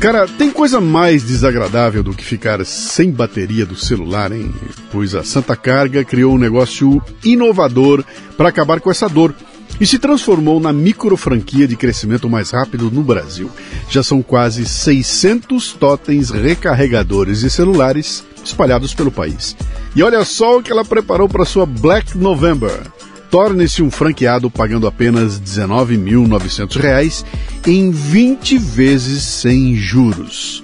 Cara, tem coisa mais desagradável do que ficar sem bateria do celular, hein? Pois a Santa Carga criou um negócio inovador para acabar com essa dor e se transformou na micro franquia de crescimento mais rápido no Brasil. Já são quase 600 totens recarregadores de celulares espalhados pelo país. E olha só o que ela preparou para sua Black November. Torne-se um franqueado pagando apenas R$ 19.900 em 20 vezes sem juros.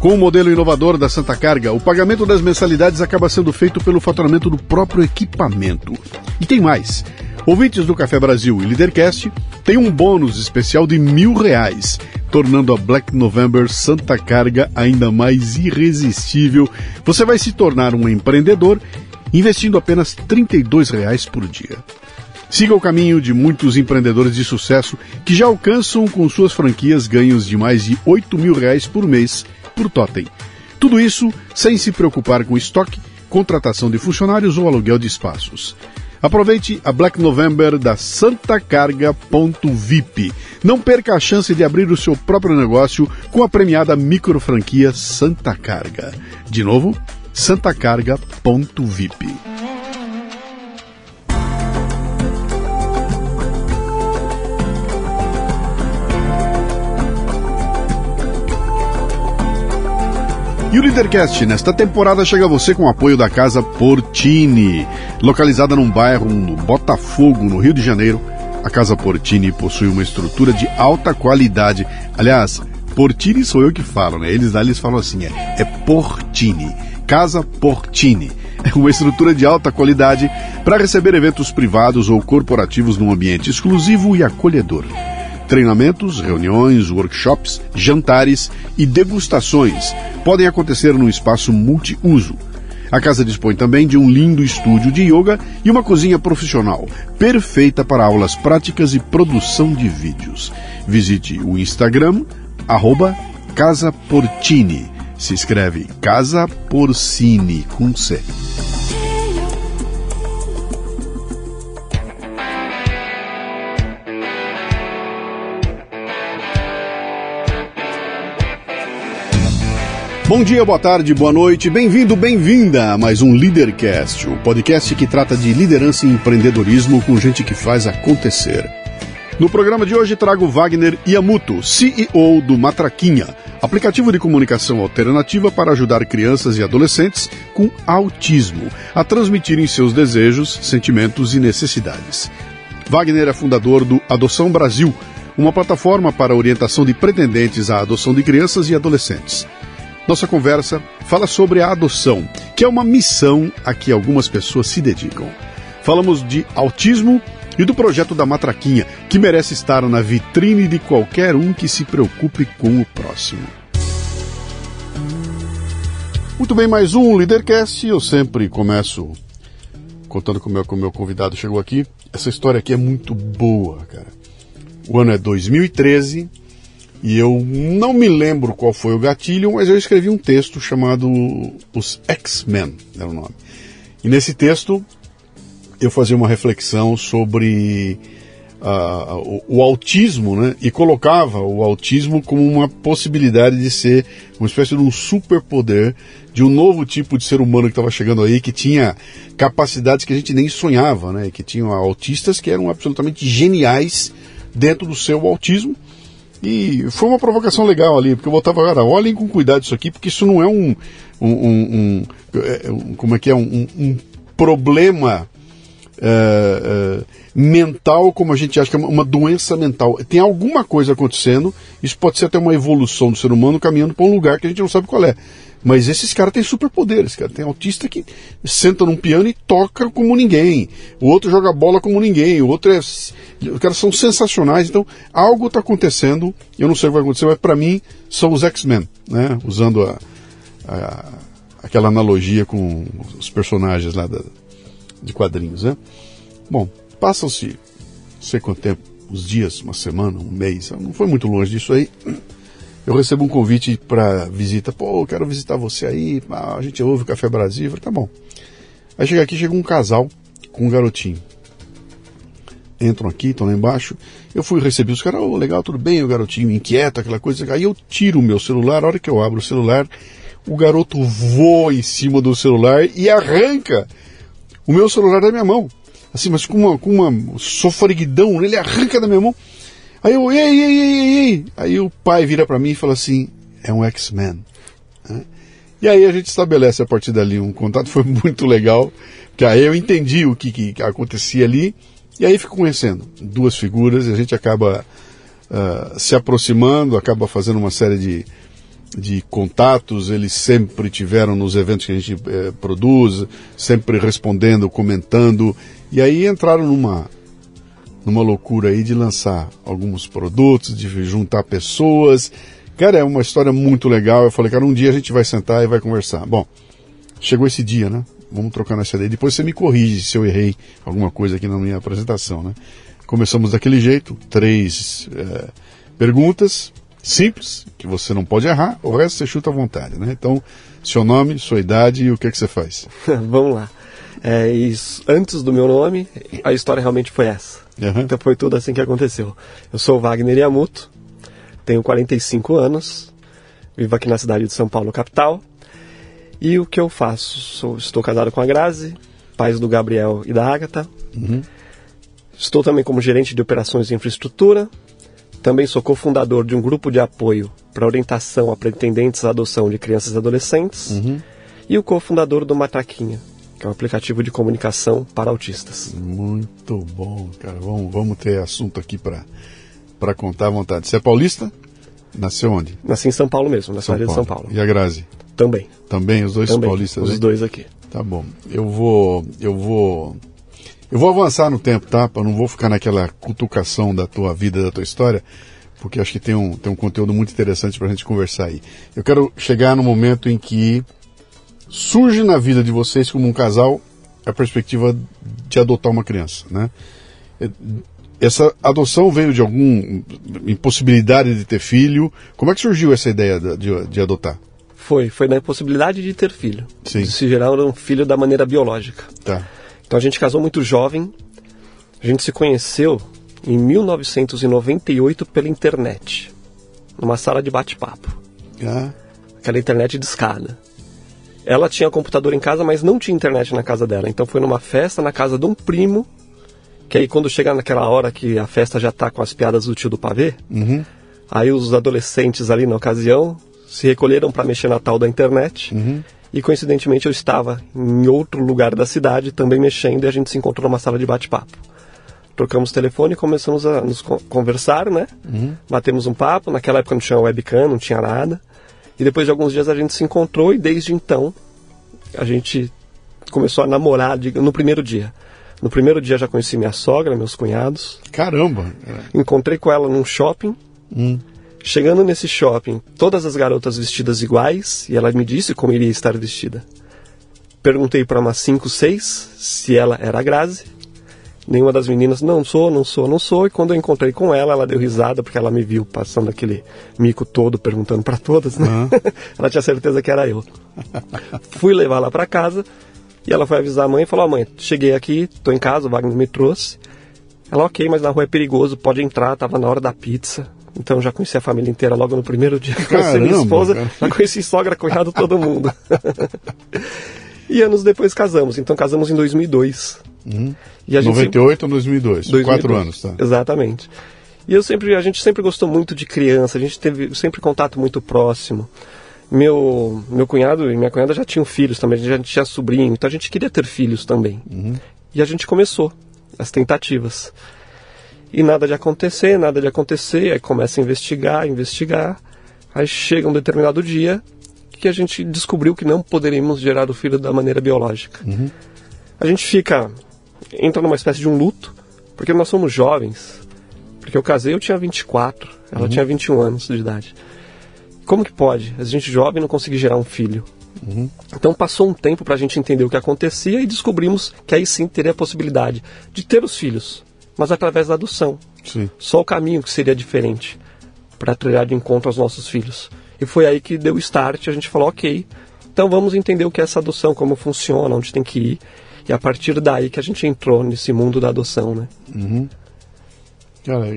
Com o modelo inovador da Santa Carga, o pagamento das mensalidades acaba sendo feito pelo faturamento do próprio equipamento. E tem mais. Ouvintes do Café Brasil e Lidercast têm um bônus especial de mil reais, tornando a Black November Santa Carga ainda mais irresistível. Você vai se tornar um empreendedor investindo apenas 32 reais por dia. Siga o caminho de muitos empreendedores de sucesso que já alcançam com suas franquias ganhos de mais de 8 mil reais por mês por totem. Tudo isso sem se preocupar com estoque, contratação de funcionários ou aluguel de espaços. Aproveite a Black November da santacarga.vip. Não perca a chance de abrir o seu próprio negócio com a premiada micro franquia Santa Carga. De novo, santacarga.vip. E o Leadercast nesta temporada chega a você com o apoio da Casa Portini. Localizada num bairro no Botafogo, no Rio de Janeiro, a Casa Portini possui uma estrutura de alta qualidade. Aliás, Portini sou eu que falo, né? Eles lá eles falam assim, é, é Portini. Casa Portini. É uma estrutura de alta qualidade para receber eventos privados ou corporativos num ambiente exclusivo e acolhedor treinamentos, reuniões, workshops, jantares e degustações podem acontecer num espaço multiuso. A casa dispõe também de um lindo estúdio de yoga e uma cozinha profissional, perfeita para aulas práticas e produção de vídeos. Visite o Instagram, arroba Casa Portini. Se escreve Casa Porcini com C. Bom dia, boa tarde, boa noite, bem-vindo, bem-vinda a mais um Leadercast, o podcast que trata de liderança e empreendedorismo com gente que faz acontecer. No programa de hoje trago Wagner Iamuto, CEO do Matraquinha, aplicativo de comunicação alternativa para ajudar crianças e adolescentes com autismo a transmitirem seus desejos, sentimentos e necessidades. Wagner é fundador do Adoção Brasil, uma plataforma para orientação de pretendentes à adoção de crianças e adolescentes. Nossa conversa fala sobre a adoção, que é uma missão a que algumas pessoas se dedicam. Falamos de autismo e do projeto da Matraquinha, que merece estar na vitrine de qualquer um que se preocupe com o próximo. Muito bem, mais um Leadercast. Eu sempre começo contando com o meu, com o meu convidado chegou aqui. Essa história aqui é muito boa, cara. O ano é 2013 e eu não me lembro qual foi o gatilho, mas eu escrevi um texto chamado Os X-Men, era o nome. E nesse texto eu fazia uma reflexão sobre uh, o, o, autismo, né? E colocava o autismo como uma possibilidade de ser uma espécie de um superpoder de um novo tipo de ser humano que estava chegando aí, que tinha capacidades que a gente nem sonhava, né? Que tinham autistas que eram absolutamente geniais dentro do seu autismo e foi uma provocação legal ali, porque eu botava, cara, olhem com cuidado isso aqui, porque isso não é um. um, um, é, um como é que é? Um problema uh, uh, mental, como a gente acha que é uma doença mental. Tem alguma coisa acontecendo, isso pode ser até uma evolução do ser humano caminhando para um lugar que a gente não sabe qual é. Mas esses caras têm superpoderes, cara. Tem autista que senta num piano e toca como ninguém. O outro joga bola como ninguém. O outro é. Os caras são sensacionais. Então, algo está acontecendo. Eu não sei o que vai acontecer, mas para mim são os X-Men, né? Usando a, a, aquela analogia com os personagens lá da, de quadrinhos, né? Bom, passam-se, sei quanto tempo, uns dias, uma semana, um mês. Não foi muito longe disso aí eu recebo um convite para visita. Pô, eu quero visitar você aí. A gente ouve o Café Brasil. Falei, tá bom. Aí chega aqui, chega um casal com um garotinho. entram aqui, estão lá embaixo. Eu fui receber os caras, oh, legal, tudo bem, o garotinho inquieto, aquela coisa. Aí eu tiro o meu celular, a hora que eu abro o celular, o garoto voa em cima do celular e arranca o meu celular da minha mão. Assim, mas com uma, com uma sofreguidão, ele arranca da minha mão. Aí eu, ei, ei, ei, ei, ei. Aí o pai vira para mim e fala assim, é um X-Men. Né? E aí a gente estabelece a partir dali um contato, foi muito legal, que aí eu entendi o que, que acontecia ali, e aí fico conhecendo duas figuras, e a gente acaba uh, se aproximando, acaba fazendo uma série de, de contatos, eles sempre tiveram nos eventos que a gente eh, produz, sempre respondendo, comentando, e aí entraram numa, numa loucura aí de lançar alguns produtos, de juntar pessoas. Cara, é uma história muito legal. Eu falei, cara, um dia a gente vai sentar e vai conversar. Bom, chegou esse dia, né? Vamos trocar nessa ideia. Depois você me corrige se eu errei alguma coisa aqui na minha apresentação, né? Começamos daquele jeito, três é, perguntas, simples, que você não pode errar, o resto você chuta à vontade, né? Então, seu nome, sua idade e o que, é que você faz. Vamos lá. É, isso, antes do meu nome, a história realmente foi essa. Uhum. Então foi tudo assim que aconteceu. Eu sou Wagner Yamuto, tenho 45 anos, vivo aqui na cidade de São Paulo, capital. E o que eu faço? Sou, estou casado com a Grazi, pais do Gabriel e da Agatha. Uhum. Estou também como gerente de operações de infraestrutura, também sou cofundador de um grupo de apoio para orientação a pretendentes à adoção de crianças e adolescentes. Uhum. E o cofundador do Matraquinha, que é um aplicativo de comunicação para autistas. Muito bom, cara. Vamos, vamos ter assunto aqui para contar à vontade. Você é paulista? Nasceu onde? Nasci em São Paulo mesmo, na cidade de São Paulo. E a Grazi? Também. Também, os dois Também, paulistas? Os hein? dois aqui. Tá bom. Eu vou. Eu vou. Eu vou avançar no tempo, tá? Eu não vou ficar naquela cutucação da tua vida, da tua história, porque acho que tem um, tem um conteúdo muito interessante para a gente conversar aí. Eu quero chegar no momento em que surge na vida de vocês como um casal a perspectiva de adotar uma criança, né? Essa adoção veio de alguma impossibilidade de ter filho? Como é que surgiu essa ideia de, de adotar? Foi, foi na impossibilidade de ter filho. Sim. De se gerar um filho da maneira biológica. Tá. Então a gente casou muito jovem. A gente se conheceu em 1998 pela internet, numa sala de bate-papo. Ah. Aquela internet de escada. Ela tinha computador em casa, mas não tinha internet na casa dela. Então foi numa festa na casa de um primo, que aí quando chega naquela hora que a festa já tá com as piadas do tio do pavê, uhum. aí os adolescentes ali na ocasião se recolheram para mexer na tal da internet. Uhum. E coincidentemente eu estava em outro lugar da cidade também mexendo e a gente se encontrou numa sala de bate-papo. Trocamos telefone e começamos a nos conversar, né? Uhum. Batemos um papo. Naquela época não tinha webcam, não tinha nada. E depois de alguns dias a gente se encontrou e desde então a gente começou a namorar no primeiro dia. No primeiro dia já conheci minha sogra, meus cunhados. Caramba! Encontrei com ela num shopping. Hum. Chegando nesse shopping, todas as garotas vestidas iguais, e ela me disse como iria estar vestida. Perguntei para umas 5, 6 se ela era a Grazi. Nenhuma das meninas, não sou, não sou, não sou. E quando eu encontrei com ela, ela deu risada porque ela me viu passando aquele mico todo, perguntando para todas, né? Uhum. ela tinha certeza que era eu. Fui levar lá para casa e ela foi avisar a mãe e falou: oh, mãe, cheguei aqui, tô em casa, o Wagner me trouxe. Ela, ok, mas na rua é perigoso, pode entrar, tava na hora da pizza. Então já conheci a família inteira logo no primeiro dia que conheci minha esposa. cara. Já conheci sogra, cunhado, todo mundo. e anos depois casamos. Então casamos em 2002. Uhum. E a gente 98 ou 2002? 2002. Quatro anos, tá? Exatamente. E eu sempre, a gente sempre gostou muito de criança, a gente teve sempre contato muito próximo. Meu, meu cunhado e minha cunhada já tinham filhos também, a gente já tinha sobrinho, então a gente queria ter filhos também. Uhum. E a gente começou as tentativas. E nada de acontecer, nada de acontecer, aí começa a investigar, investigar. Aí chega um determinado dia que a gente descobriu que não poderíamos gerar o filho da maneira biológica. Uhum. A gente fica, entra numa espécie de um luto, porque nós somos jovens. Porque eu casei, eu tinha 24, ela Uhum. tinha 21 anos de idade. Como que pode? A gente jovem não conseguir gerar um filho. Uhum. Então passou um tempo para a gente entender o que acontecia e descobrimos que aí sim teria a possibilidade de ter os filhos, mas através da adoção. Sim. Só o caminho que seria diferente para trilhar de encontro aos nossos filhos. E foi aí que deu o start, a gente falou, ok, então vamos entender o que é essa adoção, como funciona, onde tem que ir. E a partir daí que a gente entrou nesse mundo da adoção, né? Uhum. Cara, é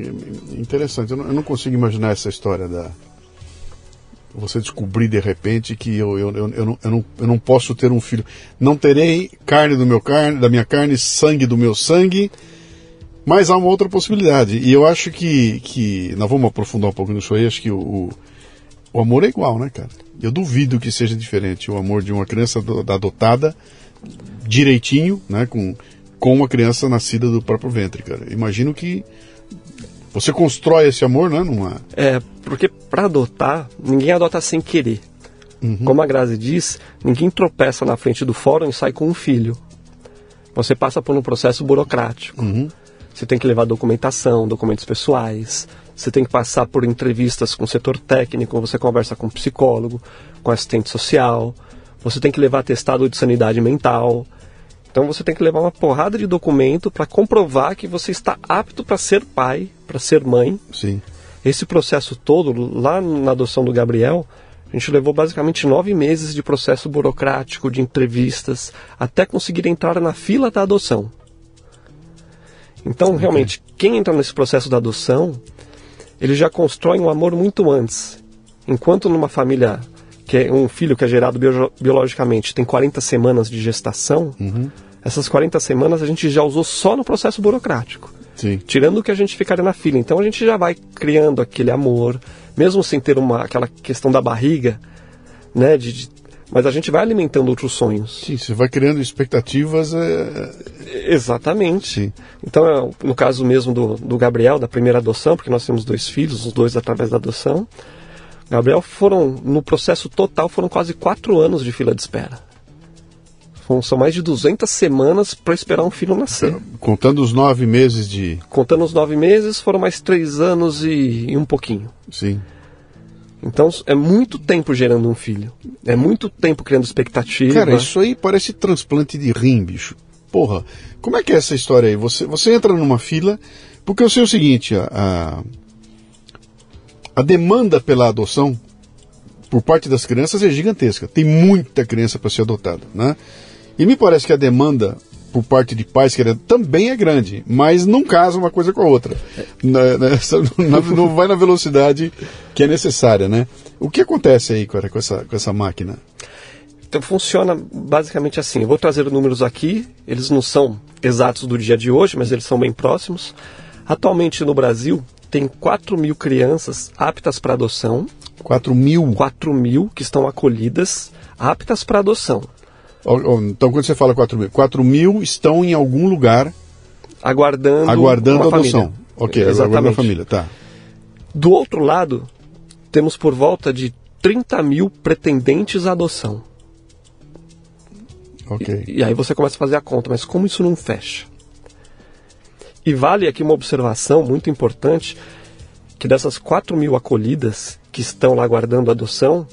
interessante. Eu não, eu não consigo imaginar essa história da você descobrir de repente que eu, eu, eu, eu, não, eu, não, eu não posso ter um filho. Não terei carne do meu carne, da minha carne, sangue do meu sangue, mas há uma outra possibilidade. E eu acho que, que nós vamos aprofundar um pouco nisso aí, acho que o, o, o amor é igual, né, cara? Eu duvido que seja diferente o amor de uma criança adotada direitinho, né, com, com uma criança nascida do próprio ventre, cara. Imagino que você constrói esse amor, né? Numa... É, porque para adotar, ninguém adota sem querer. Uhum. Como a Grazi diz, ninguém tropeça na frente do fórum e sai com um filho. Você passa por um processo burocrático. Uhum. Você tem que levar documentação, documentos pessoais, você tem que passar por entrevistas com o setor técnico, você conversa com psicólogo, com assistente social, você tem que levar atestado de sanidade mental, então você tem que levar uma porrada de documento para comprovar que você está apto para ser pai, para ser mãe. Sim. Esse processo todo, lá na adoção do Gabriel, a gente levou basicamente nove meses de processo burocrático, de entrevistas, até conseguir entrar na fila da adoção. Então, realmente, quem entra nesse processo da adoção, ele já constrói um amor muito antes. Enquanto numa família que é um filho que é gerado bio biologicamente tem 40 semanas de gestação, uhum. essas 40 semanas a gente já usou só no processo burocrático. Sim. Tirando o que a gente ficaria na fila. Então a gente já vai criando aquele amor, mesmo sem ter uma, aquela questão da barriga, né? De, de, mas a gente vai alimentando outros sonhos. Sim, você vai criando expectativas. É... Exatamente. Sim. Então, é, no caso mesmo do, do Gabriel, da primeira adoção, porque nós temos dois filhos, os dois através da adoção, Gabriel foram, no processo total, foram quase quatro anos de fila de espera. São mais de 200 semanas para esperar um filho nascer. Contando os nove meses de. Contando os nove meses, foram mais três anos e, e um pouquinho. Sim. Então é muito tempo gerando um filho. É muito tempo criando expectativa. Cara, isso aí parece transplante de rim, bicho. Porra, como é que é essa história aí? Você, você entra numa fila, porque eu sei o seguinte, a, a a demanda pela adoção por parte das crianças é gigantesca. Tem muita criança para ser adotada, né? E me parece que a demanda por parte de pais querendo também é grande, mas não casa uma coisa com a outra. Na, né, na, não vai na velocidade que é necessária, né? O que acontece aí, cara, com essa, com essa máquina? Então funciona basicamente assim. Eu vou trazer números aqui, eles não são exatos do dia de hoje, mas eles são bem próximos. Atualmente no Brasil, tem 4 mil crianças aptas para adoção. 4 mil? 4 mil que estão acolhidas, aptas para adoção. Então, quando você fala 4 mil, 4 mil estão em algum lugar aguardando, aguardando a adoção. Família. Ok, Exatamente. aguardando a família, tá. Do outro lado, temos por volta de 30 mil pretendentes à adoção. Ok. E, e aí você começa a fazer a conta, mas como isso não fecha? E vale aqui uma observação muito importante, que dessas 4 mil acolhidas que estão lá aguardando adoção,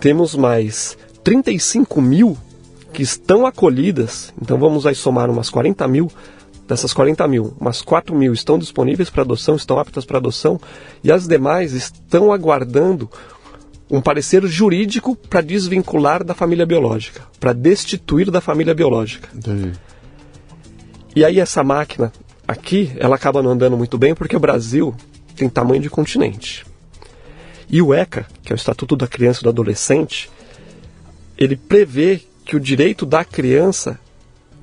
temos mais 35 mil que estão acolhidas, então vamos aí somar umas 40 mil, dessas 40 mil, umas 4 mil estão disponíveis para adoção, estão aptas para adoção, e as demais estão aguardando um parecer jurídico para desvincular da família biológica, para destituir da família biológica. Entendi. E aí essa máquina aqui, ela acaba não andando muito bem porque o Brasil tem tamanho de continente. E o ECA, que é o Estatuto da Criança e do Adolescente, ele prevê que o direito da criança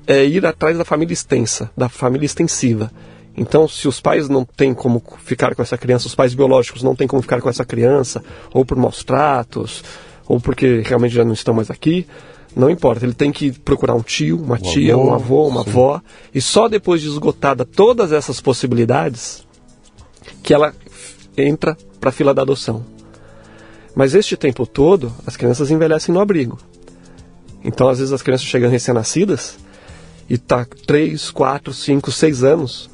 é ir atrás da família extensa, da família extensiva. Então, se os pais não têm como ficar com essa criança, os pais biológicos não têm como ficar com essa criança, ou por maus tratos, ou porque realmente já não estão mais aqui, não importa, ele tem que procurar um tio, uma um tia, avô, um avô, uma sim. avó. E só depois de esgotada todas essas possibilidades que ela entra para a fila da adoção. Mas este tempo todo, as crianças envelhecem no abrigo. Então, às vezes, as crianças chegam recém-nascidas e tá 3, 4, 5, 6 anos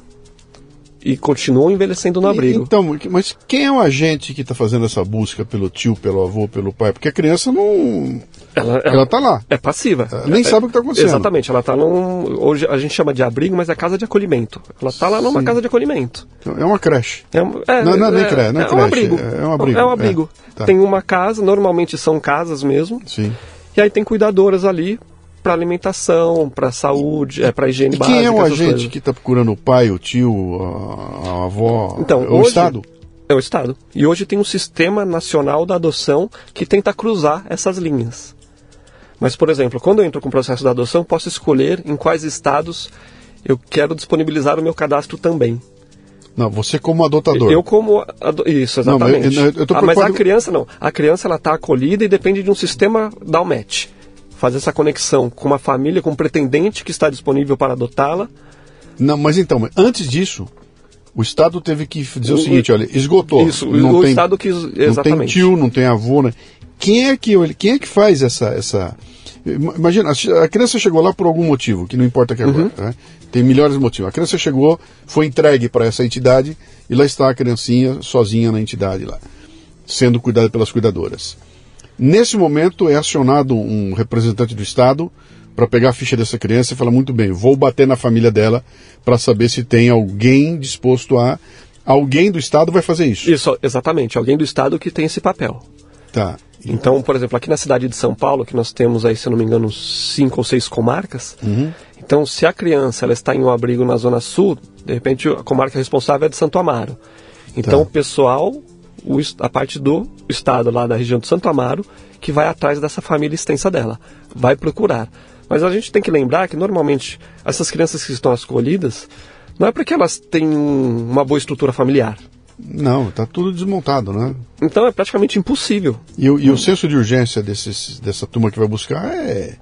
e continuam envelhecendo no abrigo. Então, mas quem é o agente que está fazendo essa busca pelo tio, pelo avô, pelo pai? Porque a criança não. Ela, ela, ela tá lá. É passiva. Ela nem é, sabe o que está acontecendo. Exatamente, ela está num. Hoje a gente chama de abrigo, mas é casa de acolhimento. Ela está lá numa Sim. casa de acolhimento. É uma creche. É, é, não, não é nem é, creche, não é, é creche. Um abrigo. É, um abrigo. É um abrigo. Tá. Tem uma casa, normalmente são casas mesmo. Sim. E aí tem cuidadoras ali para alimentação, para saúde, é, para higiene e básica. Quem é o agente que está procurando o pai, o tio, a, a avó. Então, é o hoje- Estado. É o Estado. E hoje tem um sistema nacional da adoção que tenta cruzar essas linhas. Mas, por exemplo, quando eu entro com o processo da adoção, posso escolher em quais estados eu quero disponibilizar o meu cadastro também. Não, você como adotador. Eu como ado- isso Não, exatamente. eu- eu tô Ah, mas a criança não. A criança ela está acolhida e depende de um sistema dar o match, fazer essa conexão com uma família, com um pretendente que está disponível para adotá-la. Não, mas então, antes disso, o Estado teve que dizer o, O- seguinte, olha, esgotou. Isso, não o tem, Estado quis Não tem exatamente. tio, não tem avô, né? Quem é que quem é que faz essa essa Imagina, a criança chegou lá por algum motivo, que não importa que agora, né? Tem milhares de motivos. A criança chegou, foi entregue para essa entidade e lá está a criancinha sozinha na entidade lá, sendo cuidada pelas cuidadoras. Nesse momento é acionado um representante do Estado para pegar a ficha dessa criança e falar muito bem, vou bater na família dela para saber se tem alguém disposto a alguém do Estado vai fazer isso. Isso, exatamente. Alguém do Estado que tem esse papel. Tá. Então, por exemplo, aqui na cidade de São Paulo, que nós temos aí, se eu não me engano, cinco ou seis comarcas. Então, se a criança ela está em um abrigo na Zona Sul, de repente a comarca responsável é de Santo Amaro. Então, Tá. o pessoal, o a parte do estado lá da região de Santo Amaro, que vai atrás dessa família extensa dela, vai procurar. Mas a gente tem que lembrar que normalmente essas crianças que estão escolhidas, não é porque elas têm um- uma boa estrutura familiar. Não, tá tudo desmontado, né? Então é praticamente impossível. E, o- e o senso de urgência desses, dessa turma que vai buscar é.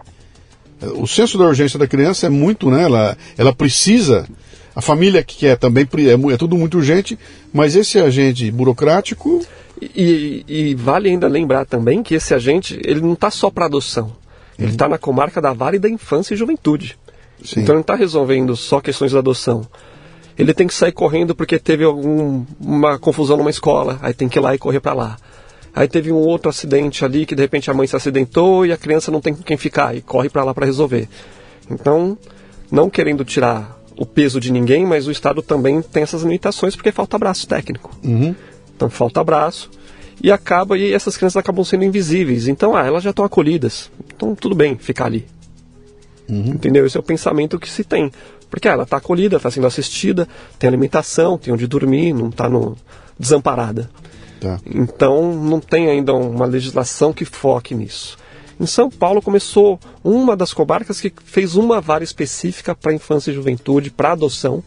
O senso da urgência da criança é muito, né? Ela, ela precisa. A família que quer também é, é tudo muito urgente, mas esse agente burocrático. E, e vale ainda lembrar também que esse agente ele não está só para adoção. Ele está na comarca da Vale da Infância e Juventude. Sim. Então ele não está resolvendo só questões da adoção. Ele tem que sair correndo porque teve algum, uma confusão numa escola, aí tem que ir lá e correr para lá. Aí teve um outro acidente ali que de repente a mãe se acidentou e a criança não tem com quem ficar e corre para lá para resolver. Então, não querendo tirar o peso de ninguém, mas o Estado também tem essas limitações porque falta braço técnico. Uhum. Então falta braço e acaba e essas crianças acabam sendo invisíveis. Então, ah, elas já estão acolhidas. Então tudo bem ficar ali. Entendeu? Esse é o pensamento que se tem. Porque ah, ela está acolhida, está sendo assistida, tem alimentação, tem onde dormir, não está no... desamparada. Tá. Então não tem ainda uma legislação que foque nisso. Em São Paulo começou uma das comarcas que fez uma vara específica para infância e juventude, para adoção,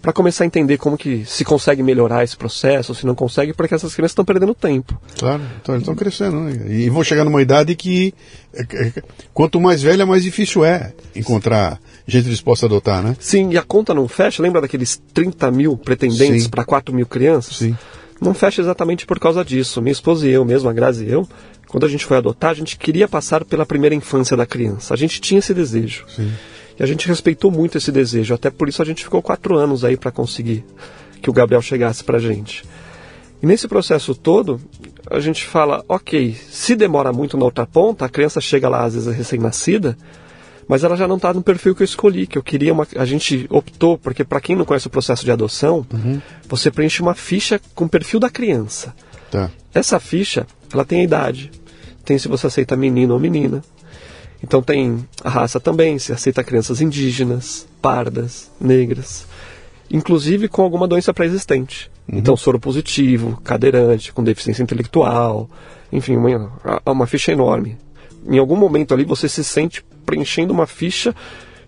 para começar a entender como que se consegue melhorar esse processo, se não consegue, porque essas crianças estão perdendo tempo. Claro, então eles estão crescendo, né? E vão chegar numa idade que. é, é, quanto mais velha, mais difícil é encontrar gente disposta a adotar, né? Sim, e a conta não fecha, lembra daqueles 30 mil pretendentes para 4 mil crianças? Sim. Não fecha exatamente por causa disso. Minha esposa e eu mesmo, a Grazi e eu, quando a gente foi adotar, a gente queria passar pela primeira infância da criança. A gente tinha esse desejo. Sim. E a gente respeitou muito esse desejo. Até por isso a gente ficou quatro anos aí para conseguir que o Gabriel chegasse pra gente. E nesse processo todo, a gente fala, ok, se demora muito na outra ponta, a criança chega lá às vezes recém-nascida, mas ela já não está no perfil que eu escolhi, que eu queria uma. A gente optou, porque para quem não conhece o processo de adoção, você preenche uma ficha com o perfil da criança. Tá. Essa ficha, ela tem a idade, tem se você aceita menino ou menina. Então tem a raça também, se aceita crianças indígenas, pardas, negras, inclusive com alguma doença pré-existente. Então soro positivo, cadeirante, com deficiência intelectual, enfim, uma, uma ficha enorme. Em algum momento ali você se sente preenchendo uma ficha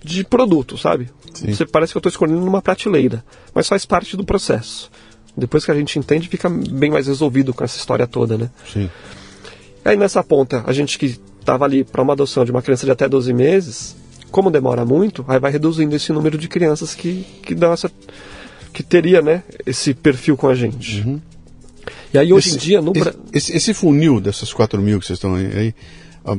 de produto, sabe? Sim. Você parece que eu estou escolhendo numa prateleira, mas faz parte do processo. Depois que a gente entende, fica bem mais resolvido com essa história toda, né? Sim. Aí nessa ponta, a gente que estava ali para uma adoção de uma criança de até 12 meses, como demora muito, aí vai reduzindo esse número de crianças que, que dão essa. que teria, né, esse perfil com a gente. E aí hoje Esse- em dia, no esse, esse, esse funil dessas 4 mil que vocês estão aí, aí ah,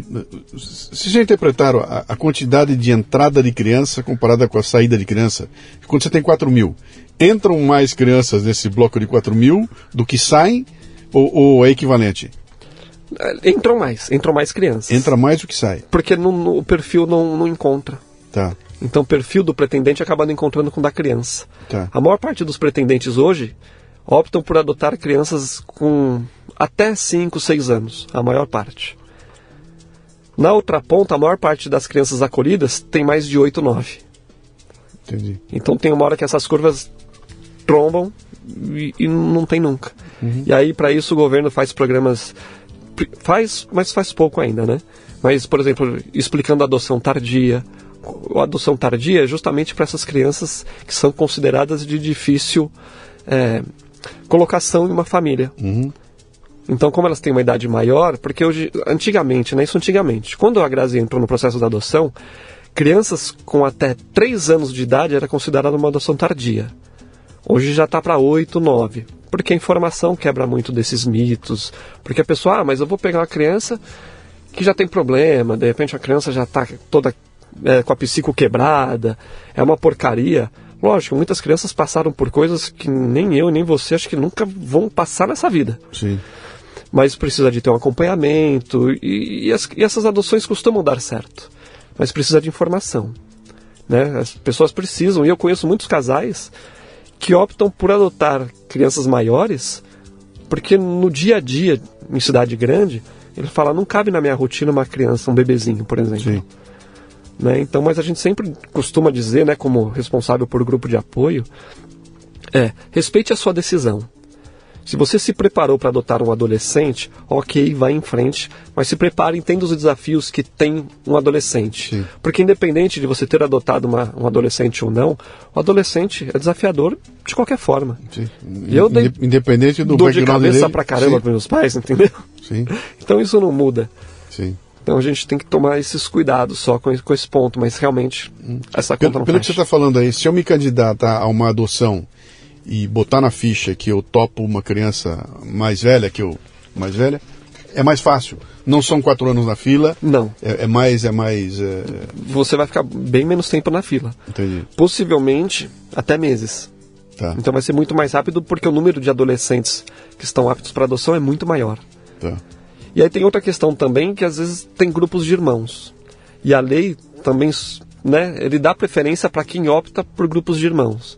vocês já interpretaram a, a quantidade de entrada de criança comparada com a saída de criança? Quando você tem 4 mil, entram mais crianças nesse bloco de 4 mil do que saem ou, ou é equivalente? Entram mais, entram mais crianças. Entra mais do que sai. Porque no, no- o perfil não, não encontra. Tá, Então o perfil do pretendente acaba não encontrando com o da criança. tá. A maior parte dos pretendentes hoje optam por adotar crianças com até 5, 6 anos, a maior parte. Na outra ponta, a maior parte das crianças acolhidas tem mais de 8, 9. Entendi. Então tem uma hora que essas curvas trombam e, e não tem nunca. Uhum. E aí, para isso, o governo faz programas. Faz, mas faz pouco ainda, né? Mas, por exemplo, explicando a adoção tardia. A adoção tardia é justamente para essas crianças que são consideradas de difícil é, colocação em uma família. Uhum. Então, como elas têm uma idade maior, porque hoje, antigamente, né, isso antigamente, quando a Grazi entrou no processo da adoção, crianças com até 3 anos de idade era considerada uma adoção tardia. Hoje já está para 8, 9. Porque a informação quebra muito desses mitos. Porque a pessoa, ah, mas eu vou pegar uma criança que já tem problema, de repente a criança já está toda é, com a psico quebrada, é uma porcaria. Lógico, muitas crianças passaram por coisas que nem eu nem você acho que nunca vão passar nessa vida. Sim. Mas precisa de ter um acompanhamento e, e, as, e essas adoções costumam dar certo. Mas precisa de informação. Né? As pessoas precisam, e eu conheço muitos casais que optam por adotar crianças maiores, porque no dia a dia, em cidade grande, ele fala, não cabe na minha rotina uma criança, um bebezinho, por exemplo. Sim. Né? Então, mas a gente sempre costuma dizer, né, como responsável por grupo de apoio, é respeite a sua decisão. Se você se preparou para adotar um adolescente, ok, vai em frente, mas se prepare, entenda os desafios que tem um adolescente. Sim. Porque independente de você ter adotado uma, um adolescente ou não, o adolescente é desafiador de qualquer forma. Sim. E eu dei independente do dor de cabeça dele, pra caramba com meus pais, entendeu? Sim. Então isso não muda. Sim. Então a gente tem que tomar esses cuidados só com, com esse ponto, mas realmente hum. essa conta pelo, não Pelo que você está falando aí, se eu me candidatar a uma adoção e botar na ficha que eu topo uma criança mais velha que eu, mais velha, é mais fácil. Não são quatro anos na fila. Não. É, é mais, é mais. É... Você vai ficar bem menos tempo na fila. Entendi. Possivelmente até meses. Tá. Então vai ser muito mais rápido porque o número de adolescentes que estão aptos para adoção é muito maior. Tá. E aí tem outra questão também que às vezes tem grupos de irmãos. E a lei também, né, ele dá preferência para quem opta por grupos de irmãos.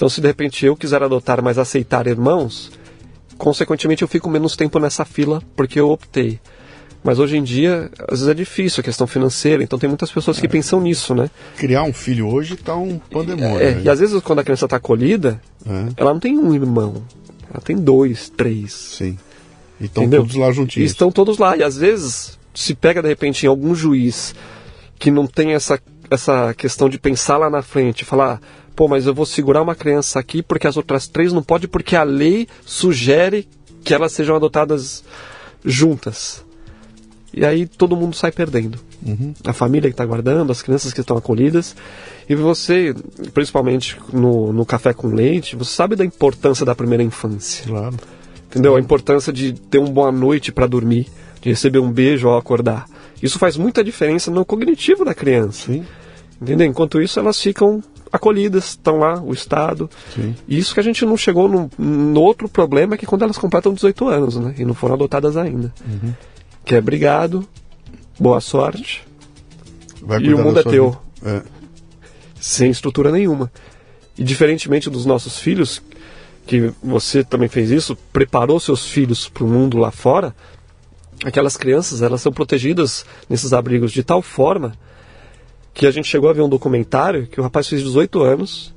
Então, se de repente eu quiser adotar, mas aceitar irmãos, consequentemente eu fico menos tempo nessa fila porque eu optei. Mas hoje em dia, às vezes é difícil a questão financeira, então tem muitas pessoas que é. pensam nisso, né? Criar um filho hoje está um pandemônio. É, né? e às vezes quando a criança está acolhida, é. ela não tem um irmão, ela tem dois, três. Sim. E estão todos lá juntinhos. E estão todos lá. E às vezes se pega de repente em algum juiz que não tem essa, essa questão de pensar lá na frente, falar pô, mas eu vou segurar uma criança aqui porque as outras três não pode porque a lei sugere que elas sejam adotadas juntas. E aí todo mundo sai perdendo. Uhum. A família que está guardando, as crianças que estão acolhidas. E você, principalmente no, no café com leite, você sabe da importância da primeira infância. Claro. Entendeu? A importância de ter uma boa noite para dormir, de receber um beijo ao acordar. Isso faz muita diferença no cognitivo da criança. Sim. Entendeu? Enquanto isso, elas ficam acolhidas, estão lá, o Estado. Sim. E isso que a gente não chegou no, no, outro problema, que é quando elas completam 18 anos, né? E não foram adotadas ainda. Uhum. Que é obrigado, boa sorte. e o mundo é teu. É. Sem estrutura nenhuma. E diferentemente dos nossos filhos, que você também fez isso, preparou seus filhos para o mundo lá fora, aquelas crianças, elas são protegidas nesses abrigos de tal forma que a gente chegou a ver um documentário que o rapaz fez 18 anos.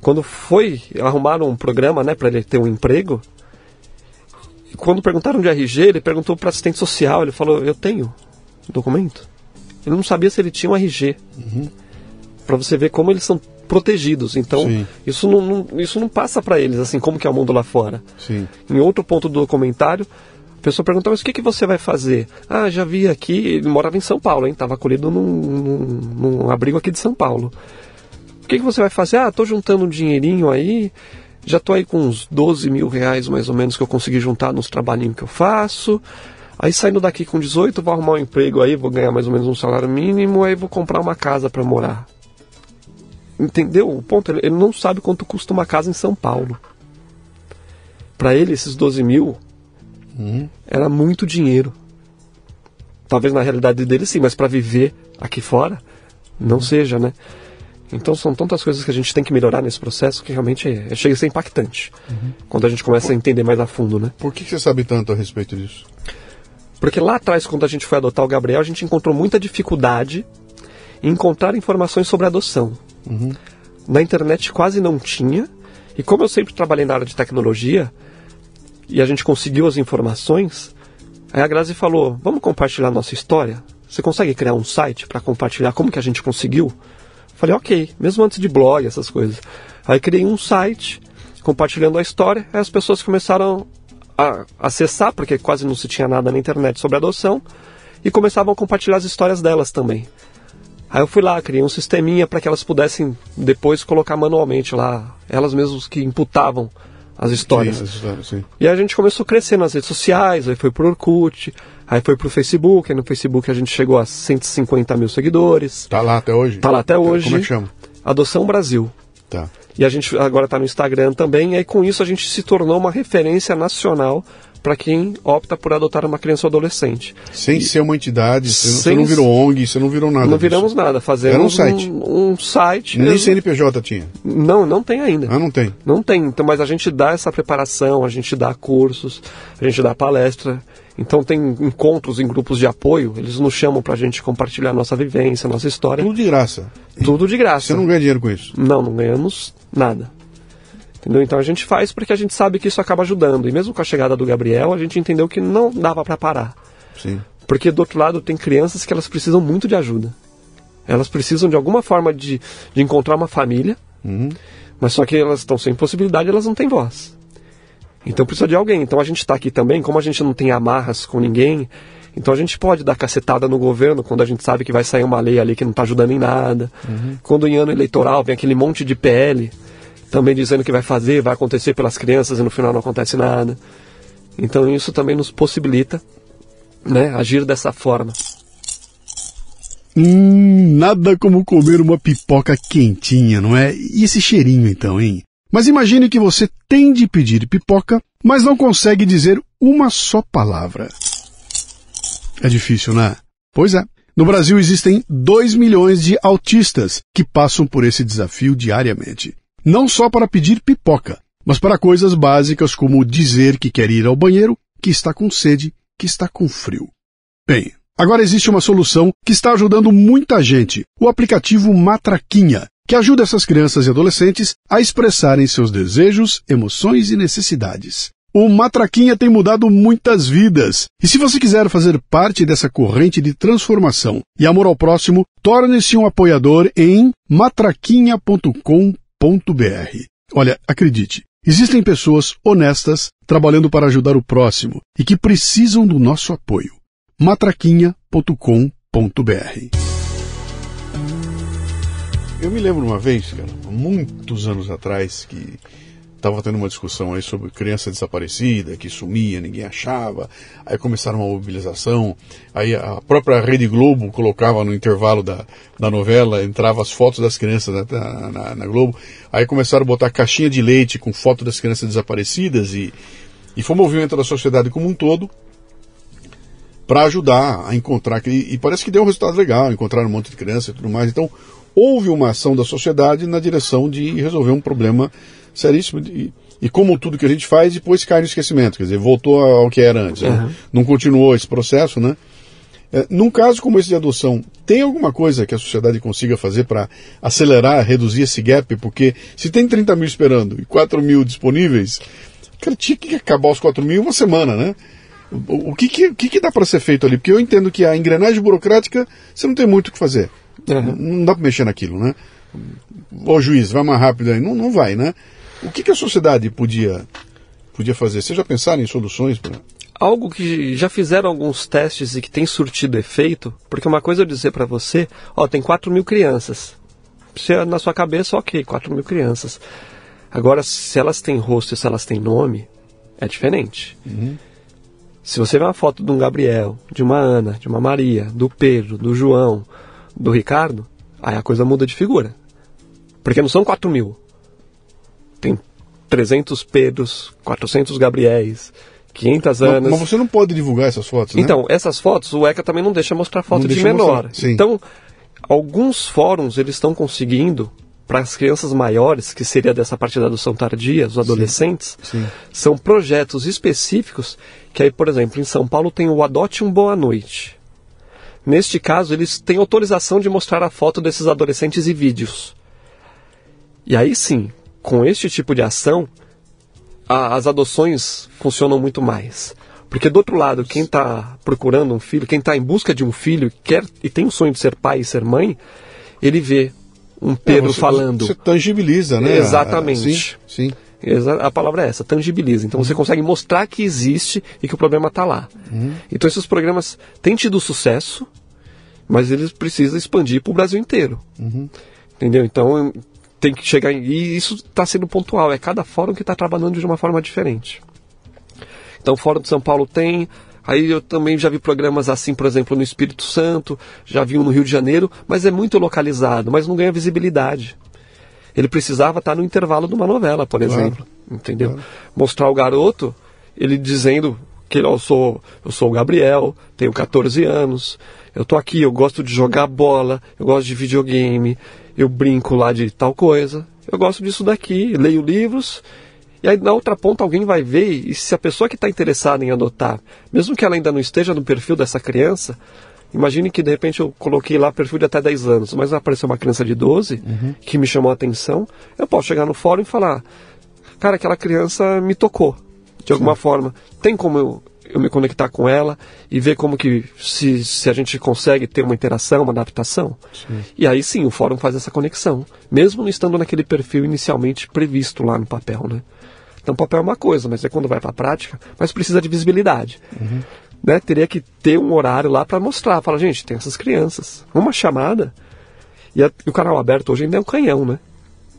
Quando foi arrumar um programa, né, para ele ter um emprego, e quando perguntaram de RG, ele perguntou para assistente social, ele falou: "Eu tenho documento". Ele não sabia se ele tinha um RG. Uhum. Para você ver como eles são protegidos. Então, Sim. isso não, não, isso não passa para eles assim como que é o mundo lá fora. Sim. Em outro ponto do documentário, a pessoa perguntava, mas o que, que você vai fazer? Ah, já vi aqui, ele morava em São Paulo, hein? Estava acolhido num, num, num, abrigo aqui de São Paulo. O que, que você vai fazer? Ah, estou juntando um dinheirinho aí, já estou aí com uns 12 mil reais mais ou menos que eu consegui juntar nos trabalhinhos que eu faço. Aí saindo daqui com 18, vou arrumar um emprego aí, vou ganhar mais ou menos um salário mínimo, aí vou comprar uma casa para morar. Entendeu o ponto? Ele não sabe quanto custa uma casa em São Paulo. Para ele, esses 12 mil Uhum. Era muito dinheiro. Talvez na realidade dele sim, mas para viver aqui fora, não uhum. seja, né? Então são tantas coisas que a gente tem que melhorar nesse processo que realmente é, chega a ser impactante. Uhum. Quando a gente começa Por... a entender mais a fundo, né? Por que você sabe tanto a respeito disso? Porque lá atrás, quando a gente foi adotar o Gabriel, a gente encontrou muita dificuldade em encontrar informações sobre adoção. Uhum. Na internet quase não tinha, E como eu sempre trabalhei na área de tecnologia, e a gente conseguiu as informações, aí a Grazi falou: vamos compartilhar nossa história? Você consegue criar um site para compartilhar como que a gente conseguiu? Falei, ok, mesmo antes de blog, essas coisas. Aí criei um site compartilhando a história, aí as pessoas começaram a acessar, porque quase não se tinha nada na internet sobre adoção, e começavam a compartilhar as histórias delas também. Aí eu fui lá, criei um sisteminha para que elas pudessem depois colocar manualmente lá, elas mesmas que imputavam as histórias. Sim, as histórias sim. E a gente começou a crescer nas redes sociais, aí foi pro Orkut, aí foi pro Facebook, aí no Facebook a gente chegou a 150 mil seguidores. Tá lá até hoje? Tá lá até hoje. Como é que chama? Adoção Brasil. Tá. E a gente agora está no Instagram também, e aí com isso a gente se tornou uma referência nacional para quem opta por adotar uma criança ou adolescente. Sem e, ser uma entidade, você, sem, não virou ONG, você não virou nada. Não disso. viramos nada, fazemos Era um site. Um, um site. Nem CNPJ tinha. Não, não tem ainda. Ah, não tem. Não tem. Então, mas a gente dá essa preparação, a gente dá cursos, a gente dá palestra. Então tem encontros em grupos de apoio, eles nos chamam para a gente compartilhar nossa vivência, nossa história. Tudo de graça. Tudo de graça. Você não ganha dinheiro com isso? Não, não ganhamos nada. Entendeu? Então a gente faz porque a gente sabe que isso acaba ajudando. E mesmo com a chegada do Gabriel, a gente entendeu que não dava para parar. Sim. Porque do outro lado tem crianças que elas precisam muito de ajuda. Elas precisam de alguma forma de, de encontrar uma família, uhum. mas só que elas estão sem possibilidade, elas não têm voz. Então precisa de alguém. Então a gente está aqui também, como a gente não tem amarras com ninguém, então a gente pode dar cacetada no governo quando a gente sabe que vai sair uma lei ali que não está ajudando em nada. Uhum. Quando em ano eleitoral vem aquele monte de PL também dizendo que vai fazer, vai acontecer pelas crianças e no final não acontece nada. Então isso também nos possibilita né, agir dessa forma. Hum, nada como comer uma pipoca quentinha, não é? E esse cheirinho então, hein? Mas imagine que você tem de pedir pipoca, mas não consegue dizer uma só palavra. É difícil, né? Pois é. No Brasil existem 2 milhões de autistas que passam por esse desafio diariamente. Não só para pedir pipoca, mas para coisas básicas como dizer que quer ir ao banheiro, que está com sede, que está com frio. Bem, agora existe uma solução que está ajudando muita gente: o aplicativo Matraquinha, que ajuda essas crianças e adolescentes a expressarem seus desejos, emoções e necessidades. O Matraquinha tem mudado muitas vidas. E se você quiser fazer parte dessa corrente de transformação e amor ao próximo, torne-se um apoiador em matraquinha.com Olha, acredite, existem pessoas honestas trabalhando para ajudar o próximo e que precisam do nosso apoio. matraquinha.com.br Eu me lembro uma vez, cara, muitos anos atrás, que Estava tendo uma discussão aí sobre criança desaparecida, que sumia, ninguém achava. Aí começaram uma mobilização. Aí a própria Rede Globo colocava no intervalo da, da novela, entrava as fotos das crianças na, na, na Globo. Aí começaram a botar caixinha de leite com foto das crianças desaparecidas e, e foi um movimento da sociedade como um todo para ajudar a encontrar. E, e parece que deu um resultado legal, encontrar um monte de criança e tudo mais. Então houve uma ação da sociedade na direção de resolver um problema seríssimo. E, e como tudo que a gente faz, depois cai no esquecimento. Quer dizer, voltou ao que era antes. Uhum. Né? Não continuou esse processo, né? É, num caso como esse de adoção, tem alguma coisa que a sociedade consiga fazer para acelerar, reduzir esse gap? Porque se tem 30 mil esperando e 4 mil disponíveis, cara, tinha que acabar os 4 mil em uma semana, né? O, o que, que, que, que dá para ser feito ali? Porque eu entendo que a engrenagem burocrática você não tem muito o que fazer. Uhum. Não, não dá para mexer naquilo, né? Ô juiz, vai mais rápido aí. Não, não vai, né? O que, que a sociedade podia, podia fazer? Vocês já pensaram em soluções para. Algo que já fizeram alguns testes e que tem surtido efeito, porque uma coisa eu dizer para você, ó, tem 4 mil crianças. Se é na sua cabeça, ok, 4 mil crianças. Agora, se elas têm rosto e se elas têm nome, é diferente. Uhum. Se você vê uma foto de um Gabriel, de uma Ana, de uma Maria, do Pedro, do João, do Ricardo, aí a coisa muda de figura. Porque não são 4 mil tem 300 Pedros, 400 Gabriéis, 500 Anas. Mas, mas você não pode divulgar essas fotos, né? Então, essas fotos, o ECA também não deixa mostrar foto não de menor. Então, alguns fóruns eles estão conseguindo para as crianças maiores, que seria dessa parte da adoção tardia, os adolescentes, sim, sim. são projetos específicos que aí, por exemplo, em São Paulo tem o Adote um Boa Noite. Neste caso, eles têm autorização de mostrar a foto desses adolescentes e vídeos. E aí sim, com este tipo de ação, a, as adoções funcionam muito mais. Porque do outro lado, quem está procurando um filho, quem está em busca de um filho quer e tem o sonho de ser pai e ser mãe, ele vê um Pedro você, falando. Você tangibiliza, né? Exatamente. Sim, sim. A palavra é essa, tangibiliza. Então uhum. você consegue mostrar que existe e que o problema está lá. Uhum. Então esses programas têm tido sucesso, mas eles precisam expandir para o Brasil inteiro. Uhum. Entendeu? Então tem que chegar. Em... E isso está sendo pontual. É cada fórum que está trabalhando de uma forma diferente. Então o Fórum de São Paulo tem. Aí eu também já vi programas assim, por exemplo, no Espírito Santo, já vi um no Rio de Janeiro, mas é muito localizado, mas não ganha visibilidade. Ele precisava estar no intervalo de uma novela, por exemplo. Claro. Entendeu? Claro. Mostrar o garoto, ele dizendo que eu sou, eu sou o Gabriel, tenho 14 anos, eu tô aqui, eu gosto de jogar bola, eu gosto de videogame, eu brinco lá de tal coisa, eu gosto disso daqui, leio livros, e aí na outra ponta alguém vai ver, e se a pessoa que está interessada em adotar, mesmo que ela ainda não esteja no perfil dessa criança, imagine que de repente eu coloquei lá perfil de até 10 anos, mas apareceu uma criança de 12 uhum. que me chamou a atenção, eu posso chegar no fórum e falar, cara, aquela criança me tocou, de alguma Sim. forma. Tem como eu, eu me conectar com ela e ver como que se, se a gente consegue ter uma interação, uma adaptação. Sim. E aí sim o fórum faz essa conexão, mesmo não estando naquele perfil inicialmente previsto lá no papel, né? Então papel é uma coisa, mas é quando vai para a prática, mas precisa de visibilidade. Uhum. Né? Teria que ter um horário lá para mostrar, fala, gente, tem essas crianças. Uma chamada. E, a, e o canal aberto hoje ainda é um canhão, né?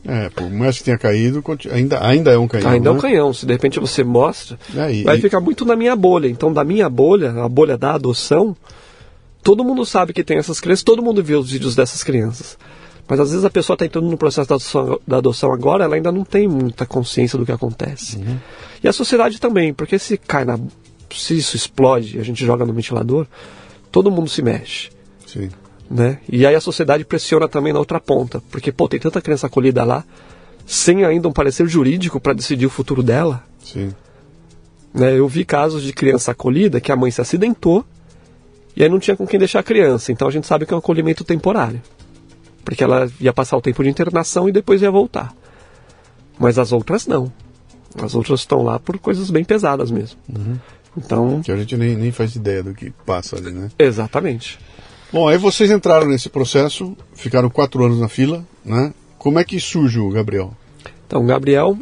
É, por mais que tenha caído, ainda, ainda é um canhão. Ainda né? é um canhão. Se de repente você mostra, é, vai e... ficar muito na minha bolha. Então, da minha bolha, a bolha da adoção, todo mundo sabe que tem essas crianças, todo mundo vê os vídeos dessas crianças. Mas às vezes a pessoa está entrando no processo da adoção, da adoção, agora, ela ainda não tem muita consciência do que acontece. Uhum. E a sociedade também, porque se cai na. Se isso explode, a gente joga no ventilador, todo mundo se mexe. Sim. Né? E aí a sociedade pressiona também na outra ponta, porque pô, tem tanta criança acolhida lá, sem ainda um parecer jurídico para decidir o futuro dela. Sim. Né? Eu vi casos de criança acolhida que a mãe se acidentou e aí não tinha com quem deixar a criança, então a gente sabe que é um acolhimento temporário, porque ela ia passar o tempo de internação e depois ia voltar. Mas as outras não. As outras estão lá por coisas bem pesadas mesmo. Uhum. Então. Que a gente nem, nem faz ideia do que passa ali, né? Exatamente. Bom, aí vocês entraram nesse processo, ficaram quatro anos na fila, né? Como é que surge o Gabriel? Então, o Gabriel,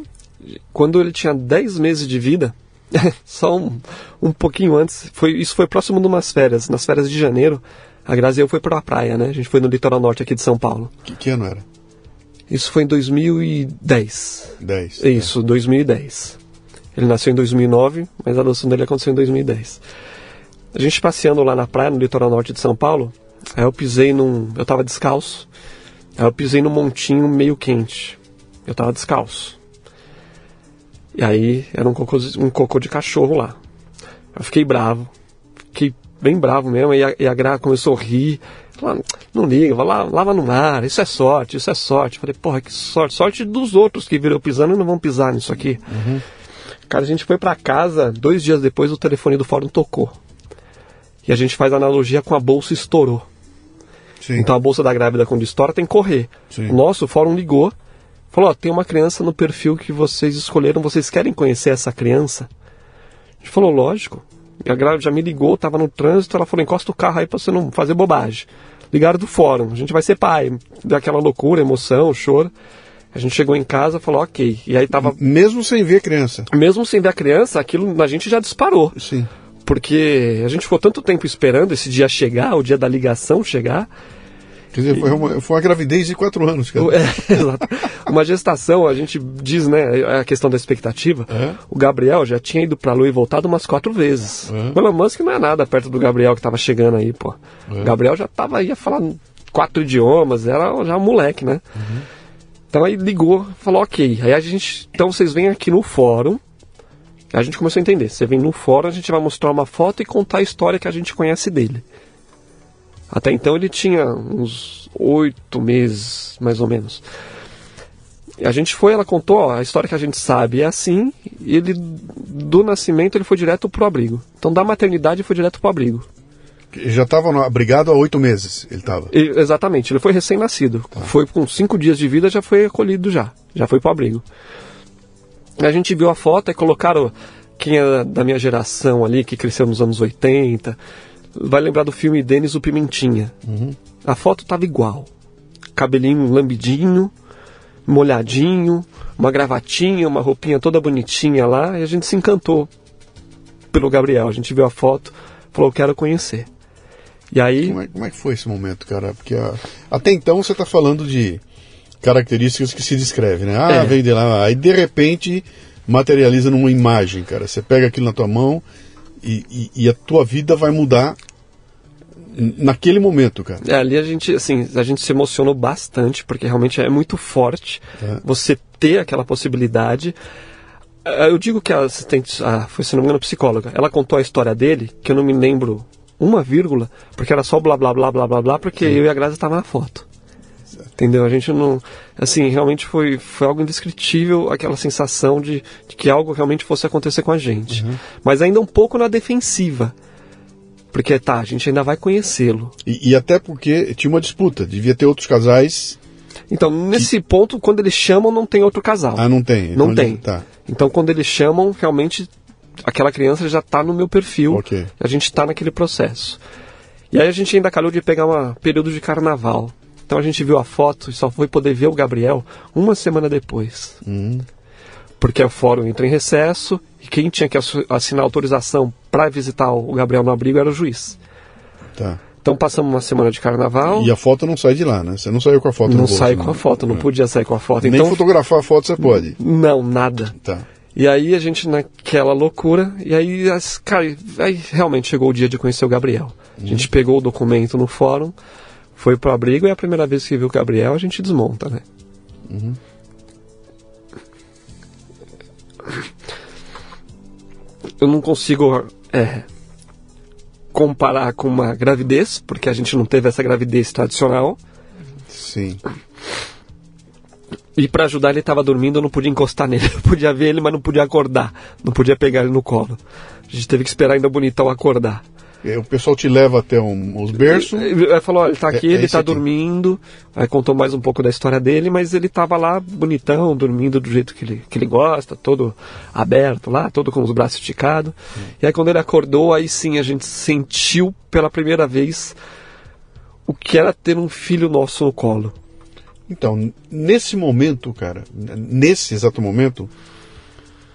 quando ele tinha 10 meses de vida, só um, um pouquinho antes, foi, isso foi próximo de umas férias, nas férias de janeiro, a Graziel foi para a praia, né? A gente foi no litoral norte aqui de São Paulo. Que, que ano era? Isso foi em 2010. 10. Isso, é. 2010. Ele nasceu em 2009, mas a adoção dele aconteceu em 2010. A gente passeando lá na praia, no litoral norte de São Paulo, aí eu pisei num. Eu tava descalço. Aí eu pisei num montinho meio quente. Eu tava descalço. E aí era um cocô, um cocô de cachorro lá. Eu fiquei bravo. Fiquei bem bravo mesmo. E a, e a Gra começou a rir. Falou, não liga, vai lá, lava no mar, isso é sorte, isso é sorte. Eu falei, porra, que sorte. Sorte dos outros que viram pisando e não vão pisar nisso aqui. Uhum. Cara, a gente foi para casa, dois dias depois o telefone do fórum tocou. E a gente faz analogia com a bolsa estourou. Sim. Então a bolsa da grávida quando estoura tem que correr. Sim. O nosso fórum ligou, falou, ó, tem uma criança no perfil que vocês escolheram, vocês querem conhecer essa criança? A gente falou, lógico. E a grávida já me ligou, tava no trânsito, ela falou, encosta o carro aí pra você não fazer bobagem. Ligaram do fórum, a gente vai ser pai. Daquela loucura, emoção, choro. A gente chegou em casa falou, ok. E aí tava. Mesmo sem ver a criança. Mesmo sem ver a criança, aquilo a gente já disparou. Sim porque a gente ficou tanto tempo esperando esse dia chegar, o dia da ligação chegar. Quer dizer, foi uma, foi uma gravidez de quatro anos. Cara. É, exato. Uma gestação, a gente diz, né, a questão da expectativa. É. O Gabriel já tinha ido pra Lua e voltado umas quatro vezes. É. O Elon Musk não é nada perto do Gabriel que tava chegando aí, pô. É. O Gabriel já tava, ia falar quatro idiomas, era já um moleque, né? Uhum. Então aí ligou, falou ok. Aí a gente, então vocês vêm aqui no fórum, a gente começou a entender. Você vem no fórum, a gente vai mostrar uma foto e contar a história que a gente conhece dele. Até então ele tinha uns oito meses, mais ou menos. A gente foi, ela contou, ó, a história que a gente sabe é assim, ele do nascimento ele foi direto pro abrigo. Então da maternidade foi direto pro abrigo. Já estava abrigado há oito meses, ele estava. Exatamente, ele foi recém-nascido. Tá. Foi com cinco dias de vida, já foi acolhido já. Já foi para o abrigo. A gente viu a foto e colocaram quem é da minha geração ali, que cresceu nos anos 80, vai lembrar do filme Denis o Pimentinha. Uhum. A foto tava igual. Cabelinho lambidinho, molhadinho, uma gravatinha, uma roupinha toda bonitinha lá, e a gente se encantou pelo Gabriel. A gente viu a foto, falou, quero conhecer. E aí. Como é, como é que foi esse momento, cara? Porque a, até então você está falando de características que se descreve, né? Ah, é. vem de lá. Aí de repente materializa numa imagem, cara. Você pega aquilo na tua mão e, e, e a tua vida vai mudar naquele momento, cara. É, ali a gente, assim, a gente se emocionou bastante, porque realmente é muito forte é. você ter aquela possibilidade. É, eu digo que a assistente, a, foi, se não me engano, psicóloga, ela contou a história dele, que eu não me lembro uma vírgula, porque era só blá blá blá blá blá blá, porque Sim. eu e a Graça estavam na foto. Entendeu? A gente não. Assim, realmente foi, foi algo indescritível aquela sensação de, de que algo realmente fosse acontecer com a gente. Uhum. Mas ainda um pouco na defensiva. Porque tá, a gente ainda vai conhecê-lo. E, e, até porque tinha uma disputa, devia ter outros casais. Então, nesse que... ponto, quando eles chamam, não tem outro casal. Ah, não tem? Então não tem. Tá. Então, quando eles chamam, realmente aquela criança já está no meu perfil. Okay. A gente está naquele processo. E aí a gente ainda calhou de pegar um período de carnaval. Então a gente viu a foto e só foi poder ver o Gabriel uma semana depois. Uhum. Porque o fórum entra em recesso e quem tinha que assinar autorização para visitar o Gabriel no abrigo era o juiz. Tá. Então passamos uma semana de carnaval. E a foto não sai de lá, né? Você não saiu com a foto Não sai com a foto, não é. podia sair com a foto. Nem então, fotografar a foto você pode? Não, nada. Tá. E aí a gente naquela loucura, e aí, as, cara, aí realmente chegou o dia de conhecer o Gabriel. A gente uhum. pegou o documento no fórum, foi pro abrigo e é a primeira vez que viu o Gabriel a gente desmonta, né? Uhum. Eu não consigo é, comparar com uma gravidez, porque a gente não teve essa gravidez tradicional. Sim. E para ajudar ele estava dormindo, eu não podia encostar nele. Eu podia ver ele, mas não podia acordar. Não podia pegar ele no colo. A gente teve que esperar ainda o bonitão acordar. É, o pessoal te leva até um, os berços. Ele falou, ele está aqui, é, é ele está dormindo. Aí contou mais um pouco da história dele, mas ele estava lá bonitão, dormindo do jeito que ele, que ele gosta, todo aberto lá, todo com os braços esticados. Hum. E aí quando ele acordou, aí sim a gente sentiu pela primeira vez o que era ter um filho nosso no colo. Então, nesse momento, cara, nesse exato momento,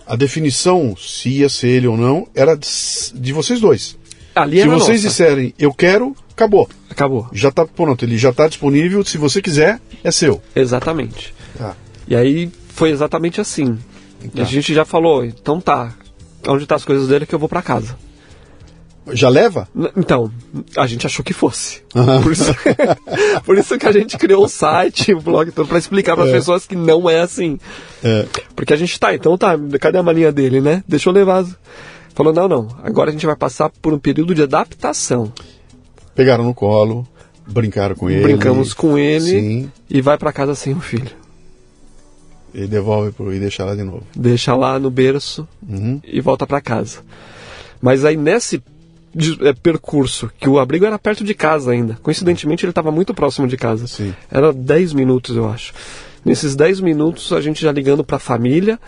a definição se ia ser ele ou não era de, de vocês dois. Ali se vocês nossa. disserem eu quero, acabou. Acabou. Já está pronto, ele já está disponível. Se você quiser, é seu. Exatamente. Tá. E aí foi exatamente assim. Tá. A gente já falou, então tá. Onde tá as coisas dele que eu vou para casa. Já leva? Então, a gente achou que fosse. Uhum. Por, isso, por, isso, que a gente criou o site, o blog todo, para explicar para as é. pessoas que não é assim. É. Porque a gente tá, então tá, cadê a malinha dele, né? Deixa eu levar. Falou, não, não, agora a gente vai passar por um período de adaptação. Pegaram no colo, brincaram com ele. Brincamos com ele sim. e vai para casa sem o filho. E devolve pro, e deixa lá de novo. Deixa lá no berço uhum. e volta para casa. Mas aí nesse é, percurso, que o abrigo era perto de casa ainda. Coincidentemente ele estava muito próximo de casa. Sim. Era 10 minutos, eu acho. Nesses 10 minutos a gente já ligando para a família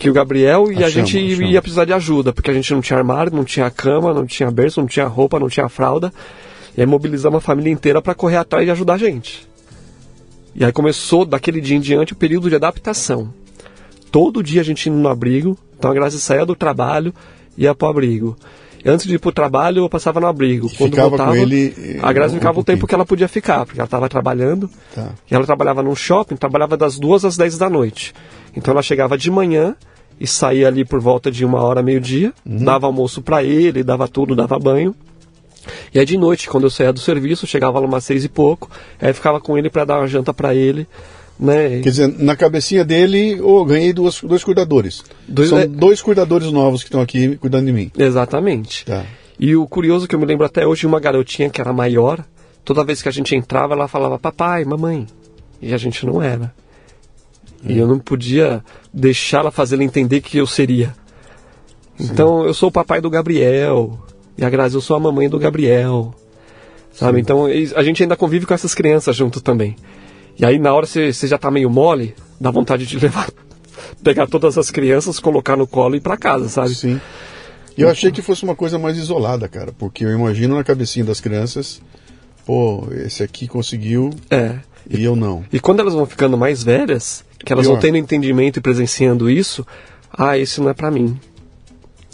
que o Gabriel e a, a gente ia precisar de ajuda, porque a gente não tinha armário, não tinha cama, não tinha berço, não tinha roupa, não tinha fralda. E aí mobilizamos a família inteira para correr atrás e ajudar a gente. E aí começou, daquele dia em diante, o período de adaptação. Todo dia a gente indo no abrigo, então a Grazi saía do trabalho, ia para o abrigo. Antes de ir pro trabalho, eu passava no abrigo. E Quando ficava voltava, com ele. A Grazi ficava um o tempo que ela podia ficar, porque ela estava trabalhando. Tá. E ela trabalhava num shopping, trabalhava das duas às dez da noite. Então ela chegava de manhã e saía ali por volta de uma hora, meio-dia, uhum. dava almoço para ele, dava tudo, dava banho. E aí de noite, quando eu saía do serviço, chegava lá umas seis e pouco, aí ficava com ele para dar uma janta para ele. Né? Quer dizer, na cabecinha dele, oh, ganhei duas, dois cuidadores. Dois, São é... dois cuidadores novos que estão aqui cuidando de mim. Exatamente. Tá. E o curioso que eu me lembro até hoje, uma garotinha que era maior, toda vez que a gente entrava, ela falava papai, mamãe. E a gente não era. E eu não podia deixá-la fazer ela entender que eu seria. Então, Sim. eu sou o papai do Gabriel. E a Grazi, eu sou a mamãe do Gabriel. Sabe? Sim. Então a gente ainda convive com essas crianças junto também. E aí na hora você, já tá meio mole, dá vontade de levar, pegar todas as crianças, colocar no colo e ir pra casa, sabe? Sim. E eu achei que fosse uma coisa mais isolada, cara, porque eu imagino na cabecinha das crianças, pô, esse aqui conseguiu é. e eu não. E quando elas vão ficando mais velhas, que elas Pior. vão tendo entendimento e presenciando isso, ah, esse não é para mim.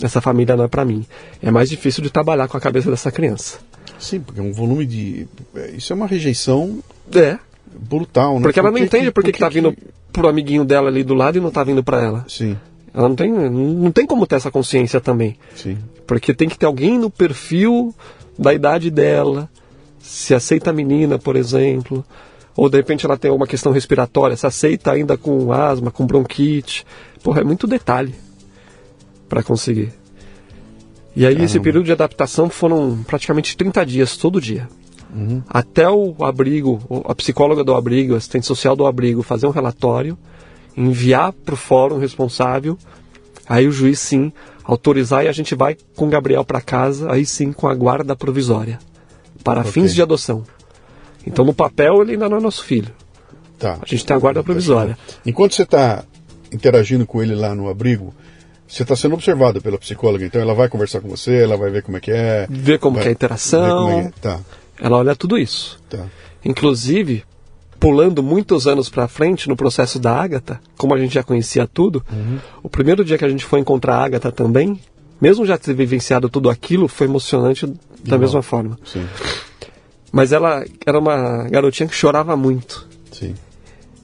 Essa família não é para mim. É mais difícil de trabalhar com a cabeça dessa criança. Sim, porque é um volume de. É, isso é uma rejeição. É. Brutal, né? Porque ela não entende por que, que, tá vindo pro amiguinho dela ali do lado e não tá vindo para ela. Sim. Ela não tem, não tem como ter essa consciência também. Sim. Porque tem que ter alguém no perfil da idade dela, se aceita a menina, por exemplo, ou de repente ela tem alguma questão respiratória, se aceita ainda com asma, com bronquite. Porra, é muito detalhe para conseguir. E aí Caramba. esse período de adaptação foram praticamente 30 dias, todo dia. Uhum. Até o abrigo, a psicóloga do abrigo, a assistente social do abrigo fazer um relatório, enviar para o fórum responsável, aí o juiz sim autorizar e a gente vai com o Gabriel para casa, aí sim com a guarda provisória, para okay. fins de adoção. Então no papel ele ainda não é nosso filho. Tá. A gente tem a guarda provisória. Enquanto você está interagindo com ele lá no abrigo, você está sendo observado pela psicóloga, então ela vai conversar com você, ela vai ver como é que é. Ver como vai, é a interação. É, tá. Ela olha tudo isso. Tá. Inclusive, pulando muitos anos para frente no processo da Ágata, como a gente já conhecia tudo, uhum. o primeiro dia que a gente foi encontrar a Ágata também, mesmo já ter vivenciado tudo aquilo, foi emocionante da mesma forma. Sim. Mas ela era uma garotinha que chorava muito. Sim.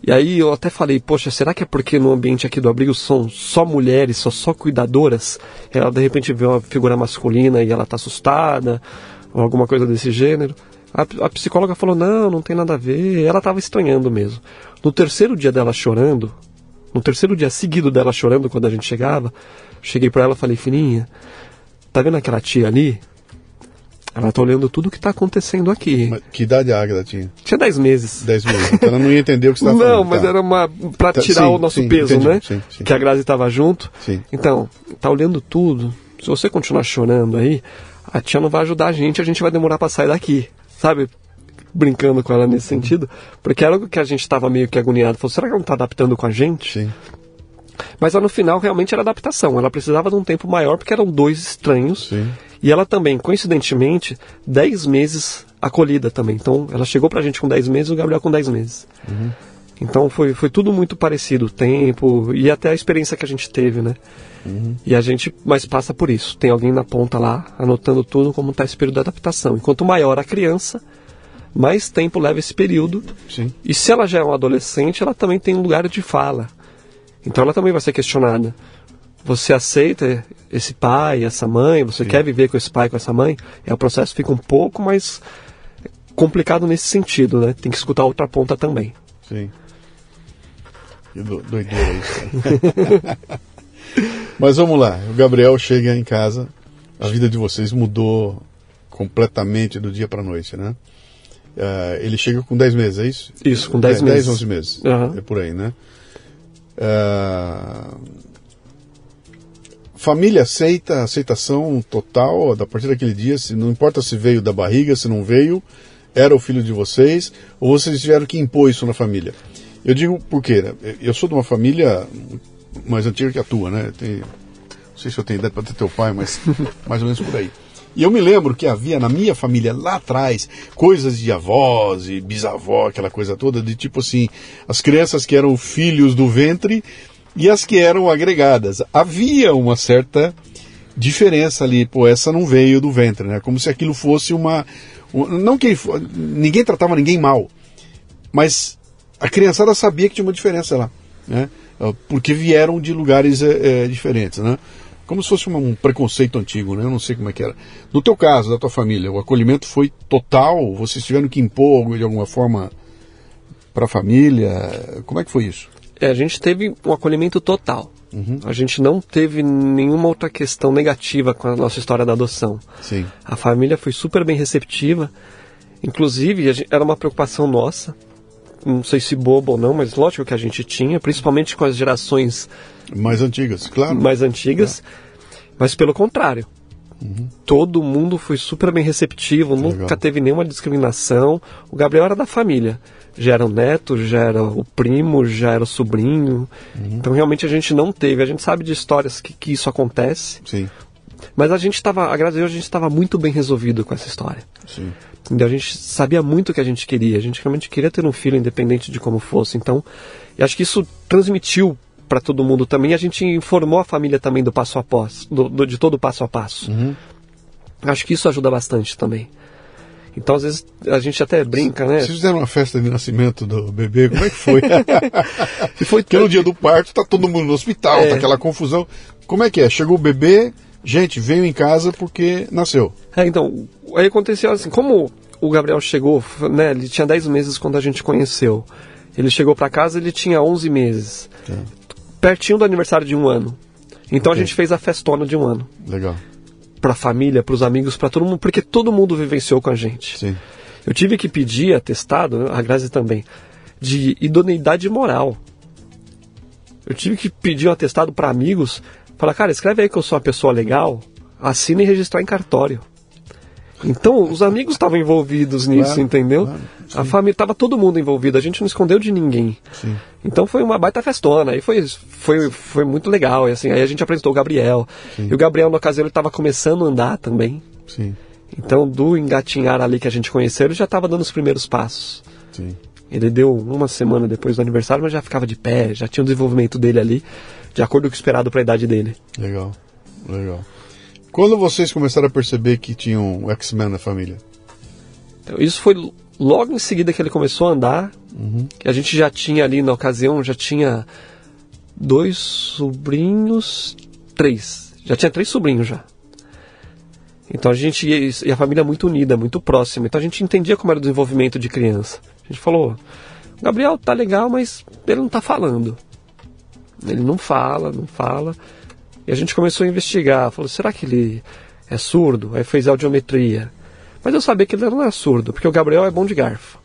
E aí eu até falei, poxa, será que é porque no ambiente aqui do abrigo são só mulheres, só só cuidadoras? Ela de repente vê uma figura masculina e ela tá assustada, ou alguma coisa desse gênero. A, a psicóloga falou, não, não tem nada a ver. Ela estava estranhando mesmo. No terceiro dia dela chorando, no terceiro dia seguido dela chorando quando a gente chegava, cheguei para ela e falei, fininha, tá vendo aquela tia ali? Ela tá olhando tudo o que tá acontecendo aqui. Mas que idade a Águeda tinha? Tinha 10 meses. 10 meses. Então ela não ia entender o que você estava falando. Não, mas tá. era uma. pra tá, tirar sim, o nosso sim, peso, entendi, né? Sim, sim. Que a Grazi estava junto. Sim. Então, tá olhando tudo. Se você continuar chorando aí, a tia não vai ajudar a gente, a gente vai demorar para sair daqui. Sabe? Brincando com ela nesse sentido. Porque era algo que a gente estava meio que agoniado. Falou, será que ela não tá adaptando com a gente? Sim. Mas lá no final realmente era adaptação. Ela precisava de um tempo maior porque eram dois estranhos. Sim. E ela também, coincidentemente, 10 meses acolhida também. Então, ela chegou pra gente com 10 meses e o Gabriel com 10 meses. Uhum. Então, foi, foi tudo muito parecido, o tempo e até a experiência que a gente teve, né? Uhum. E a gente, mas passa por isso. Tem alguém na ponta lá, anotando tudo como está esse período de adaptação. Enquanto maior a criança, mais tempo leva esse período. Sim. E se ela já é uma adolescente, ela também tem um lugar de fala. Então ela também vai ser questionada você aceita esse pai, essa mãe, você Sim. quer viver com esse pai, com essa mãe, é o processo fica um pouco mais complicado nesse sentido, né? Tem que escutar a outra ponta também. Sim. Que do, doideira isso. Mas vamos lá, o Gabriel chega em casa, a vida de vocês mudou completamente do dia para noite, né? Uh, ele chega com 10 meses, é isso? Isso, com 10 meses. 10, 11 meses. Uhum. É por aí, né? Uh, família aceita, aceitação total a partir daquele dia, se, não importa se veio da barriga, se não veio, era o filho de vocês, ou vocês tiveram que impor isso na família. Eu digo porque né? eu sou de uma família mais antiga que a tua, né? Tem, não sei se eu tenho idade para ter teu pai, mas mais ou menos por aí. E eu me lembro que havia na minha família lá atrás coisas de avós e bisavó, aquela coisa toda, de tipo assim, as crianças que eram filhos do ventre e as que eram agregadas. Havia uma certa diferença ali, pô, essa não veio do ventre, né? Como se aquilo fosse uma. Não que ninguém tratava ninguém mal, mas a criançada sabia que tinha uma diferença lá, né? Porque vieram de lugares é, diferentes, né? Como se fosse um preconceito antigo, né? Eu não sei como é que era. No teu caso, da tua família, o acolhimento foi total? Vocês tiveram que impor de alguma forma para a família? Como é que foi isso? É, a gente teve um acolhimento total. Uhum. A gente não teve nenhuma outra questão negativa com a nossa história da adoção. Sim. A família foi super bem receptiva. Inclusive, gente, era uma preocupação nossa. Não sei se bobo ou não, mas lógico que a gente tinha, principalmente com as gerações mais antigas, claro. Mais antigas. É. Mas pelo contrário, Uhum. Todo mundo foi super bem receptivo, Legal. nunca teve nenhuma discriminação. O Gabriel era da família. Já era o neto, já era o primo, já era o sobrinho. Uhum. Então realmente a gente não teve. A gente sabe de histórias que, que isso acontece. Sim. Mas a gente estava, a graças a Deus, a gente estava muito bem resolvido com essa história. Sim. Entendeu? A gente sabia muito o que a gente queria. A gente realmente queria ter um filho independente de como fosse. Então, eu acho que isso transmitiu para todo mundo também. A gente informou a família também do passo a passo, do, do, de todo o passo a passo. Uhum. Acho que isso ajuda bastante também. Então, às vezes, a gente até brinca, né? Vocês fizeram uma festa de nascimento do bebê, como é que foi? foi Porque no dia do parto tá todo mundo no hospital, é... tá aquela confusão. Como é que é? Chegou o bebê, gente, veio em casa porque nasceu. É, então, aí aconteceu assim, como o Gabriel chegou, né, ele tinha 10 meses quando a gente conheceu. Ele chegou para casa, ele tinha 11 meses. É. Pertinho do aniversário de um ano. Então okay. a gente fez a festona de um ano. Legal. Pra família, pros amigos, para todo mundo, porque todo mundo vivenciou com a gente. Sim. Eu tive que pedir atestado, a Grazi também, de idoneidade moral. Eu tive que pedir um atestado para amigos Fala, cara, escreve aí que eu sou uma pessoa legal, assina e registrar em cartório. Então, os amigos estavam envolvidos nisso, claro, entendeu? Claro, a família, estava todo mundo envolvido, a gente não escondeu de ninguém. Sim. Então foi uma baita festona, aí foi, foi, foi muito legal. E assim, aí a gente apresentou o Gabriel. Sim. E o Gabriel, na ocasião, ele estava começando a andar também. Sim. Então, do engatinhar ali que a gente conheceu, ele já estava dando os primeiros passos. Sim. Ele deu uma semana depois do aniversário, mas já ficava de pé, já tinha o desenvolvimento dele ali de acordo com o esperado para a idade dele. Legal, legal. Quando vocês começaram a perceber que tinham um X-Men na família? Então, isso foi logo em seguida que ele começou a andar. Uhum. A gente já tinha ali na ocasião, já tinha dois sobrinhos, três. Já tinha três sobrinhos já. Então a gente e a família muito unida, muito próxima. Então a gente entendia como era o desenvolvimento de criança. A gente falou: Gabriel tá legal, mas ele não tá falando. Ele não fala, não fala. E a gente começou a investigar. Falou, será que ele é surdo? Aí fez audiometria. Mas eu sabia que ele não é surdo, porque o Gabriel é bom de garfo.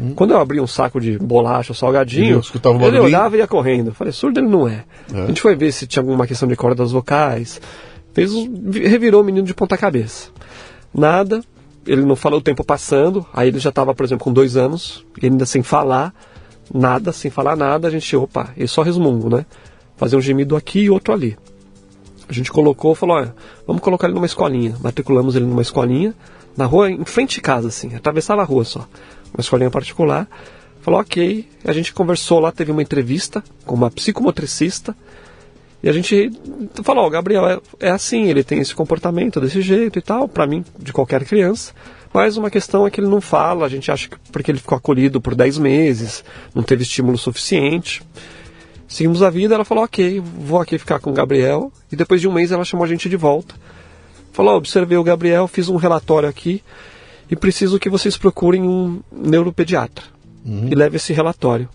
Hum. Quando eu abri um saco de bolacha, salgadinho, ele, ele olhava e ia correndo. Eu falei, surdo ele não é. é. A gente foi ver se tinha alguma questão de cordas vocais. Fez, revirou o menino de ponta cabeça. Nada, ele não falou o tempo passando, aí ele já estava, por exemplo, com dois anos, e ainda sem falar nada, sem falar nada, a gente, opa, e só resmungo, né? Fazer um gemido aqui e outro ali. A gente colocou, falou, olha, vamos colocar ele numa escolinha. Matriculamos ele numa escolinha, na rua, em frente de casa, assim, atravessava a rua só. Uma escolinha particular. Falou, ok. A gente conversou lá, teve uma entrevista com uma psicomotricista. E a gente falou, oh, Gabriel, é, é assim, ele tem esse comportamento desse jeito e tal, para mim, de qualquer criança. Mas uma questão é que ele não fala, a gente acha que porque ele ficou acolhido por 10 meses, não teve estímulo suficiente. Seguimos a vida, ela falou, ok, vou aqui ficar com o Gabriel. E depois de um mês ela chamou a gente de volta. Falou, observei o Gabriel, fiz um relatório aqui e preciso que vocês procurem um neuropediatra. Uhum. E leve esse relatório.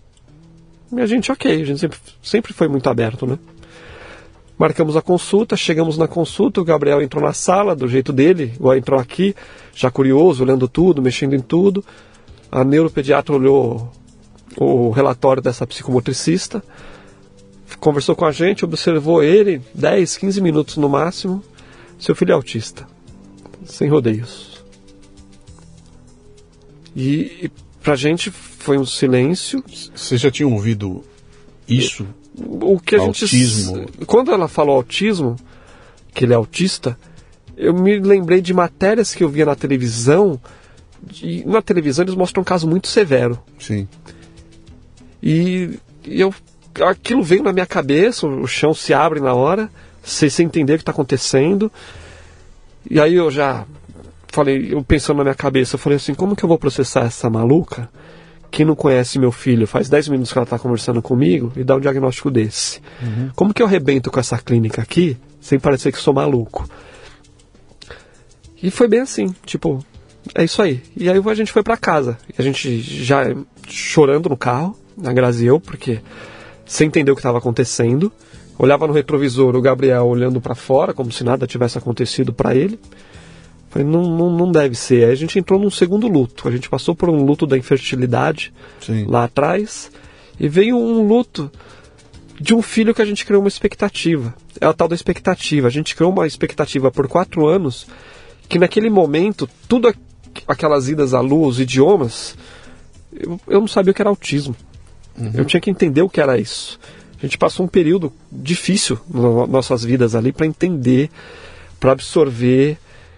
E a gente, ok, a gente sempre, sempre foi muito aberto, né? Marcamos a consulta, chegamos na consulta, o Gabriel entrou na sala do jeito dele, igual entrou aqui, já curioso, olhando tudo, mexendo em tudo. A neuropediatra olhou o relatório dessa psicomotricista, conversou com a gente, observou ele 10, 15 minutos no máximo. Seu filho é autista, sem rodeios. E, e pra gente foi um silêncio. Você já tinha ouvido isso o que a autismo. gente. Quando ela falou autismo, que ele é autista, eu me lembrei de matérias que eu via na televisão. Na televisão eles mostram um caso muito severo. Sim. E, e eu, aquilo veio na minha cabeça, o chão se abre na hora, sem, sem entender o que está acontecendo. E aí eu já falei, eu pensando na minha cabeça, eu falei assim, como que eu vou processar essa maluca? quem não conhece meu filho, faz 10 minutos que ela está conversando comigo e dá um diagnóstico desse. Uhum. Como que eu rebento com essa clínica aqui, sem parecer que sou maluco? E foi bem assim, tipo, é isso aí. E aí a gente foi para casa. E a gente já chorando no carro, na Graziel, porque sem entender o que estava acontecendo. Olhava no retrovisor o Gabriel olhando para fora, como se nada tivesse acontecido para ele. Falei, não, não, não deve ser. Aí a gente entrou num segundo luto. A gente passou por um luto da infertilidade Sim. lá atrás. E veio um luto de um filho que a gente criou uma expectativa. É a tal da expectativa. A gente criou uma expectativa por quatro anos que naquele momento, tudo aquelas idas à lua, os idiomas, eu, eu não sabia o que era autismo. Uhum. Eu tinha que entender o que era isso. A gente passou um período difícil nas nossas vidas ali para entender, para absorver.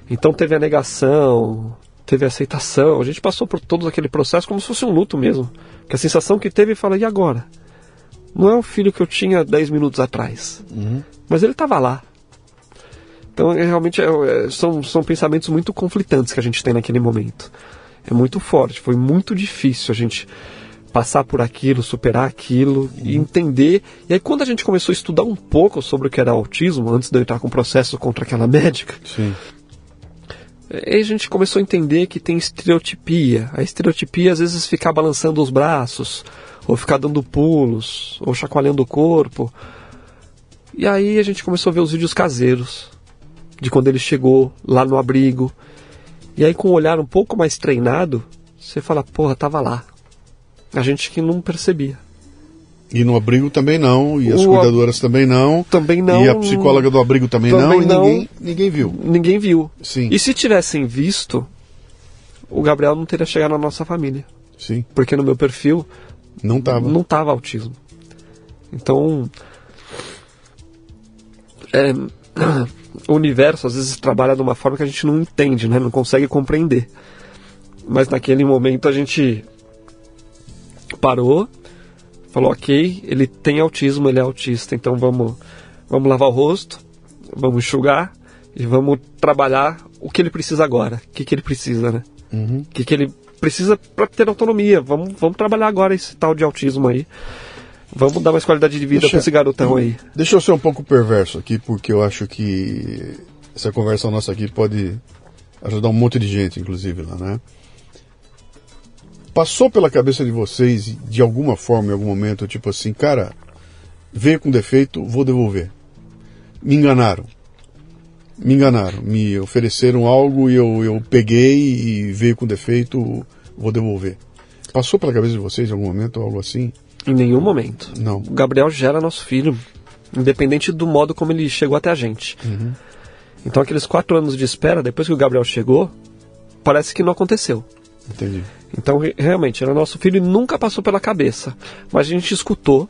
Então teve a negação, teve a aceitação. A gente passou por todo aquele processo como se fosse um luto mesmo. Que a sensação que teve, fala, e agora? Não é o filho que eu tinha 10 minutos atrás. Uhum. Mas ele estava lá. Então, é, realmente, é, é, são, são pensamentos muito conflitantes que a gente tem naquele momento. É muito forte, foi muito difícil a gente passar por aquilo, superar aquilo uhum. e entender. E aí, quando a gente começou a estudar um pouco sobre o que era autismo, antes de eu entrar com o processo contra aquela médica, Sim. Aí a gente começou a entender que tem estereotipia. A estereotipia às vezes ficar balançando os braços, ou ficar dando pulos, ou chacoalhando o corpo. E aí a gente começou a ver os vídeos caseiros de quando ele chegou lá no abrigo. E aí com um olhar um pouco mais treinado, você fala, porra, tava lá. A gente que não percebia. E no abrigo também não, e as o cuidadoras também não. Também não. E a psicóloga do abrigo também, também não, não, e ninguém, ninguém viu. Ninguém viu. Sim. E se tivessem visto, o Gabriel não teria chegado na nossa família. Sim. Porque no meu perfil não tava. Não tava autismo. Então, é, o universo às vezes trabalha de uma forma que a gente não entende, né? Não consegue compreender. Mas naquele momento a gente parou falou, ok, ele tem autismo, ele é autista, então vamos, vamos lavar o rosto, vamos enxugar e vamos trabalhar o que ele precisa agora. O que, que ele precisa, né? Uhum. O que, que ele precisa para ter autonomia. Vamos, vamos trabalhar agora esse tal de autismo aí. Vamos dar mais qualidade de vida para esse garotão aí. Deixa eu ser um pouco perverso aqui, porque eu acho que essa conversa nossa aqui pode ajudar um monte de gente, inclusive, lá, né? Passou pela cabeça de vocês, de alguma forma, em algum momento, tipo assim, cara, veio com defeito, vou devolver. Me enganaram. Me enganaram. Me ofereceram algo e eu, eu peguei e veio com defeito, vou devolver. Passou pela cabeça de vocês em algum momento algo assim? Em nenhum momento. Não. O Gabriel gera nosso filho, independente do modo como ele chegou até a gente. Uhum. Então, aqueles quatro anos de espera, depois que o Gabriel chegou, parece que não aconteceu. Entendi. Então, realmente, era nosso filho e nunca passou pela cabeça. Mas a gente escutou.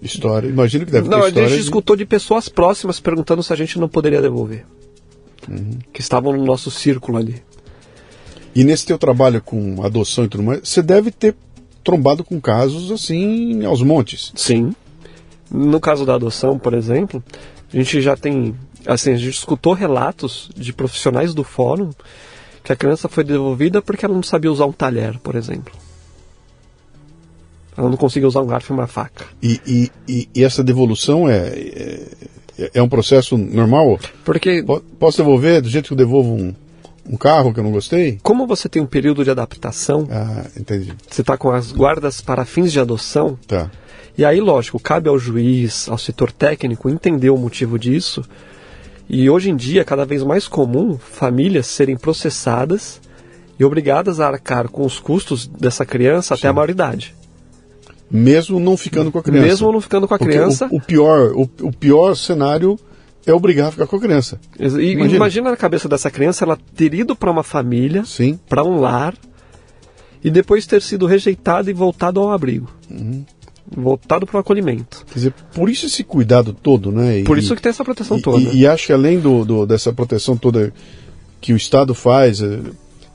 História, imagino que deve ter história. Não, a gente de... escutou de pessoas próximas perguntando se a gente não poderia devolver. Uhum. Que estavam no nosso círculo ali. E nesse teu trabalho com adoção e tudo mais, você deve ter trombado com casos assim aos montes. Sim. No caso da adoção, por exemplo, a gente já tem, assim, a gente escutou relatos de profissionais do fórum que a criança foi devolvida porque ela não sabia usar um talher, por exemplo. Ela não conseguia usar um garfo e uma faca. E, e, e, e essa devolução é, é, é, um processo normal? Porque... Posso devolver do jeito que eu devolvo um, um carro que eu não gostei? Como você tem um período de adaptação... Ah, entendi. Você está com as guardas para fins de adoção... Tá. E aí, lógico, cabe ao juiz, ao setor técnico entender o motivo disso e hoje em dia é cada vez mais comum famílias serem processadas e obrigadas a arcar com os custos dessa criança Sim. até a maioridade. Mesmo não ficando com a criança. Mesmo não ficando com a criança. O, o, pior, o, o, pior cenário é obrigar a ficar com a criança. E imagina, imagina na cabeça dessa criança ela ter ido para uma família, para um lar, e depois ter sido rejeitada e voltado ao abrigo. Uhum voltado para o acolhimento. Quer dizer, por isso esse cuidado todo, né? E, por isso que tem essa proteção e, toda. E, e, acho que além do, do, dessa proteção toda que o Estado faz, eh,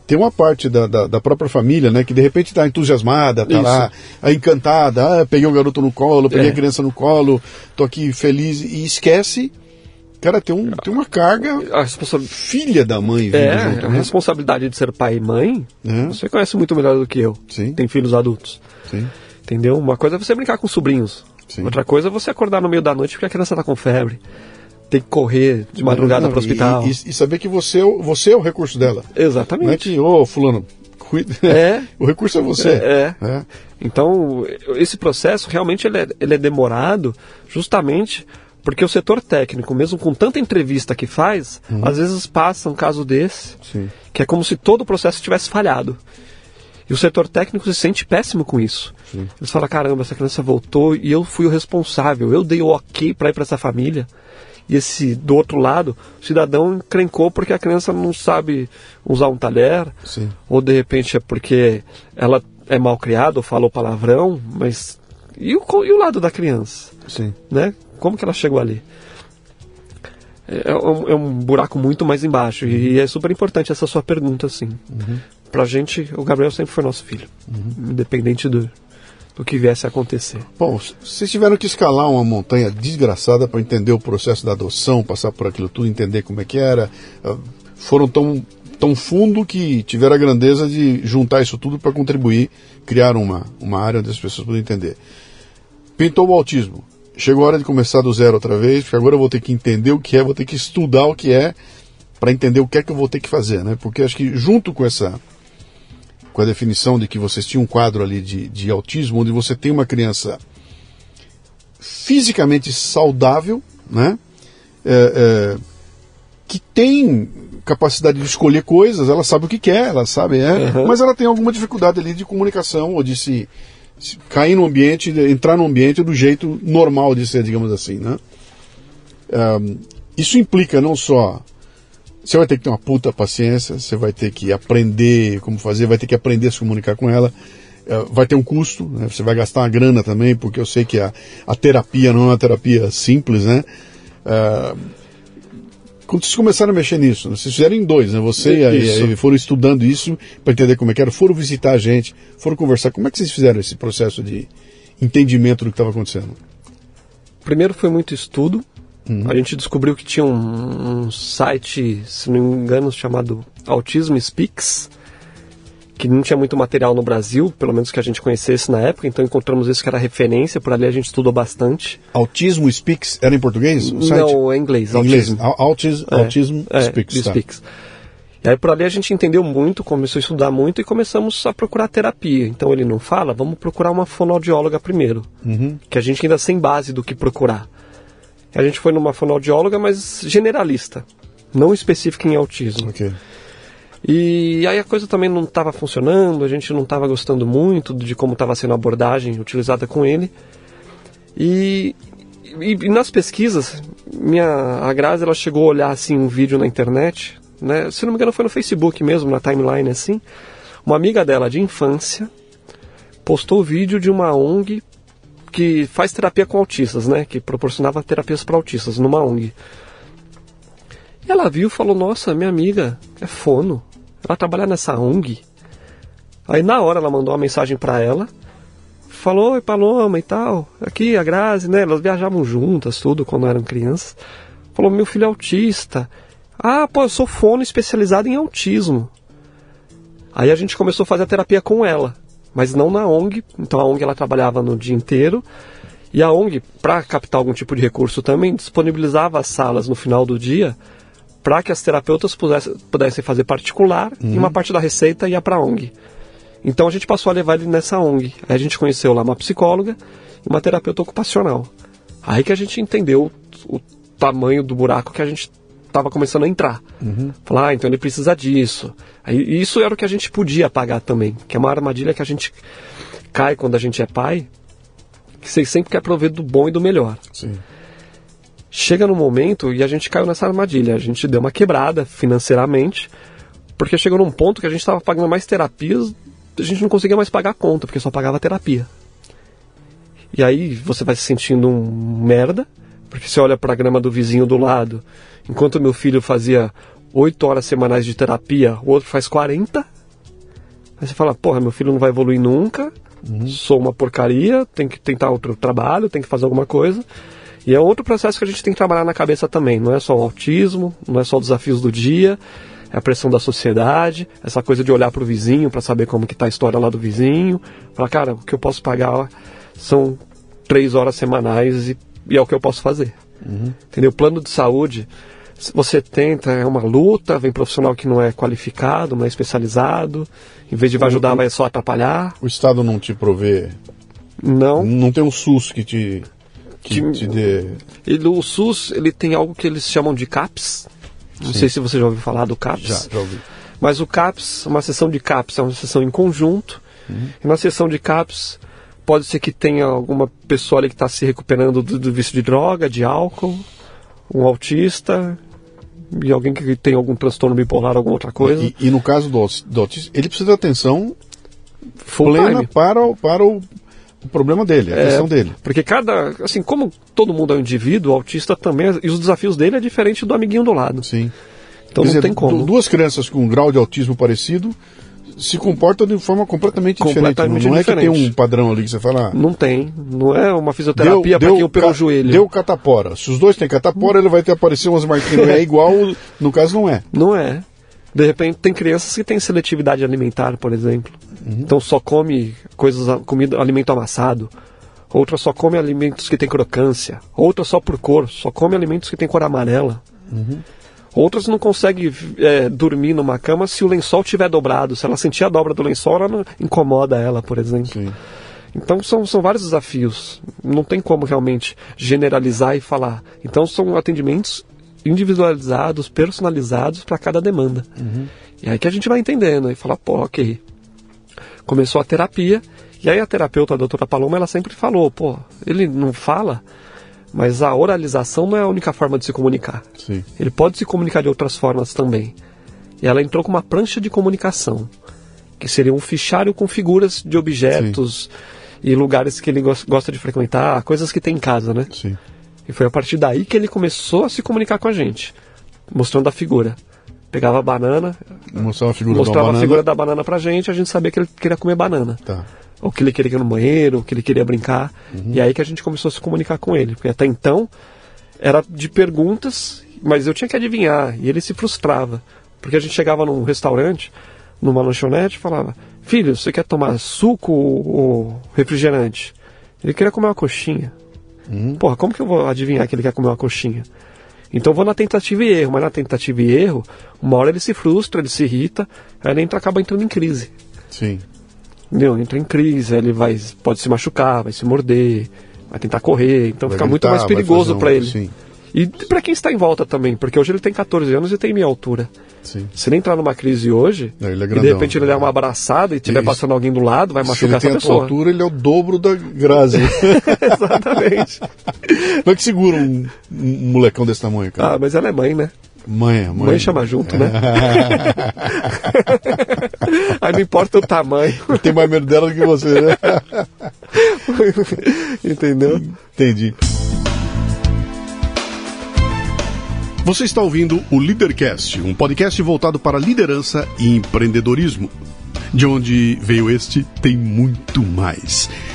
tem uma parte da, da, da, própria família, né, que de repente está entusiasmada, está lá, encantada, ah, peguei o garoto no colo, peguei é. a criança no colo, tô aqui feliz, e esquece Cara, tem, um, tem uma carga. A responsa... Filha da mãe vindo é, junto, né? A responsabilidade de ser pai e mãe, é. você conhece muito melhor do que eu. Sim. Tem filhos adultos. Sim. Entendeu? Uma coisa é você brincar com sobrinhos. Sim. Outra coisa é você acordar no meio da noite porque a criança está com febre. Tem que correr de madrugada para o hospital. E, e, saber que você, é você é o recurso dela. Exatamente. Não é que, ô, oh, fulano, cuida. É. o recurso é você. É, é. é. Então, esse processo realmente ele é, ele é demorado justamente porque o setor técnico, mesmo com tanta entrevista que faz, uhum. às vezes passa um caso desse, Sim. que é como se todo o processo tivesse falhado. E o setor técnico se sente péssimo com isso. Sim. Eles falam: caramba, essa criança voltou e eu fui o responsável, eu dei o ok para ir para essa família. E esse do outro lado, o cidadão encrencou porque a criança não sabe usar um talher, Sim. ou de repente é porque ela é mal criada ou falou palavrão, mas e o, e o lado da criança? Sim. Né? Como que ela chegou ali? É, é, um, é um buraco muito mais embaixo. E é super importante essa sua pergunta, assim. Uhum. Pra gente, o Gabriel sempre foi nosso filho. Uhum. Independente do, do que viesse a acontecer. Bom, vocês tiveram que escalar uma montanha desgraçada para entender o processo da adoção, passar por aquilo tudo, entender como é que era. Ah, foram tão, tão fundo que tiveram a grandeza de juntar isso tudo para contribuir, criar uma, uma área onde as pessoas podem entender. Pintou o autismo chegou a hora de começar do zero outra vez, porque agora eu vou ter que entender o que é, vou ter que estudar o que é, para entender o que é que eu vou ter que fazer, né? Porque acho que junto com essa com a definição de que vocês tinham um quadro ali de, de autismo, onde você tem uma criança fisicamente saudável, né? É, é, que tem capacidade de escolher coisas, ela sabe o que quer, ela sabe, é, uhum. mas ela tem alguma dificuldade ali de comunicação ou de se cair no ambiente, entrar no ambiente do jeito normal de ser, digamos assim, né? Um, isso implica não só você vai ter que ter uma puta paciência, você vai ter que aprender como fazer, vai ter que aprender a se comunicar com ela, uh, vai ter um custo, né? você vai gastar uma grana também, porque eu sei que a, a terapia não é uma terapia simples, né? Uh, quando vocês começaram a mexer nisso, né? vocês fizeram em dois, né? Você e, e foram estudando isso para entender como é que era, foram visitar a gente, foram conversar. Como é que vocês fizeram esse processo de entendimento do que estava acontecendo? Primeiro foi muito estudo. Uhum. A gente descobriu que tinha um, um, site, se não me engano, chamado Autism Speaks, que não tinha muito material no Brasil, pelo menos que a gente conhecesse na época, então encontramos isso que era referência, por ali a gente estudou bastante. Autismo Speaks era em português? Não, é inglês. Em inglês. Autism, é, Autism é, Speaks. Tá. speaks. E aí por ali a gente entendeu muito, começou a estudar muito e começamos a procurar terapia. Então ele não fala, vamos procurar uma fonoaudióloga primeiro, uhum. que a gente ainda sem base do que procurar. A gente foi numa fonoaudióloga, mas generalista, não específica em autismo. Okay. E aí a coisa também não estava funcionando, a gente não estava gostando muito de como estava sendo a abordagem utilizada com ele. E, e, e, nas pesquisas, minha, a Grazi ela chegou a olhar assim um vídeo na internet, né? se não me engano foi no Facebook mesmo, na timeline assim. Uma amiga dela de infância postou o vídeo de uma ONG que faz terapia com autistas, né? Que proporcionava terapias para autistas numa ONG. E ela viu e falou: Nossa, minha amiga é fono. Ela trabalha nessa ONG. Aí na hora ela mandou uma mensagem para ela. Falou, oi Paloma e tal. Aqui a Grazi, né? Elas viajavam juntas, tudo, quando eram crianças. Falou, meu filho é autista. Ah, pô, eu sou fono especializado em autismo. Aí a gente começou a fazer a terapia com ela, mas não na ONG. Então a ONG ela trabalhava no dia inteiro. E a ONG, para captar algum tipo de recurso também, disponibilizava as salas no final do dia para que as terapeutas pudessem, pudessem fazer particular uhum. e uma parte da receita ia para a ONG. Então a gente passou a levar ele nessa ONG. Aí a gente conheceu lá uma psicóloga e uma terapeuta ocupacional. Aí que a gente entendeu o, o tamanho do buraco que a gente estava começando a entrar. Uhum. Falar, ah, então ele precisa disso. Aí, isso era o que a gente podia pagar também, que é uma armadilha que a gente cai quando a gente é pai, que você sempre quer prover do bom e do melhor. Sim chega no momento e a gente caiu nessa armadilha. A gente deu uma quebrada financeiramente, porque chegou num ponto que a gente estava pagando mais terapias, a gente não conseguia mais pagar a conta, porque só pagava terapia. E aí você vai se sentindo um merda, porque você olha para a grama do vizinho do lado, enquanto meu filho fazia 8 horas semanais de terapia, o outro faz 40. Aí você fala, porra, meu filho não vai evoluir nunca, uhum. sou uma porcaria, tem que tentar outro trabalho, tem que fazer alguma coisa. E é outro processo que a gente tem que trabalhar na cabeça também. Não é só o autismo, não é só os desafios do dia, é a pressão da sociedade, essa coisa de olhar para o vizinho para saber como que está a história lá do vizinho. Falar, cara, o que eu posso pagar são três horas semanais e, e é o que eu posso fazer. Uhum. Entendeu? Plano de saúde, você tenta, é uma luta, vem profissional que não é qualificado, não é especializado, em vez de vai ajudar, vai só atrapalhar. O Estado não te provê. Não. Não tem um SUS que te que, que te dê... ele, o SUS ele tem algo que eles chamam de CAPS. Não Sim. sei se você já ouviu falar do CAPS. Já, já ouvi. Mas o CAPS, uma sessão de CAPS é uma sessão em conjunto. Uhum. E na sessão de CAPS pode ser que tenha alguma pessoa ali que está se recuperando do, do vício de droga, de álcool, um autista e alguém que tem algum transtorno bipolar, alguma outra coisa. E, e no caso do, do autista, ele precisa de atenção Full plena time. para, o, para o, o problema dele, a é, questão dele. Porque cada, assim, como todo mundo é um indivíduo, o autista também, e os desafios dele é diferente do amiguinho do lado. Sim. Então Quer não dizer, tem como. Duas crianças com um grau de autismo parecido se comportam de forma completamente, completamente diferente. Não, não é que tem um padrão ali que você fala. Ah, não tem. Não é uma fisioterapia para quem operou o joelho. Deu catapora. Se os dois têm catapora, ele vai ter aparecer umas marquinhas. é igual, no caso não é. Não é. De repente tem crianças que têm seletividade alimentar, por exemplo. Uhum. Então só come coisas, comida, alimento amassado. Outra só come alimentos que têm crocância. Outra só por cor, só come alimentos que têm cor amarela. Uhum. Outras não conseguem é, dormir numa cama se o lençol estiver dobrado. Se ela sentir a dobra do lençol, ela não incomoda ela, por exemplo. Sim. Então são, são vários desafios. Não tem como realmente generalizar e falar. Então são atendimentos individualizados, personalizados para cada demanda. Uhum. E aí que a gente vai entendendo e fala, pô, ok. Começou a terapia, e aí a terapeuta, a doutora Paloma, ela sempre falou, pô, ele não fala, mas a oralização não é a única forma de se comunicar. Sim. Ele pode se comunicar de outras formas também. E ela entrou com uma prancha de comunicação, que seria um fichário com figuras de objetos Sim. e lugares que ele gosta de frequentar, coisas que tem em casa, né? Sim. E foi a partir daí que ele começou a se comunicar com a gente, mostrando a figura. Pegava a banana, mostrava a figura, mostrava da, banana. a figura da banana pra gente, a gente sabia que ele queria comer banana. Tá ou que ele queria ir no banheiro, ou que ele queria brincar. Uhum. E aí que a gente começou a se comunicar com ele. Porque até então era de perguntas, mas eu tinha que adivinhar. E ele se frustrava. Porque a gente chegava num restaurante, numa lanchonete, e falava: Filho, você quer tomar suco ou refrigerante? Ele queria comer uma coxinha. Uhum. Porra, como que eu vou adivinhar que ele quer comer uma coxinha? Então eu vou na tentativa e erro, mas na tentativa e erro, uma hora ele se frustra, ele se irrita, aí ele entra, acaba entrando em crise. Sim entendeu? entra em crise, ele vai, pode se machucar, vai se morder, vai tentar correr, então vai fica gritar, muito mais perigoso um, para ele. Sim. E para quem está em volta também, porque hoje ele tem 14 anos e tem minha altura. Sim. Se ele entrar numa crise hoje, é, é grandão, e de repente ele der uma abraçada e estiver passando alguém do lado, vai machucar Se ele tem a altura, ele é o dobro da Grazi. Exatamente. Como é que segura um, um molecão desse tamanho, cara? Ah, mas ela é mãe, né? Mãe, mãe. Mãe chama junto, né? Aí não importa o tamanho. Tem mais medo dela do que você, né? Entendeu? Entendi. Você está ouvindo o Leadercast, um podcast voltado para liderança e empreendedorismo. De onde veio este, tem muito mais.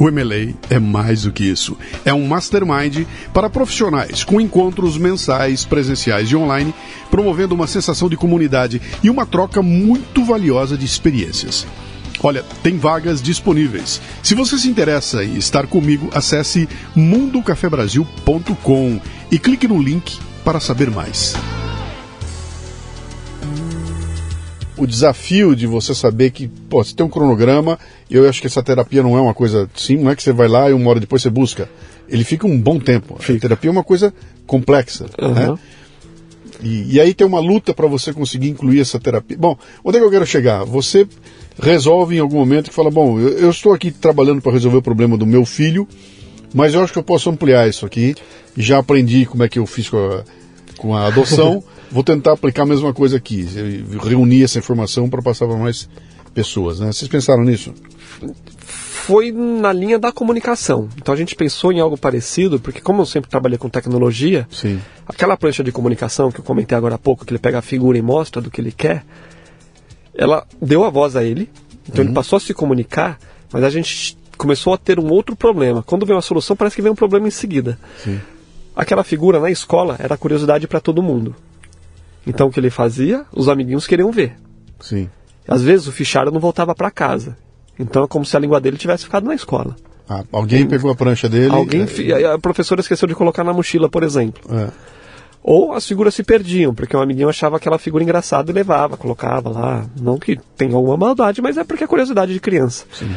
O MLA é mais do que isso. É um mastermind para profissionais, com encontros mensais, presenciais e online, promovendo uma sensação de comunidade e uma troca muito valiosa de experiências. Olha, tem vagas disponíveis. Se você se interessa em estar comigo, acesse mundocafebrasil.com e clique no link para saber mais o desafio de você saber que, pô, você tem um cronograma, eu acho que essa terapia não é uma coisa sim, não é que você vai lá e uma hora depois você busca. Ele fica um bom tempo. Fica. A terapia é uma coisa complexa, uhum. né? E, e, aí tem uma luta para você conseguir incluir essa terapia. Bom, onde é que eu quero chegar? Você resolve em algum momento que fala, bom, eu, eu estou aqui trabalhando para resolver o problema do meu filho, mas eu acho que eu posso ampliar isso aqui. Já aprendi como é que eu fiz com a, com a adoção. Vou tentar aplicar a mesma coisa aqui, reunir essa informação para passar para mais pessoas. Né? Vocês pensaram nisso? Foi na linha da comunicação. Então a gente pensou em algo parecido, porque como eu sempre trabalhei com tecnologia, Sim. aquela prancha de comunicação que eu comentei agora há pouco, que ele pega a figura e mostra do que ele quer, ela deu a voz a ele, então uhum. ele passou a se comunicar, mas a gente começou a ter um outro problema. Quando vem uma solução, parece que vem um problema em seguida. Sim. Aquela figura na escola era curiosidade para todo mundo. Então o que ele fazia? Os amiguinhos queriam ver. Sim. Às vezes o fichário não voltava para casa. Então é como se a língua dele tivesse ficado na escola. Ah, alguém pegou a prancha dele. Alguém, é... a professora esqueceu de colocar na mochila, por exemplo. É. Ou as figuras se perdiam, porque um amiguinho achava aquela figura engraçada e levava, colocava lá. Não que tenha alguma maldade, mas é porque é curiosidade de criança. Sim.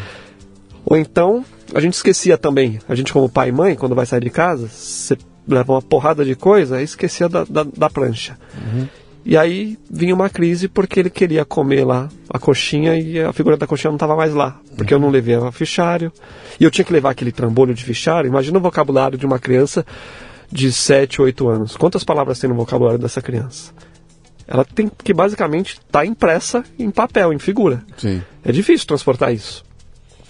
Ou então, a gente esquecia também. A gente, como pai e mãe, quando vai sair de casa, você leva uma porrada de coisa e esquecia da, da, da prancha. Uhum. E aí vinha uma crise porque ele queria comer lá a coxinha e a figura da coxinha não estava mais lá. Porque eu não levei o fichário. E eu tinha que levar aquele trambolho de fichário. Imagina o vocabulário de uma criança de 7, 8 anos. Quantas palavras tem no vocabulário dessa criança? Ela tem que basicamente estar tá impressa em papel, em figura. Sim. É difícil transportar isso.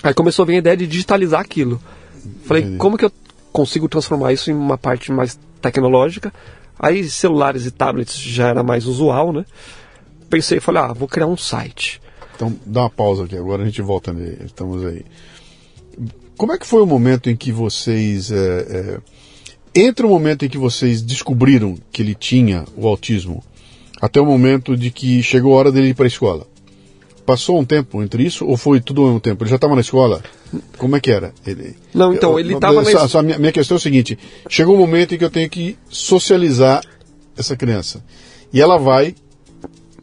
Aí começou a vir a ideia de digitalizar aquilo. Falei, Entendi. como que eu consigo transformar isso em uma parte mais tecnológica? Aí celulares e tablets já era mais usual, né? Pensei, falei, ah, vou criar um site. Então dá uma pausa aqui, agora a gente volta, estamos aí. Como é que foi o momento em que vocês. É, é, entre o momento em que vocês descobriram que ele tinha o autismo, até o momento de que chegou a hora dele ir para a escola? Passou um tempo entre isso ou foi tudo ao mesmo tempo? Ele já estava na escola? Como é que era? Ele, não, então, ele estava na escola. Minha, minha questão é o seguinte: chegou um momento em que eu tenho que socializar essa criança. E ela vai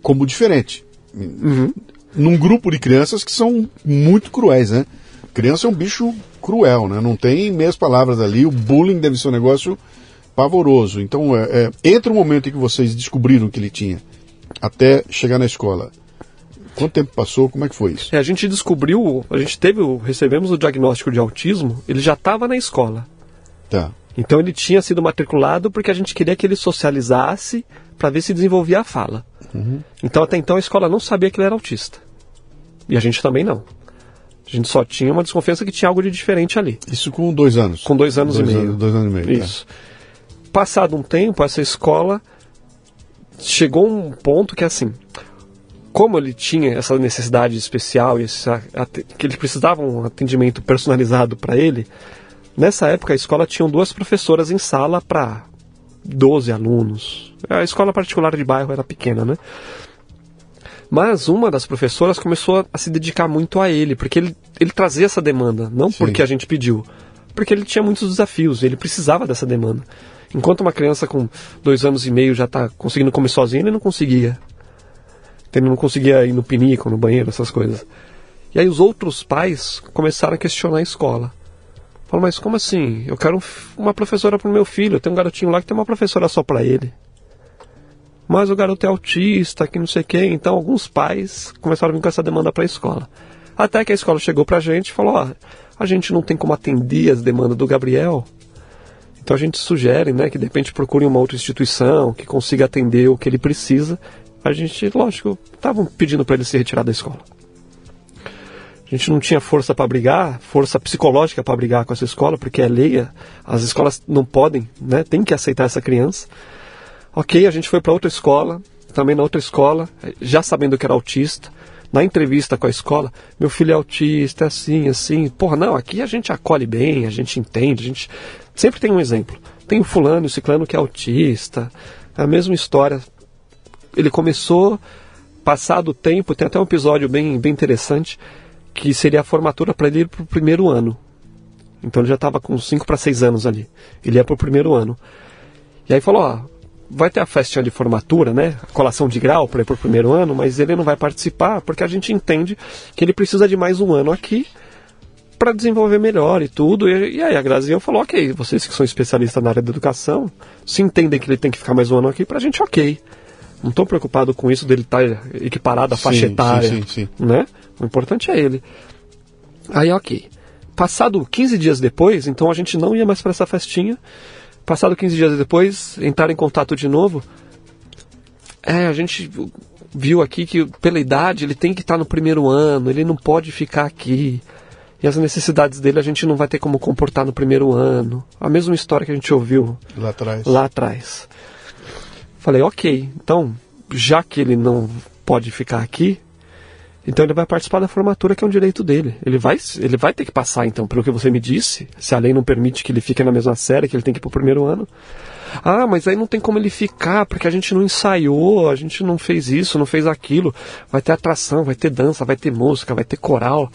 como diferente. Uhum. Num grupo de crianças que são muito cruéis, né? Criança é um bicho cruel, né? Não tem meias palavras ali. O bullying deve ser um negócio pavoroso. Então, é, é, entre o momento em que vocês descobriram que ele tinha até chegar na escola, Quanto tempo passou? Como é que foi isso? É, a gente descobriu, a gente teve, recebemos o diagnóstico de autismo, ele já estava na escola. Tá. Então ele tinha sido matriculado porque a gente queria que ele socializasse para ver se desenvolvia a fala. Uhum. Então até então a escola não sabia que ele era autista. E a gente também não. A gente só tinha uma desconfiança que tinha algo de diferente ali. Isso com dois anos? Com dois anos dois e meio. Anos, dois anos e meio. Tá. Isso. Tá. Passado um tempo, essa escola chegou um ponto que é assim como ele tinha essa necessidade especial e essa, que ele precisava um atendimento personalizado para ele, nessa época a escola tinha duas professoras em sala para 12 alunos. A escola particular de bairro era pequena, né? Mas uma das professoras começou a se dedicar muito a ele, porque ele, ele trazia essa demanda, não Sim. porque a gente pediu, porque ele tinha muitos desafios, ele precisava dessa demanda. Enquanto uma criança com dois anos e meio já está conseguindo comer sozinha, ele não conseguia ele não conseguia ir no pinico, no banheiro, essas coisas. E aí os outros pais começaram a questionar a escola. Falaram, mas como assim? Eu quero uma professora para o meu filho. Tem um garotinho lá que tem uma professora só para ele. Mas o garoto é autista, que não sei o quê. Então alguns pais começaram a vir com essa demanda para a escola. Até que a escola chegou para a gente e falou, ó, a gente não tem como atender as demandas do Gabriel. Então a gente sugere, né, que de repente procure uma outra instituição que consiga atender o que ele precisa a gente, lógico, estavam pedindo para ele se retirar da escola. A gente não tinha força para brigar, força psicológica para brigar com essa escola, porque é lei, as escolas não podem, né? Tem que aceitar essa criança. Ok, a gente foi para outra escola, também na outra escola, já sabendo que era autista. Na entrevista com a escola, meu filho é autista, é assim, assim. Porra, não, aqui a gente acolhe bem, a gente entende, a gente sempre tem um exemplo. Tem o fulano, o ciclano que é autista, é a mesma história ele começou, passado o tempo, tem até um episódio bem, bem interessante, que seria a formatura para ele ir para o primeiro ano. Então ele já estava com 5 para 6 anos ali. Ele ia para o primeiro ano. E aí falou, ó, vai ter a festinha de formatura, né? A colação de grau para ir para o primeiro ano, mas ele não vai participar porque a gente entende que ele precisa de mais um ano aqui para desenvolver melhor e tudo. E, e aí a Grazinha falou, ok, vocês que são especialistas na área da educação, se entendem que ele tem que ficar mais um ano aqui, para a gente ok. Não estou preocupado com isso dele estar tá equiparado à faixa sim, etária. Sim, sim, né? O importante é ele. Aí, ok. Passado 15 dias depois, então a gente não ia mais para essa festinha. Passado 15 dias depois, entrar em contato de novo. É, a gente viu aqui que pela idade ele tem que estar tá no primeiro ano, ele não pode ficar aqui. E as necessidades dele a gente não vai ter como comportar no primeiro ano. A mesma história que a gente ouviu lá atrás. Lá atrás. Falei, ok, então, já que ele não pode ficar aqui, então ele vai participar da formatura, que é um direito dele. Ele vai, ele vai ter que passar, então, pelo que você me disse, se a lei não permite que ele fique na mesma série, que ele tem que ir pro primeiro ano. Ah, mas aí não tem como ele ficar, porque a gente não ensaiou, a gente não fez isso, não fez aquilo. Vai ter atração, vai ter dança, vai ter música, vai ter coral.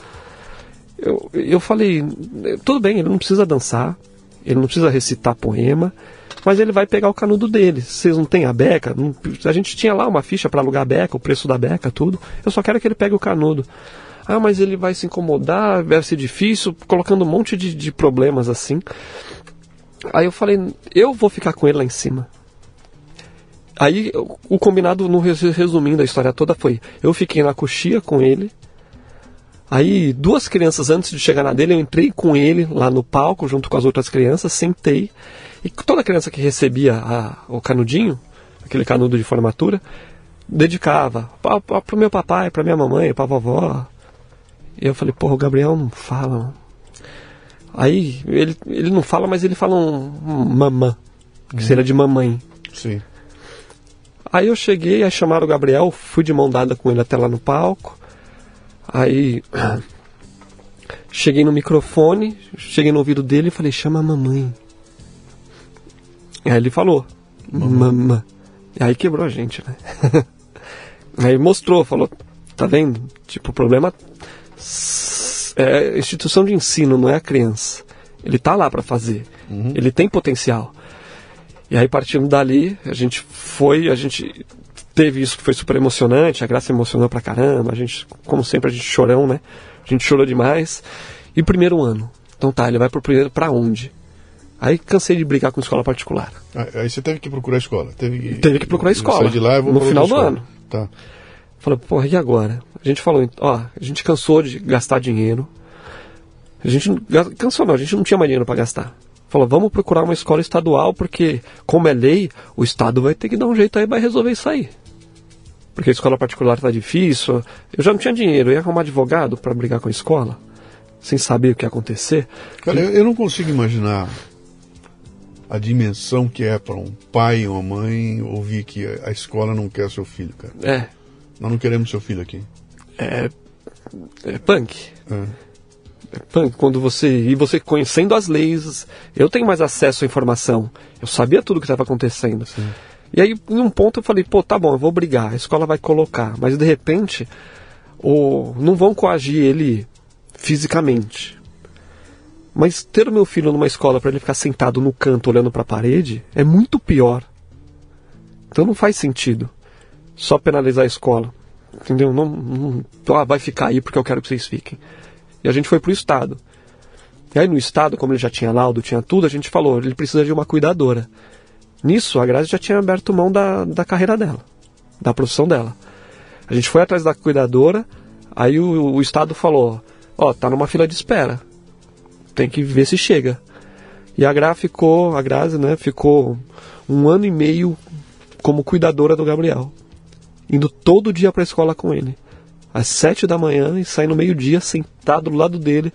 eu, eu falei, tudo bem, ele não precisa dançar, ele não precisa recitar poema, mas ele vai pegar o canudo dele. Vocês não têm a beca? Não, a gente tinha lá uma ficha para alugar a beca, o preço da beca, tudo. Eu só quero que ele pegue o canudo. Ah, mas ele vai se incomodar, vai ser difícil, colocando um monte de, de problemas assim. Aí eu falei, eu vou ficar com ele lá em cima. Aí o combinado, no resumindo a história toda, foi: eu fiquei na coxia com ele. Aí, duas crianças antes de chegar na dele, eu entrei com ele lá no palco, junto com as outras crianças, sentei. E toda criança que recebia a, o canudinho, aquele canudo de formatura, dedicava para o meu papai, para minha mamãe, para a vovó. E eu falei, porra, o Gabriel não fala. Aí, ele, ele não fala, mas ele fala um, um mamã, que seria de mamãe. Sim. Aí eu cheguei, aí chamaram o Gabriel, fui de mão dada com ele até lá no palco. Aí cheguei no microfone, cheguei no ouvido dele e falei, chama a mamãe. Aí ele falou, mamã. E aí quebrou a gente, né? aí mostrou, falou, tá vendo? Tipo, o problema é a instituição de ensino, não é a criança. Ele tá lá para fazer. Uhum. Ele tem potencial. E aí partindo dali, a gente foi, a gente teve isso que foi super emocionante, a Graça emocionou pra caramba, a gente, como sempre, a gente chorão, né? A gente chorou demais. E primeiro ano. Então tá, ele vai pro primeiro pra onde? Aí cansei de brigar com escola particular. Aí você teve que procurar escola? Teve que, teve que procurar escola. de lá, no final do ano. Tá. Falei, porra, e agora? A gente falou, ó, a gente cansou de gastar dinheiro. A gente cansou não, a gente não tinha mais dinheiro para gastar. Falou, vamos procurar uma escola estadual, porque, como é lei, o Estado vai ter que dar um jeito aí, vai resolver isso aí. Porque a escola particular está difícil. Eu já não tinha dinheiro, eu ia arrumar advogado para brigar com a escola, sem saber o que ia acontecer. Cara, eu, eu não consigo imaginar a dimensão que é para um pai e uma mãe ouvir que a escola não quer seu filho, cara. É. Nós não queremos seu filho aqui. É. É punk. É quando você e você conhecendo as leis, eu tenho mais acesso à informação. Eu sabia tudo o que estava acontecendo. Sim. E aí, em um ponto, eu falei, pô, tá bom, eu vou brigar, a escola vai colocar. Mas de repente, o, não vão coagir ele fisicamente. Mas ter o meu filho numa escola para ele ficar sentado no canto olhando para a parede é muito pior. Então não faz sentido só penalizar a escola. Entendeu? Não, não ah, vai ficar aí porque eu quero que vocês fiquem. E a gente foi pro Estado. E aí no Estado, como ele já tinha laudo, tinha tudo, a gente falou, ele precisa de uma cuidadora. Nisso, a Grazi já tinha aberto mão da, da carreira dela, da profissão dela. A gente foi atrás da cuidadora, aí o, o Estado falou, ó, oh, tá numa fila de espera. Tem que ver se chega. E a Gra ficou, a Grazi, né, ficou um ano e meio como cuidadora do Gabriel. Indo todo dia para a escola com ele às sete da manhã e sair no meio-dia sentado do lado dele,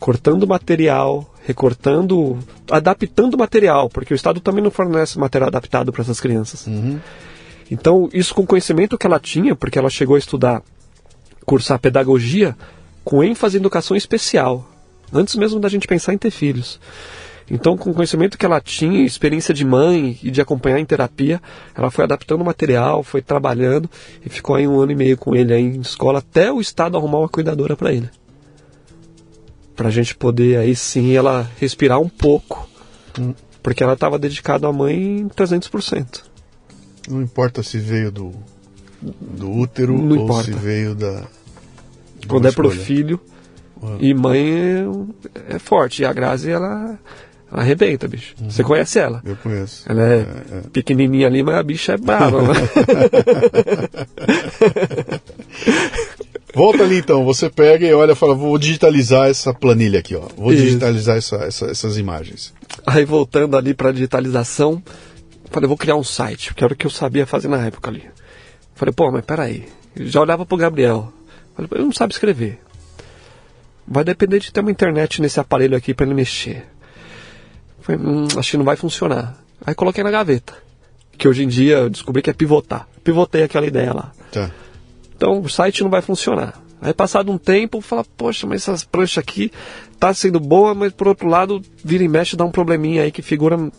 cortando material, recortando, adaptando material, porque o Estado também não fornece material adaptado para essas crianças. Uhum. Então, isso com o conhecimento que ela tinha, porque ela chegou a estudar, cursar pedagogia com ênfase em educação especial, antes mesmo da gente pensar em ter filhos. Então, com o conhecimento que ela tinha, experiência de mãe e de acompanhar em terapia, ela foi adaptando o material, foi trabalhando e ficou aí um ano e meio com ele aí em escola até o Estado arrumar uma cuidadora para ele. Pra gente poder aí sim ela respirar um pouco. Porque ela estava dedicada à mãe em 300%. Não importa se veio do, do útero Não ou importa. se veio da. Quando é pro filho. Uhum. E mãe é, é, forte. E a Grazi, ela ela arrebenta, bicho. Uhum. Você conhece ela? Eu conheço. Ela é, é, é. pequenininha ali, mas a bicha é brava. Volta ali então, você pega e olha e fala, vou digitalizar essa planilha aqui, ó. Vou Isso. digitalizar essa, essa, essas imagens. Aí voltando ali para digitalização, falei, vou criar um site, que era o que eu sabia fazer na época ali. Falei, pô, mas peraí. Já olhava pro Gabriel. Falei, ele não sabe escrever. Vai depender de ter uma internet nesse aparelho aqui para ele mexer. Falei, hum, acho que não vai funcionar. Aí coloquei na gaveta. Que hoje em dia eu descobri que é pivotar. Pivotei aquela ideia lá. Tá. Então o site não vai funcionar. Aí passado um tempo, fala, poxa, mas essas pranchas aqui tá sendo boa, mas por outro lado, vira e mexe, dá um probleminha aí que figura.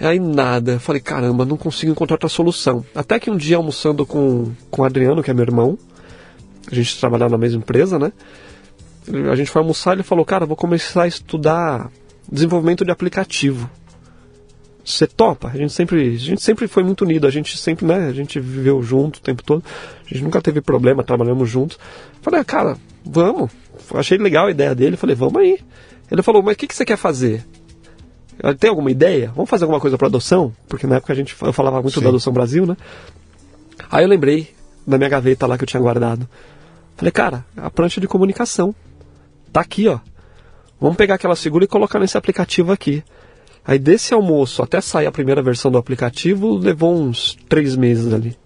Aí nada. Eu falei, caramba, não consigo encontrar outra solução. Até que um dia almoçando com, com o Adriano, que é meu irmão, a gente trabalhava na mesma empresa, né? A gente foi almoçar, ele falou, cara, vou começar a estudar desenvolvimento de aplicativo. Você topa? A gente sempre, a gente sempre foi muito unido, a gente sempre, né, a gente viveu junto o tempo todo. A gente nunca teve problema, trabalhamos juntos. Falei, ah, cara, vamos. Achei legal a ideia dele, falei, vamos aí. Ele falou, mas o que, que você quer fazer? Tem alguma ideia? Vamos fazer alguma coisa para adoção? Porque na época a gente eu falava muito Sim. da adoção Brasil, né? Aí eu lembrei da minha gaveta lá que eu tinha guardado. Falei, cara, a prancha de comunicação. Tá aqui, ó. Vamos pegar aquela segura e colocar nesse aplicativo aqui. Aí desse almoço até sair a primeira versão do aplicativo, levou uns três meses ali.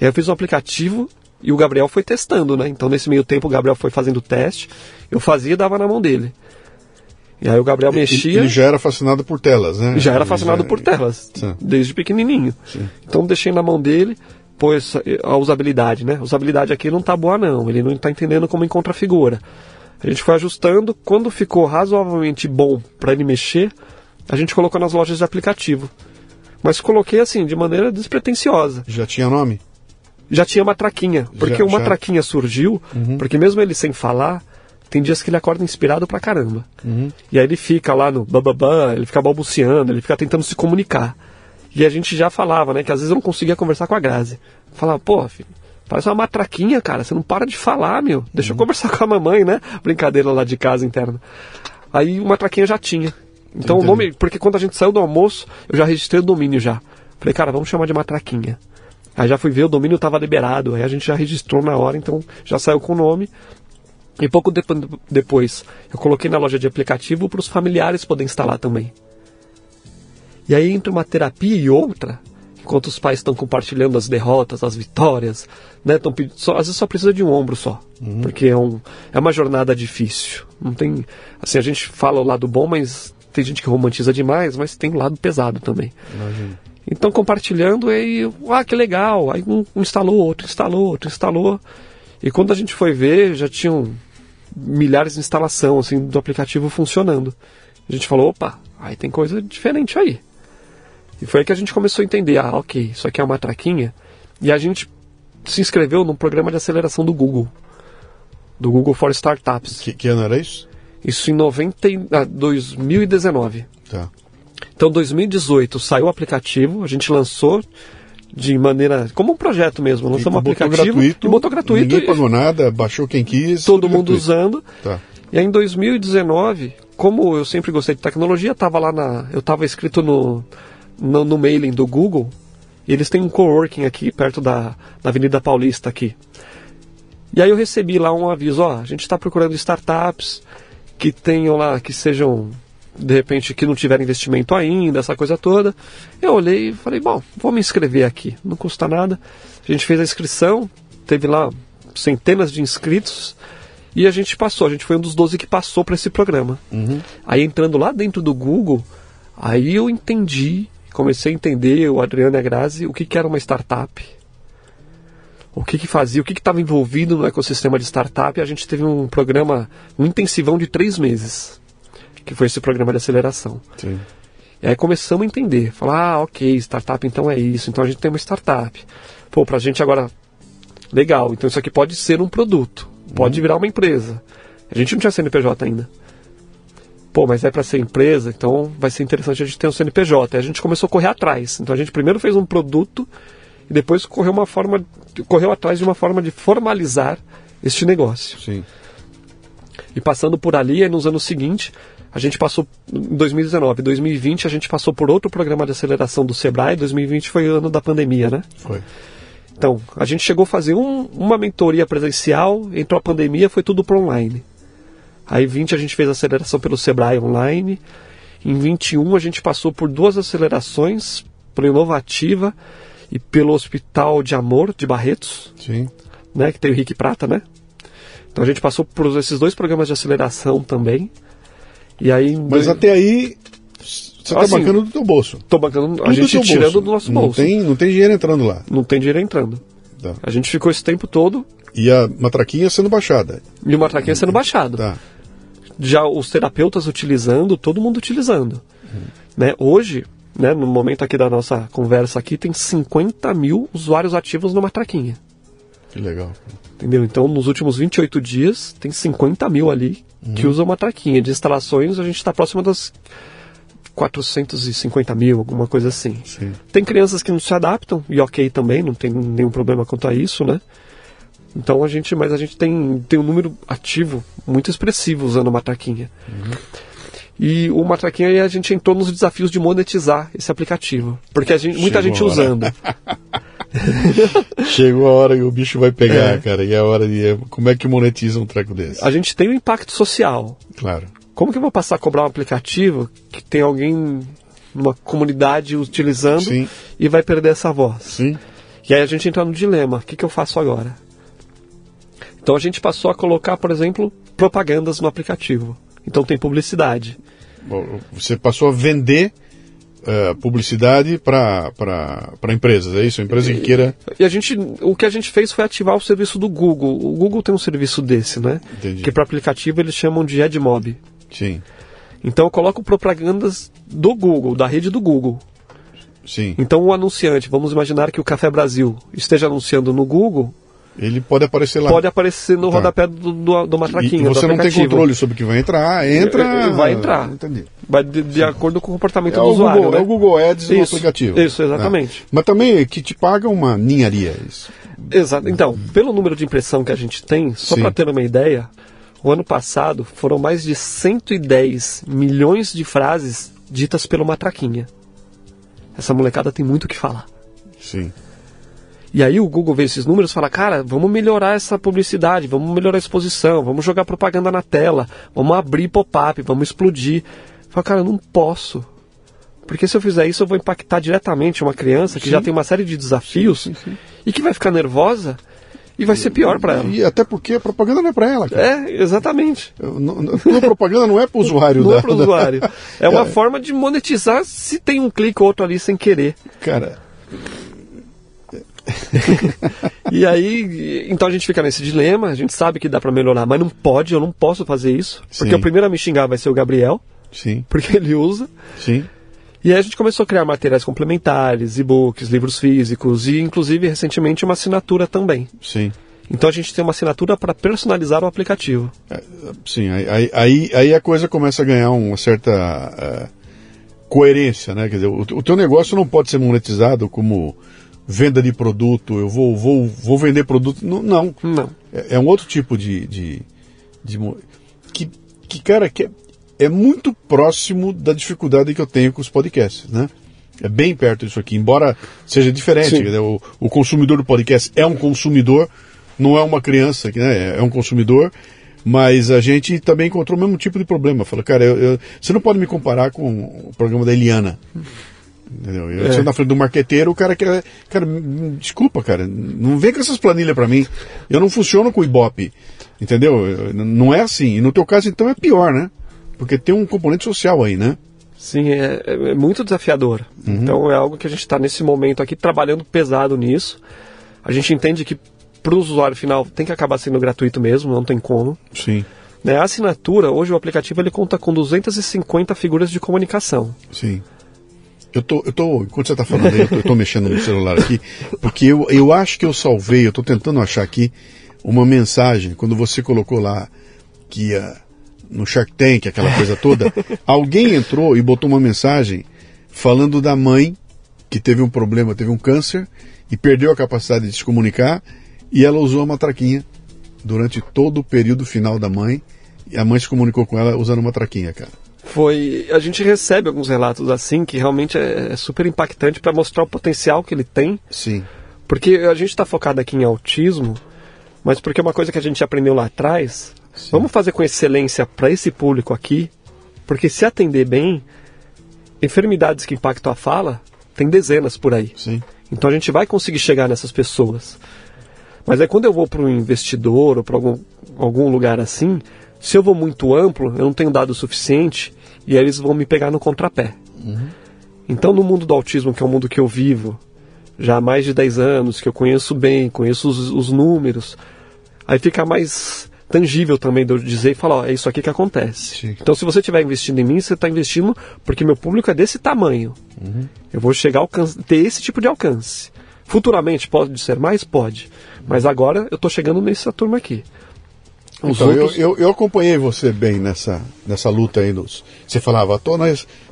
E aí eu fiz um aplicativo e o Gabriel foi testando, né? Então nesse meio tempo o Gabriel foi fazendo o teste, eu fazia e dava na mão dele. E aí o Gabriel mexia. Ele já era fascinado por telas, né? Já era fascinado já... por telas, Sim. desde pequenininho. Sim. Então deixei na mão dele, pôs a usabilidade, né? A usabilidade aqui não tá boa não, ele não está entendendo como encontra a figura. A gente foi ajustando, quando ficou razoavelmente bom para ele mexer, a gente colocou nas lojas de aplicativo. Mas coloquei assim, de maneira despretensiosa. Já tinha nome? Já tinha matraquinha. Porque já, uma já... traquinha surgiu, uhum. porque mesmo ele sem falar, tem dias que ele acorda inspirado pra caramba. Uhum. E aí ele fica lá no bababá, ele fica balbuciando, ele fica tentando se comunicar. E a gente já falava, né, que às vezes eu não conseguia conversar com a Grazi. Falava, pô, filho, parece uma matraquinha, cara, você não para de falar, meu. Deixa uhum. eu conversar com a mamãe, né? Brincadeira lá de casa interna. Aí uma matraquinha já tinha. Então Entendi. o nome, porque quando a gente saiu do almoço, eu já registrei o domínio já. Falei, cara, vamos chamar de matraquinha. Aí já fui ver, o domínio estava liberado, aí a gente já registrou na hora, então já saiu com o nome. E pouco de depois, eu coloquei na loja de aplicativo para os familiares poderem instalar também. E aí entre uma terapia e outra, enquanto os pais estão compartilhando as derrotas, as vitórias, né, tão, só, às vezes só precisa de um ombro só, uhum. porque é, um, é uma jornada difícil. Não tem, assim, a gente fala o lado bom, mas tem gente que romantiza demais, mas tem um lado pesado também. Imagina. Então compartilhando aí, ah, que legal. Aí um, instalou, outro instalou, outro instalou. E quando a gente foi ver, já tinham milhares de instalação assim do aplicativo funcionando. A gente falou, opa, aí tem coisa diferente aí. E foi aí que a gente começou a entender, ah, ok, isso aqui é uma traquinha. E a gente se inscreveu num programa de aceleração do Google. Do Google for Startups. Que, que ano era isso? Isso em 90, ah, 2019. Tá. Então, 2018 saiu o aplicativo, a gente lançou de maneira como um projeto mesmo, lançamos um aplicativo gratuito, e botou gratuito. Ninguém pagou nada, baixou quem quis. Todo mundo gratuito. usando. Tá. E aí em 2019, como eu sempre gostei de tecnologia, estava lá na, eu estava escrito no, no, no mailing do Google. E eles têm um coworking aqui perto da, da Avenida Paulista aqui. E aí eu recebi lá um aviso, ó, a gente está procurando startups que tenham lá, que sejam, de repente, que não tiveram investimento ainda, essa coisa toda. Eu olhei e falei, bom, vou me inscrever aqui, não custa nada. A gente fez a inscrição, teve lá centenas de inscritos e a gente passou, a gente foi um dos 12 que passou para esse programa. Uhum. Aí entrando lá dentro do Google, aí eu entendi, comecei a entender, o Adriano e a Grazi, o que, que era uma startup, o que, que fazia, o que estava envolvido no ecossistema de startup. A gente teve um programa, um intensivão de três meses, que foi esse programa de aceleração. Sim. E aí começamos a entender, falar, ah, ok, startup então é isso, então a gente tem uma startup. Pô, pra gente agora, legal, então isso aqui pode ser um produto, pode uhum. virar uma empresa. A gente não tinha CNPJ ainda. Pô, mas é para ser empresa, então vai ser interessante a gente ter um CNPJ. Aí a gente começou a correr atrás. Então a gente primeiro fez um produto e depois correu uma forma, correu atrás de uma forma de formalizar este negócio. Sim. E passando por ali, nos anos seguintes, a gente passou em 2019, 2020 a gente passou por outro programa de aceleração do Sebrae, 2020 foi o ano da pandemia, né? Foi. Então, a gente chegou a fazer um, uma mentoria presencial, entrou a pandemia, foi tudo para online. Aí 20 a gente fez aceleração pelo Sebrae online. Em 21 a gente passou por duas acelerações, para Inovativa e pelo Hospital de Amor de Barretos, Sim. né, que tem o Rick Prata, né? Então a gente passou por esses dois programas de aceleração também. E aí, Mas até aí você está assim, bancando do teu bolso. Tô bancando, Tudo a gente tirando bolso. do nosso bolso. Não tem, não tem dinheiro entrando lá. Não tem dinheiro entrando. Tá. A gente ficou esse tempo todo. E a matraquinha sendo baixada. E a matraquinha sendo baixada. Tá. Já os terapeutas utilizando, todo mundo utilizando. Hum. Né? Hoje, né, no momento aqui da nossa conversa aqui, tem 50 mil usuários ativos no Matraquinha. Que legal. Entendeu? Então, nos últimos 28 dias, tem 50 mil ali uhum. que usam uma traquinha. De instalações, a gente está próximo das 450 mil, alguma coisa assim. Sim. Tem crianças que não se adaptam, e ok também, não tem nenhum problema quanto a isso, né? Então a gente, mas a gente tem, tem um número ativo muito expressivo usando uma traquinha. Uhum. E o Matraquinha a gente entrou nos desafios de monetizar esse aplicativo. Porque a gente, muita gente usando. Chegou a hora que o bicho vai pegar, é. cara. E é a hora de. Como é que monetiza um treco desse? A gente tem um impacto social. Claro. Como que eu vou passar a cobrar um aplicativo que tem alguém numa comunidade utilizando Sim. e vai perder essa voz? Sim. E aí a gente entra no dilema: o que, que eu faço agora? Então a gente passou a colocar, por exemplo, propagandas no aplicativo. Então tem publicidade. Você passou a vender uh, publicidade para empresas, é isso? A empresa que queira. E a gente, o que a gente fez foi ativar o serviço do Google. O Google tem um serviço desse, né? Entendi. Que para aplicativo eles chamam de AdMob. Sim. Então eu coloco propagandas do Google, da rede do Google. Sim. Então o anunciante, vamos imaginar que o Café Brasil esteja anunciando no Google, ele pode aparecer lá. Pode aparecer no tá. rodapé do, do, do matraquinho. E você não tem controle sobre o que vai entrar, entra. Vai entrar. Entendi. Vai de, de acordo com o comportamento é do usuário. Google, né? É o Google Ads do aplicativo. Isso, exatamente. É. Mas também que te paga uma ninharia. Isso. Exato. Então, pelo número de impressão que a gente tem, só para ter uma ideia, o ano passado foram mais de 110 milhões de frases ditas pelo Matraquinha. Essa molecada tem muito o que falar. Sim. E aí o Google vê esses números e fala, cara, vamos melhorar essa publicidade, vamos melhorar a exposição, vamos jogar propaganda na tela, vamos abrir pop-up, vamos explodir. Fala, cara, eu não posso. Porque se eu fizer isso, eu vou impactar diretamente uma criança que sim. já tem uma série de desafios sim, sim, e que vai ficar nervosa e vai ser pior para ela. E até porque a propaganda não é para ela. Cara. É, exatamente. A propaganda não é para o usuário. não da, é para o usuário. É uma forma de monetizar se tem um clique ou outro ali sem querer. Cara, e aí, então a gente fica nesse dilema, a gente sabe que dá para melhorar, mas não pode, eu não posso fazer isso, porque Sim. o primeiro a me xingar vai ser o Gabriel, Sim. porque ele usa. Sim. E aí a gente começou a criar materiais complementares, e-books, livros físicos e inclusive recentemente uma assinatura também. Sim. Então a gente tem uma assinatura para personalizar o aplicativo. É, sim, aí, aí, aí, a coisa começa a ganhar uma certa uh, coerência, né? Quer dizer, o, o teu negócio não pode ser monetizado como venda de produto, eu vou, vou, vou vender produto. Não. Não. não. É, é, um outro tipo de. de, de que, que, cara, que é, é, muito próximo da dificuldade que eu tenho com os podcasts, né? É bem perto disso aqui, embora seja diferente. Dizer, o, o, consumidor do podcast é um consumidor, não é uma criança, né? é um consumidor, mas a gente também encontrou o mesmo tipo de problema. Fala, cara, eu, eu, você não pode me comparar com o programa da Eliana. Entendeu? Eu é. na frente do marqueteiro, o cara quer. Cara, desculpa, cara, não vem com essas planilhas para mim. Eu não funciono com o Ibope. Entendeu? Não é assim. E no teu caso, então, é pior, né? Porque tem um componente social aí, né? Sim, é, é muito desafiador. Uhum. Então é algo que a gente está nesse momento aqui trabalhando pesado nisso. A gente entende que para o usuário final tem que acabar sendo gratuito mesmo, não tem como. Sim. Né, a assinatura, hoje o aplicativo ele conta com 250 figuras de comunicação. Sim. Eu tô, eu tô, enquanto você está falando aí, eu tô, eu tô, mexendo no celular aqui, porque eu, eu acho que eu salvei, eu estou tentando achar aqui uma mensagem, quando você colocou lá que ia no Shark Tank, aquela coisa toda, alguém entrou e botou uma mensagem falando da mãe que teve um problema, teve um câncer e perdeu a capacidade de se comunicar e ela usou a matraquinha durante todo o período final da mãe e a mãe se comunicou com ela usando uma traquinha, cara foi a gente recebe alguns relatos assim que realmente é, é super impactante para mostrar o potencial que ele tem. Sim. Porque a gente está focado aqui em autismo, mas porque é uma coisa que a gente aprendeu lá atrás. Sim. Vamos fazer com excelência para esse público aqui, porque se atender bem, enfermidades que impactam a fala tem dezenas por aí. Sim. Então a gente vai conseguir chegar nessas pessoas. Mas aí quando eu vou para um investidor ou para algum, algum lugar assim, se eu vou muito amplo, eu não tenho dado o suficiente e aí eles vão me pegar no contrapé. Uhum. Então, no mundo do autismo, que é o mundo que eu vivo já há mais de 10 anos, que eu conheço bem, conheço os, os números, aí fica mais tangível também de eu dizer e falar, ó, é isso aqui que acontece. Então, se você estiver investindo em mim, você está investindo porque meu público é desse tamanho. Uhum. Eu vou chegar a ter esse tipo de alcance. Futuramente pode ser mais? Pode. Mas agora eu estou chegando nessa turma aqui. Então, outros... eu, eu, eu, acompanhei você bem nessa, nessa luta aí. Nos, você falava, tô, na,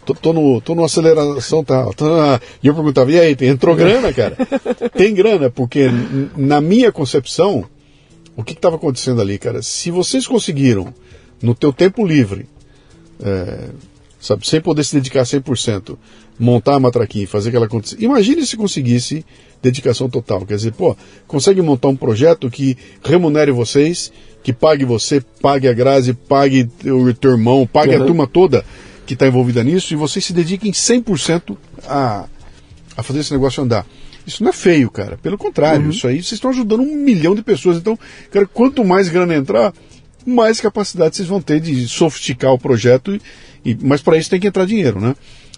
tô, tô, no, tô numa aceleração tal. Tô na... E eu perguntava, e aí, entrou grana, cara? Tem grana, porque na minha concepção, o que estava acontecendo ali, cara? Se vocês conseguiram, no teu tempo livre, é, sabe, sem poder se dedicar 100%, montar a matraquinha e fazer aquela acontecer. Imagine se conseguisse dedicação total. Quer dizer, pô, consegue montar um projeto que remunere vocês, que pague você, pague a Grazi, pague o teu irmão, pague uhum. a turma toda que está envolvida nisso e vocês se dediquem 100% a, a fazer esse negócio andar. Isso não é feio, cara. Pelo contrário, uhum. isso aí vocês estão ajudando um milhão de pessoas. Então, cara, quanto mais grana entrar, mais capacidade vocês vão ter de sofisticar o projeto. E, e mas para isso tem que entrar dinheiro, né?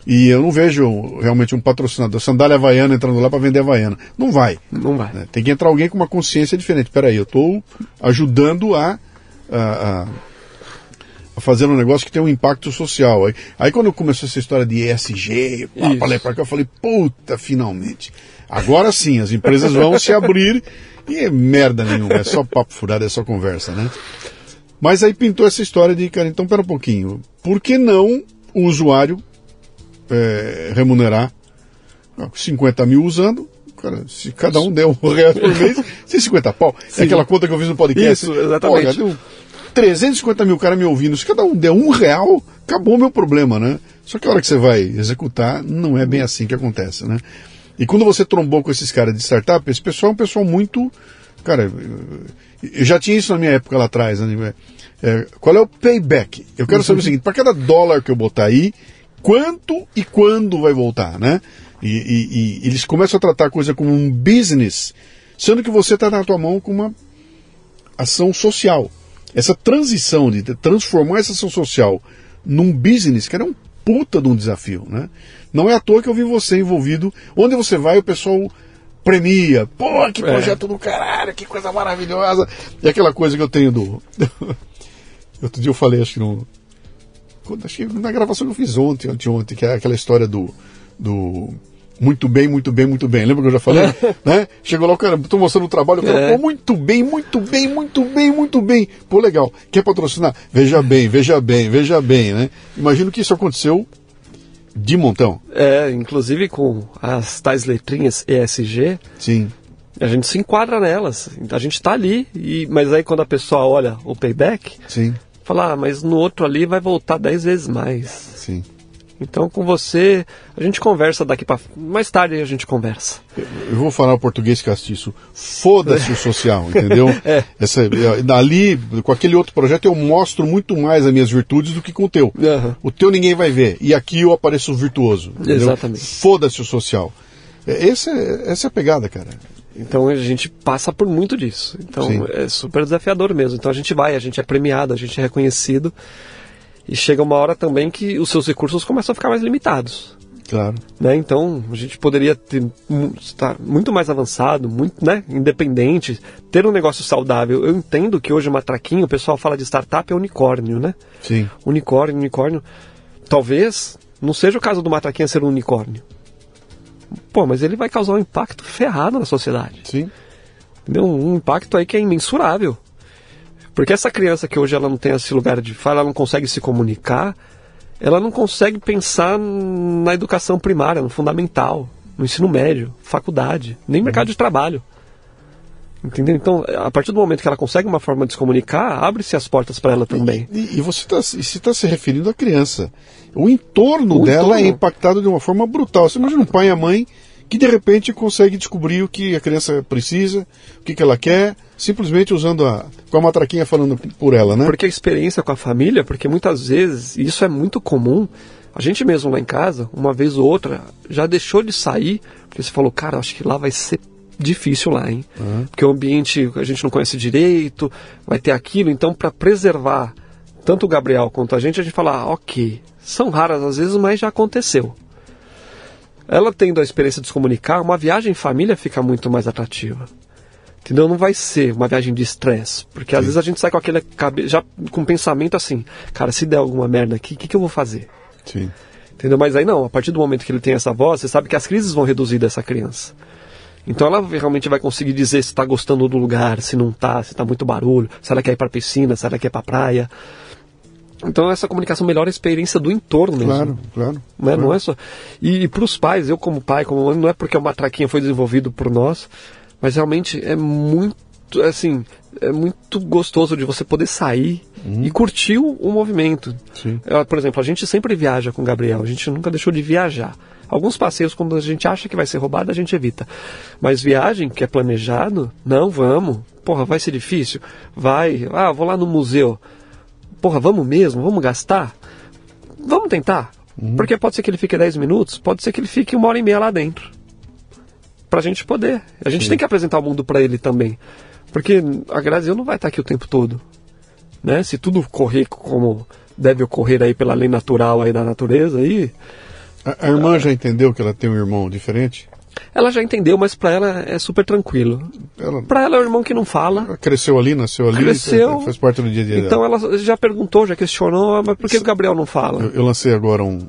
E eu não vejo realmente um patrocinador, sandália havaiana entrando lá para vender havaiana. Não vai. Não vai. Né? Tem que entrar alguém com uma consciência diferente. Peraí, eu estou ajudando a, a, a, fazer um negócio que tem um impacto social. Aí, aí quando começou essa história de ESG, falei para cá, eu falei, puta, finalmente. Agora sim, as empresas vão se abrir e é merda nenhuma, é só papo furado, é só conversa, né? Mas aí pintou essa história de, cara, então pera um pouquinho, por que não o usuário é, remunerar 50 mil usando, cara, se cada um der um real por mês, 150 pau. É Sim. É aquela conta que eu fiz no podcast. Isso, exatamente. Pô, 350 mil caras me ouvindo, se cada um der um real, acabou o meu problema, né? Só que a hora que você vai executar, não é bem assim que acontece, né? E quando você trombou com esses caras de startup, esse pessoal é um pessoal muito. Cara, eu já tinha isso na minha época lá atrás, né? É, qual é o payback? Eu quero saber o seguinte: para cada dólar que eu botar aí, quanto e quando vai voltar, né? E, e, e eles começam a tratar a coisa como um business, sendo que você está na tua mão com uma ação social. Essa transição de transformar essa ação social num business, que era um puta de um desafio, né? Não é à toa que eu vi você envolvido. Onde você vai, o pessoal premia. Pô, que é. projeto é. do caralho, que coisa maravilhosa. E aquela coisa que eu tenho do. Outro dia eu falei, acho que no, acho que na gravação que eu fiz ontem, ontem, que é aquela história do. do muito bem, muito bem, muito bem. Lembra que eu já falei? né? Chegou lá, o cara, tô mostrando o trabalho, o cara, é. pô, muito bem, muito bem, muito bem, muito bem. Pô, legal. Quer patrocinar? Veja bem, veja bem, veja bem, né? Imagino que isso aconteceu de montão. É, inclusive com as tais letrinhas ESG. Sim. A gente se enquadra nelas. A gente está ali, e, mas aí quando a pessoa olha o payback, Sim falar, ah, mas no outro ali vai voltar dez vezes mais. Sim. Então com você, a gente conversa daqui para mais tarde a gente conversa. Eu vou falar o português castiço. Foda-se o social, entendeu? é. Essa, ali, com aquele outro projeto, eu mostro muito mais as minhas virtudes do que com o teu. Uhum. O teu ninguém vai ver. E aqui eu apareço virtuoso. Entendeu? Exatamente. Foda-se o social. É, essa, é, essa é a pegada, cara. Então a gente passa por muito disso. Então Sim. é super desafiador mesmo. Então a gente vai, a gente é premiado, a gente é reconhecido. E chega uma hora também que os seus recursos começam a ficar mais limitados. Claro. Né? Então a gente poderia ter, estar muito mais avançado, muito né, independente, ter um negócio saudável. Eu entendo que hoje uma traquinha, o pessoal fala de startup é unicórnio, né? Sim. Unicórnio, unicórnio. Talvez não seja o caso do Matraquinha ser um unicórnio. Pô, mas ele vai causar um impacto ferrado na sociedade. Sim. Entendeu? Um impacto aí que é imensurável. Porque essa criança que hoje ela não tem esse lugar de fala, ela não consegue se comunicar, ela não consegue pensar na educação primária, no fundamental, no ensino médio, faculdade, nem uhum. mercado de trabalho. Entendeu? Então, a partir do momento que ela consegue uma forma de se comunicar, abre-se as portas para ela também. E, e você está tá se referindo à criança. O entorno o dela é entorno. é impactado de uma forma brutal. Você imagina um pai e a mãe que de repente consegue descobrir o que a criança precisa, o que, que ela quer, simplesmente usando a com a matraquinha falando por ela, né? Porque a experiência com a família, porque muitas vezes isso é muito comum. A gente mesmo lá em casa, uma vez ou outra, já deixou de sair porque você falou, cara, acho que lá vai ser difícil lá, hein? Uhum. Porque o ambiente a gente não conhece direito, vai ter aquilo. Então, para preservar tanto o Gabriel quanto a gente, a gente fala, ah, ok, são raras às vezes, mas já aconteceu. Ela tendo a experiência de se comunicar, uma viagem em família fica muito mais atrativa. Entendeu? Não vai ser uma viagem de estresse. Porque Sim. às vezes a gente sai com aquele já com um pensamento assim, cara, se der alguma merda aqui, o que, que eu vou fazer? Sim. Entendeu? Mas aí não, a partir do momento que ele tem essa voz, você sabe que as crises vão reduzir dessa criança. Então ela realmente vai conseguir dizer se está gostando do lugar, se não está, se está muito barulho, se ela quer ir para piscina, se ela quer ir para praia. Então essa comunicação melhora a experiência do entorno mesmo. Claro, claro. Né? claro. Não é só. E, e para os pais, eu como pai, como não é porque uma traquinha foi desenvolvido por nós, mas realmente é muito assim é muito gostoso de você poder sair uhum. e curtir o, o movimento. Sim. por exemplo, a gente sempre viaja com o Gabriel, a gente nunca deixou de viajar. Alguns passeios, quando a gente acha que vai ser roubado, a gente evita. Mas viagem que é planejado, não, vamos. Porra, vai ser difícil? Vai. Ah, vou lá no museu. Porra, vamos mesmo? Vamos gastar? Vamos tentar. Uhum. Porque pode ser que ele fique 10 minutos, pode ser que ele fique uma hora e meia lá dentro. Pra gente poder. A gente Sim. tem que apresentar o mundo para ele também. Porque a Graziel não vai estar aqui o tempo todo. Né? Se tudo correr como deve ocorrer aí pela lei natural aí da natureza aí. A, a irmã já entendeu que ela tem um irmão diferente? Ela já entendeu, mas para ela é super tranquilo. Ela... Para ela é um irmão que não fala. Ela cresceu ali, nasceu ali, cresceu, faz parte do dia a dia Então dela. ela já perguntou, já questionou, mas por que o Gabriel não fala? Eu, eu lancei agora um,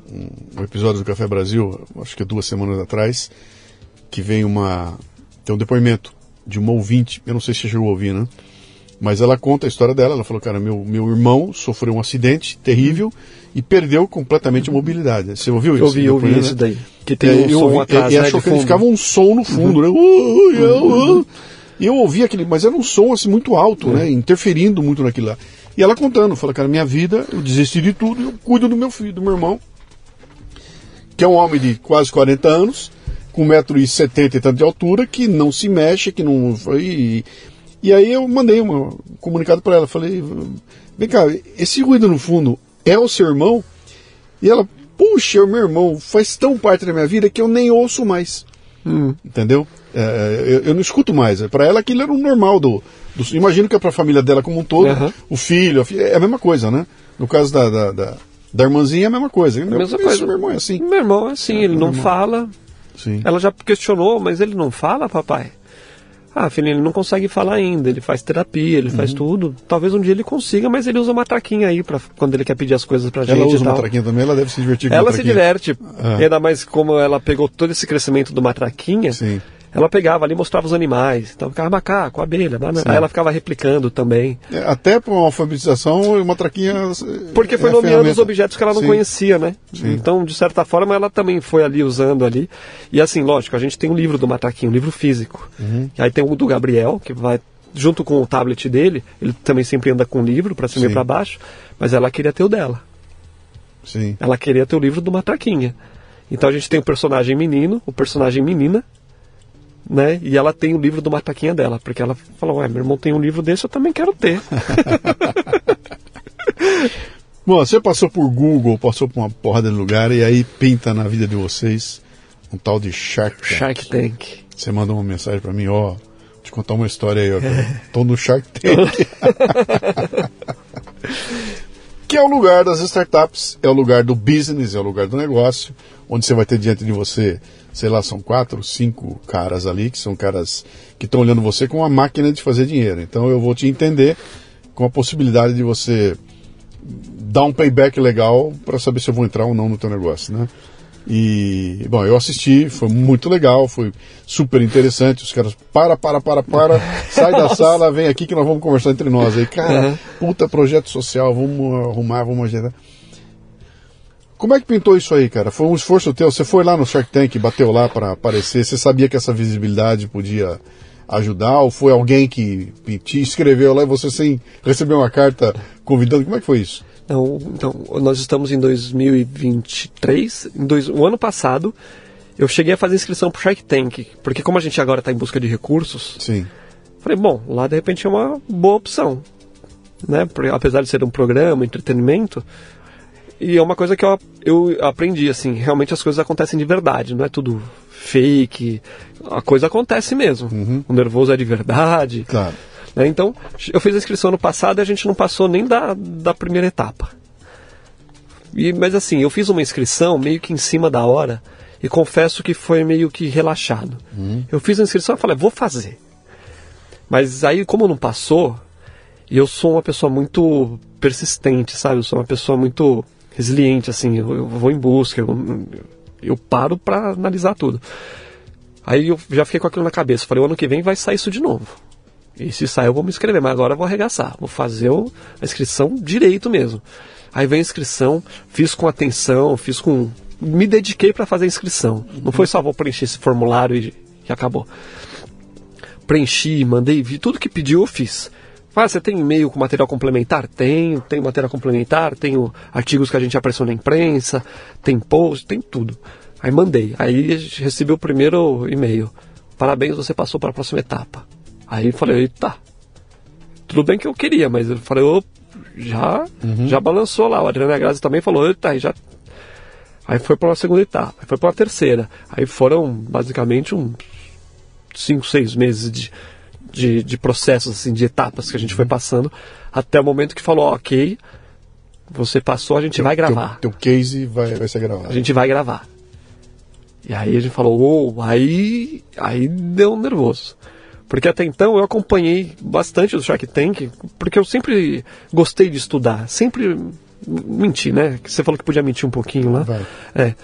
um, episódio do Café Brasil, acho que duas semanas atrás, que vem uma tem um depoimento de uma ouvinte, eu não sei se você chegou a ouvir, né? Mas ela conta a história dela, ela falou, cara, meu, meu irmão sofreu um acidente terrível e perdeu completamente a mobilidade. Você ouviu isso? Eu ouvi, eu ouvi né? isso daí. Que tem é, um som ouvi, atrás, e, né, achou que ele ficava um som no fundo, uhum. né? Uh, uh, uh, e eu ouvi aquele, mas era um som assim muito alto, né? Interferindo muito naquilo lá. E ela contando, fala, cara, minha vida, eu desisti de tudo, eu cuido do meu filho, do meu irmão, que é um homem de quase 40 anos, com 1,70m e tanto de altura, que não se mexe, que não. E, e aí eu mandei um comunicado para ela, falei, vem cá, esse ruído no fundo é o seu irmão? E ela, puxa, o meu irmão faz tão parte da minha vida que eu nem ouço mais. Hum. Entendeu? É, eu, eu, não escuto mais. Para ela aquilo era o normal do, do. imagino que é para a família dela como um todo, uhum. o filho, a filha, é a mesma coisa, né? No caso da, da, da, da irmãzinha é a mesma coisa. A mesma coisa. Meu irmão é assim. Meu irmão é assim, ele não irmão. fala. Sim. Ela já questionou, mas ele não fala, papai? Ah, filho, ele não consegue falar ainda, ele faz terapia, ele uhum. faz tudo. Talvez um dia ele consiga, mas ele usa uma traquinha aí para quando ele quer pedir as coisas pra ela gente. Ela usa uma traquinha também, ela deve se divertir com Ela se diverte. Ah. Ainda mais como ela pegou todo esse crescimento de uma traquinha. Sim ela pegava ali mostrava os animais. Então ficava macaco, abelha, banana. Aí ela ficava replicando também. É, até para uma alfabetização, uma traquinha. Porque foi é nomeando os objetos que ela não Sim. conhecia, né? Sim. Então, de certa forma, ela também foi ali usando ali. E assim, lógico, a gente tem um livro do matraquinho, um livro físico. Uhum. E aí tem o do Gabriel, que vai junto com o tablet dele, ele também sempre anda com o livro para cima Sim. e para baixo, mas ela queria ter o dela. Sim. Ela queria ter o livro do Matraquinha. Então a gente tem o personagem menino, o personagem menina, né? E ela tem o livro do Mataquinha dela, porque ela falou, ué, meu irmão tem um livro desse, eu também quero ter. Bom, você passou por Google, passou por uma porrada de lugar e aí pinta na vida de vocês um tal de Shark Tank. Shark Tank. Você manda uma mensagem para mim, ó, te contar uma história aí, ó. É. Tô no Shark Tank. que é o lugar das startups, é o lugar do business, é o lugar do negócio, onde você vai ter diante de você sei lá, são quatro, cinco caras ali, que são caras que estão olhando você com uma máquina de fazer dinheiro. Então eu vou te entender com a possibilidade de você dar um payback legal para saber se eu vou entrar ou não no teu negócio, né? E, bom, eu assisti, foi muito legal, foi super interessante. Os caras, para, para, para, para, sai da sala, vem aqui que nós vamos conversar entre nós aí. Cara, uhum. puta projeto social, vamos arrumar, vamos ajeitar. Como é que pintou isso aí, cara? Foi um esforço teu? Você foi lá no Shark Tank, bateu lá para aparecer? Você sabia que essa visibilidade podia ajudar? Ou foi alguém que te escreveu lá e você sem receber uma carta convidando? Como é que foi isso? Não, então, nós estamos em 2023. Em dois, o ano passado, eu cheguei a fazer inscrição para o Shark Tank, porque como a gente agora está em busca de recursos, Sim. falei, bom, lá de repente é uma boa opção. Né? Porque, apesar de ser um programa, entretenimento, e é uma coisa que eu, eu aprendi, assim, realmente as coisas acontecem de verdade, não é tudo fake, a coisa acontece mesmo. Uhum. O nervoso é de verdade. Claro. Né? Então, eu fiz a inscrição no passado e a gente não passou nem da, da primeira etapa. E, mas assim, eu fiz uma inscrição meio que em cima da hora e confesso que foi meio que relaxado. Uhum. Eu fiz a inscrição e falei, vou fazer. Mas aí, como não passou, eu sou uma pessoa muito persistente, sabe? Eu sou uma pessoa muito resiliente, assim, eu, eu vou em busca, eu, eu paro para analisar tudo. Aí eu já fiquei com aquilo na cabeça. Falei, o ano que vem vai sair isso de novo. E se sair eu vou me inscrever, mas agora eu vou arregaçar. Vou fazer a inscrição direito mesmo. Aí vem a inscrição, fiz com atenção, fiz com. Me dediquei para fazer a inscrição. Não foi só vou preencher esse formulário e, e acabou. Preenchi, mandei, vi, tudo que pediu eu fiz. Ah, você tem e-mail com material complementar? Tenho, tem material complementar, tenho artigos que a gente apareceu na imprensa, tem post, tem tudo. Aí mandei. Aí recebi o primeiro e-mail. Parabéns, você passou para a próxima etapa. Aí falei, eita, tudo bem que eu queria, mas eu falei, oh, já, uhum. já balançou lá. O Adriana Grazi também falou, eita, aí já. Aí foi para uma segunda etapa, aí foi para uma terceira. Aí foram basicamente uns 5, 6 meses de, de, de, processos, assim, de etapas que a gente foi passando, até o momento que falou, ok, você passou, a gente teu, vai gravar. Teu, teu case vai, vai ser gravado. A gente vai gravar. E aí a gente falou, oh, aí, aí deu um nervoso. Porque até então eu acompanhei bastante o Shark Tank, porque eu sempre gostei de estudar, sempre menti, né? Você falou que podia mentir um pouquinho lá. Vai. É.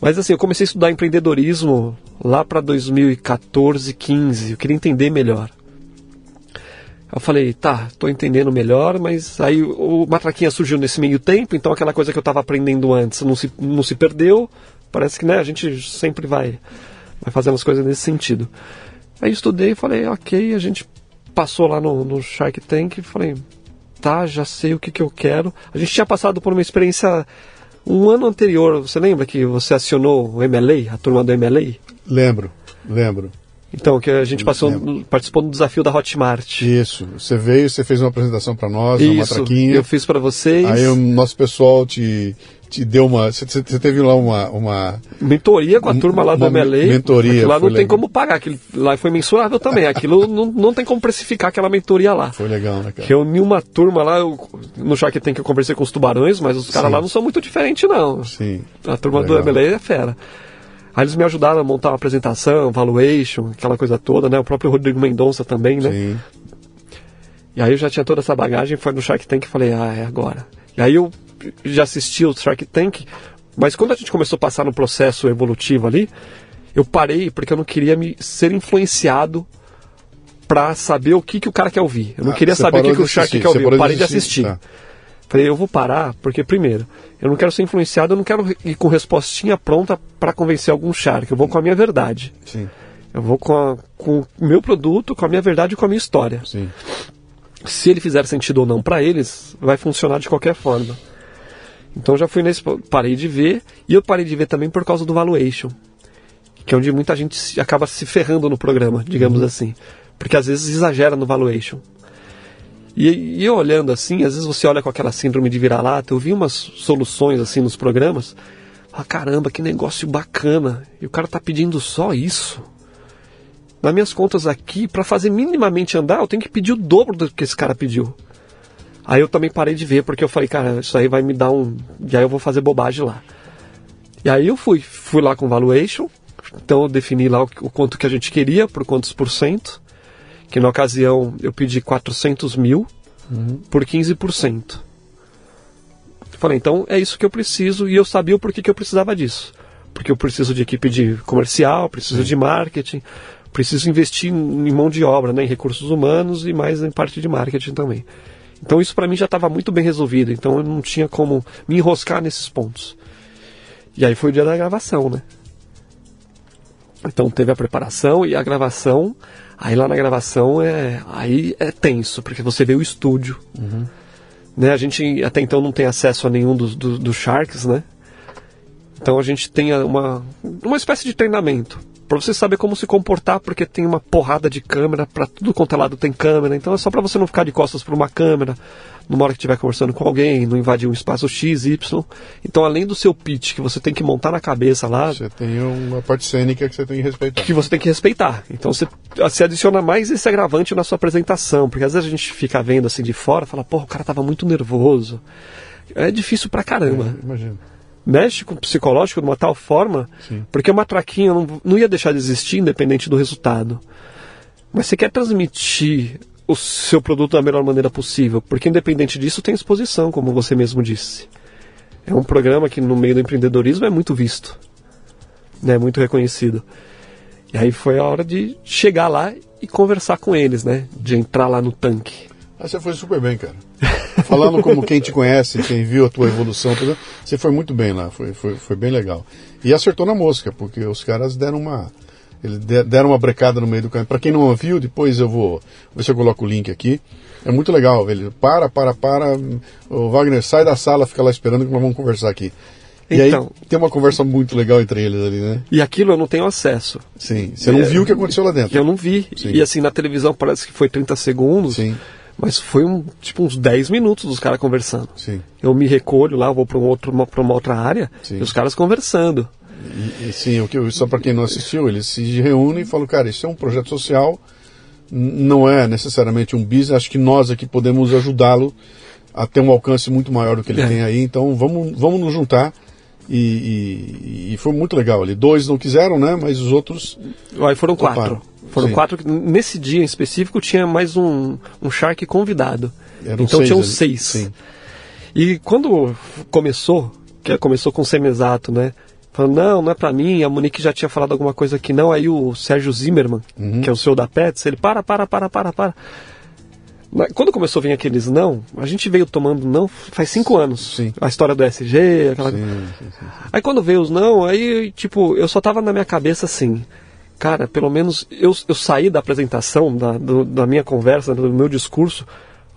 Mas assim, eu comecei a estudar empreendedorismo lá para 2014, 15. Eu queria entender melhor. Eu falei, tá, tô entendendo melhor, mas aí o Matraquinha surgiu nesse meio tempo, então aquela coisa que eu estava aprendendo antes não se, não se perdeu. Parece que né, a gente sempre vai, vai fazendo as coisas nesse sentido. Aí estudei e falei, ok, a gente passou lá no, no Shark Tank e falei, tá, já sei o que, que eu quero. A gente tinha passado por uma experiência um ano anterior, você lembra que você acionou o MLA, a turma do MLA? Lembro, lembro. Então, que a gente passou, participou do desafio da Hotmart. Isso. Você veio, você fez uma apresentação para nós, Isso, uma matraquinha. Eu fiz para vocês. Aí o nosso pessoal te, te deu uma. Você, teve lá uma, uma. Mentoria com a turma lá do MLA. Mentoria. Lá não legal. tem como pagar. Aquilo lá foi mensurável também. Aquilo não, não tem como precificar aquela mentoria lá. Foi legal, né, cara? Reuni uma turma lá. Eu, no Shark Tank eu conversei com os tubarões, mas os caras lá não são muito diferentes, não. Sim. A turma legal. do MLA é fera. Aí eles me ajudaram a montar uma apresentação, valuation, aquela coisa toda, né? O próprio Rodrigo Mendonça também, né? Sim. E aí eu já tinha toda essa bagagem, foi no Shark Tank e falei, ah, é agora. E aí eu já assisti o Shark Tank, mas quando a gente começou a passar no processo evolutivo ali, eu parei porque eu não queria me ser influenciado para saber o que, que o cara quer ouvir. Eu não ah, queria saber o que, que o Shark quer ouvir. Eu parei de assistir. Tá. Falei, eu vou parar, porque primeiro, eu não quero ser influenciado, eu não quero ir com respostinha pronta para convencer algum shark, eu vou com a minha verdade. Sim. Eu vou com, a, com o meu produto, com a minha verdade e com a minha história. Sim. Se ele fizer sentido ou não para eles, vai funcionar de qualquer forma. Então já fui nesse. Parei de ver, e eu parei de ver também por causa do valuation. Que é onde muita gente acaba se ferrando no programa, digamos uhum. assim. Porque às vezes exagera no valuation. E, e eu olhando assim, às vezes você olha com aquela síndrome de vira-lata, eu vi umas soluções assim nos programas. Ah, caramba, que negócio bacana. E o cara tá pedindo só isso. Nas minhas contas aqui, para fazer minimamente andar, eu tenho que pedir o dobro do que esse cara pediu. Aí eu também parei de ver, porque eu falei, cara, isso aí vai me dar um. E aí eu vou fazer bobagem lá. E aí eu fui, fui lá com valuation, então eu defini lá o, o quanto que a gente queria, por quantos por cento que na ocasião eu pedi 400 mil uhum. por 15%. Falei, então é isso que eu preciso e eu sabia o porquê que eu precisava disso. Porque eu preciso de equipe de comercial, preciso de marketing, preciso investir em mão de obra, né, em recursos humanos e mais em parte de marketing também. Então isso para mim já estava muito bem resolvido, então eu não tinha como me enroscar nesses pontos. E aí foi o dia da gravação, né? Então teve a preparação e a gravação Aí lá na gravação é, aí é tenso, porque você vê o estúdio. Uhum. Né? A gente até então não tem acesso a nenhum dos, dos, dos Sharks, né? Então a gente tem uma, uma espécie de treinamento para você saber como se comportar, porque tem uma porrada de câmera, para tudo quanto é lado tem câmera, então é só para você não ficar de costas para uma câmera, numa hora que estiver conversando com alguém, não invadir um espaço X, Y. Então, além do seu pitch que você tem que montar na cabeça lá. Você tem uma parte cênica que você tem que respeitar. Que você tem que respeitar. Então, você, você adiciona mais esse agravante na sua apresentação, porque às vezes a gente fica vendo assim de fora fala, porra, o cara tava muito nervoso. É difícil pra caramba. É, imagino mexe com o psicológico de uma tal forma, Sim. porque uma traquinha não, não ia deixar de existir independente do resultado. Mas você quer transmitir o seu produto da melhor maneira possível, porque independente disso tem exposição, como você mesmo disse. É um programa que no meio do empreendedorismo é muito visto, né, muito reconhecido. E aí foi a hora de chegar lá e conversar com eles, né? De entrar lá no tanque. Ah, você foi super bem, cara. Falando como quem te conhece, quem viu a tua evolução, você foi muito bem lá, foi, foi, foi bem legal. E acertou na mosca, porque os caras deram uma. Eles deram uma brecada no meio do caminho. Para quem não ouviu, depois eu vou ver se eu coloco o link aqui. É muito legal, ele para, para, para. O Wagner sai da sala, fica lá esperando que nós vamos conversar aqui. E então, aí tem uma conversa muito legal entre eles ali, né? E aquilo eu não tenho acesso. Sim. Você não é, viu o que aconteceu lá dentro? Eu não vi. Sim. E assim, na televisão parece que foi 30 segundos. Sim. Mas foi um, tipo uns 10 minutos dos caras conversando. Sim. Eu me recolho lá, vou para um outro, uma, uma outra área, sim. e os caras conversando. E, e, sim, o que, só para quem não assistiu, eles se reúnem e falam, cara, isso é um projeto social, não é necessariamente um business, acho que nós aqui podemos ajudá-lo a ter um alcance muito maior do que ele é. tem aí, então vamos, vamos nos juntar. E, e, e, foi muito legal ali. Dois não quiseram, né? Mas os outros. Aí foram quatro. Foram Sim. quatro. Nesse dia em específico tinha mais um, um Shark convidado. Eram então seis tinham seis. Sim. E quando começou, que começou com o semiexato, né? Falando, não, não é pra mim, a Monique já tinha falado alguma coisa que não, aí o Sérgio Zimmermann, uhum. que é o seu da Pets, ele para, para, para, para, para. Quando começou a vir aqueles não, a gente veio tomando não faz cinco anos. Sim. A história do SG, aquela. Sim, sim, aí quando veio os não, aí, tipo, eu só tava na minha cabeça assim cara, pelo menos eu, eu saí da apresentação, da, do, da minha conversa, do meu discurso,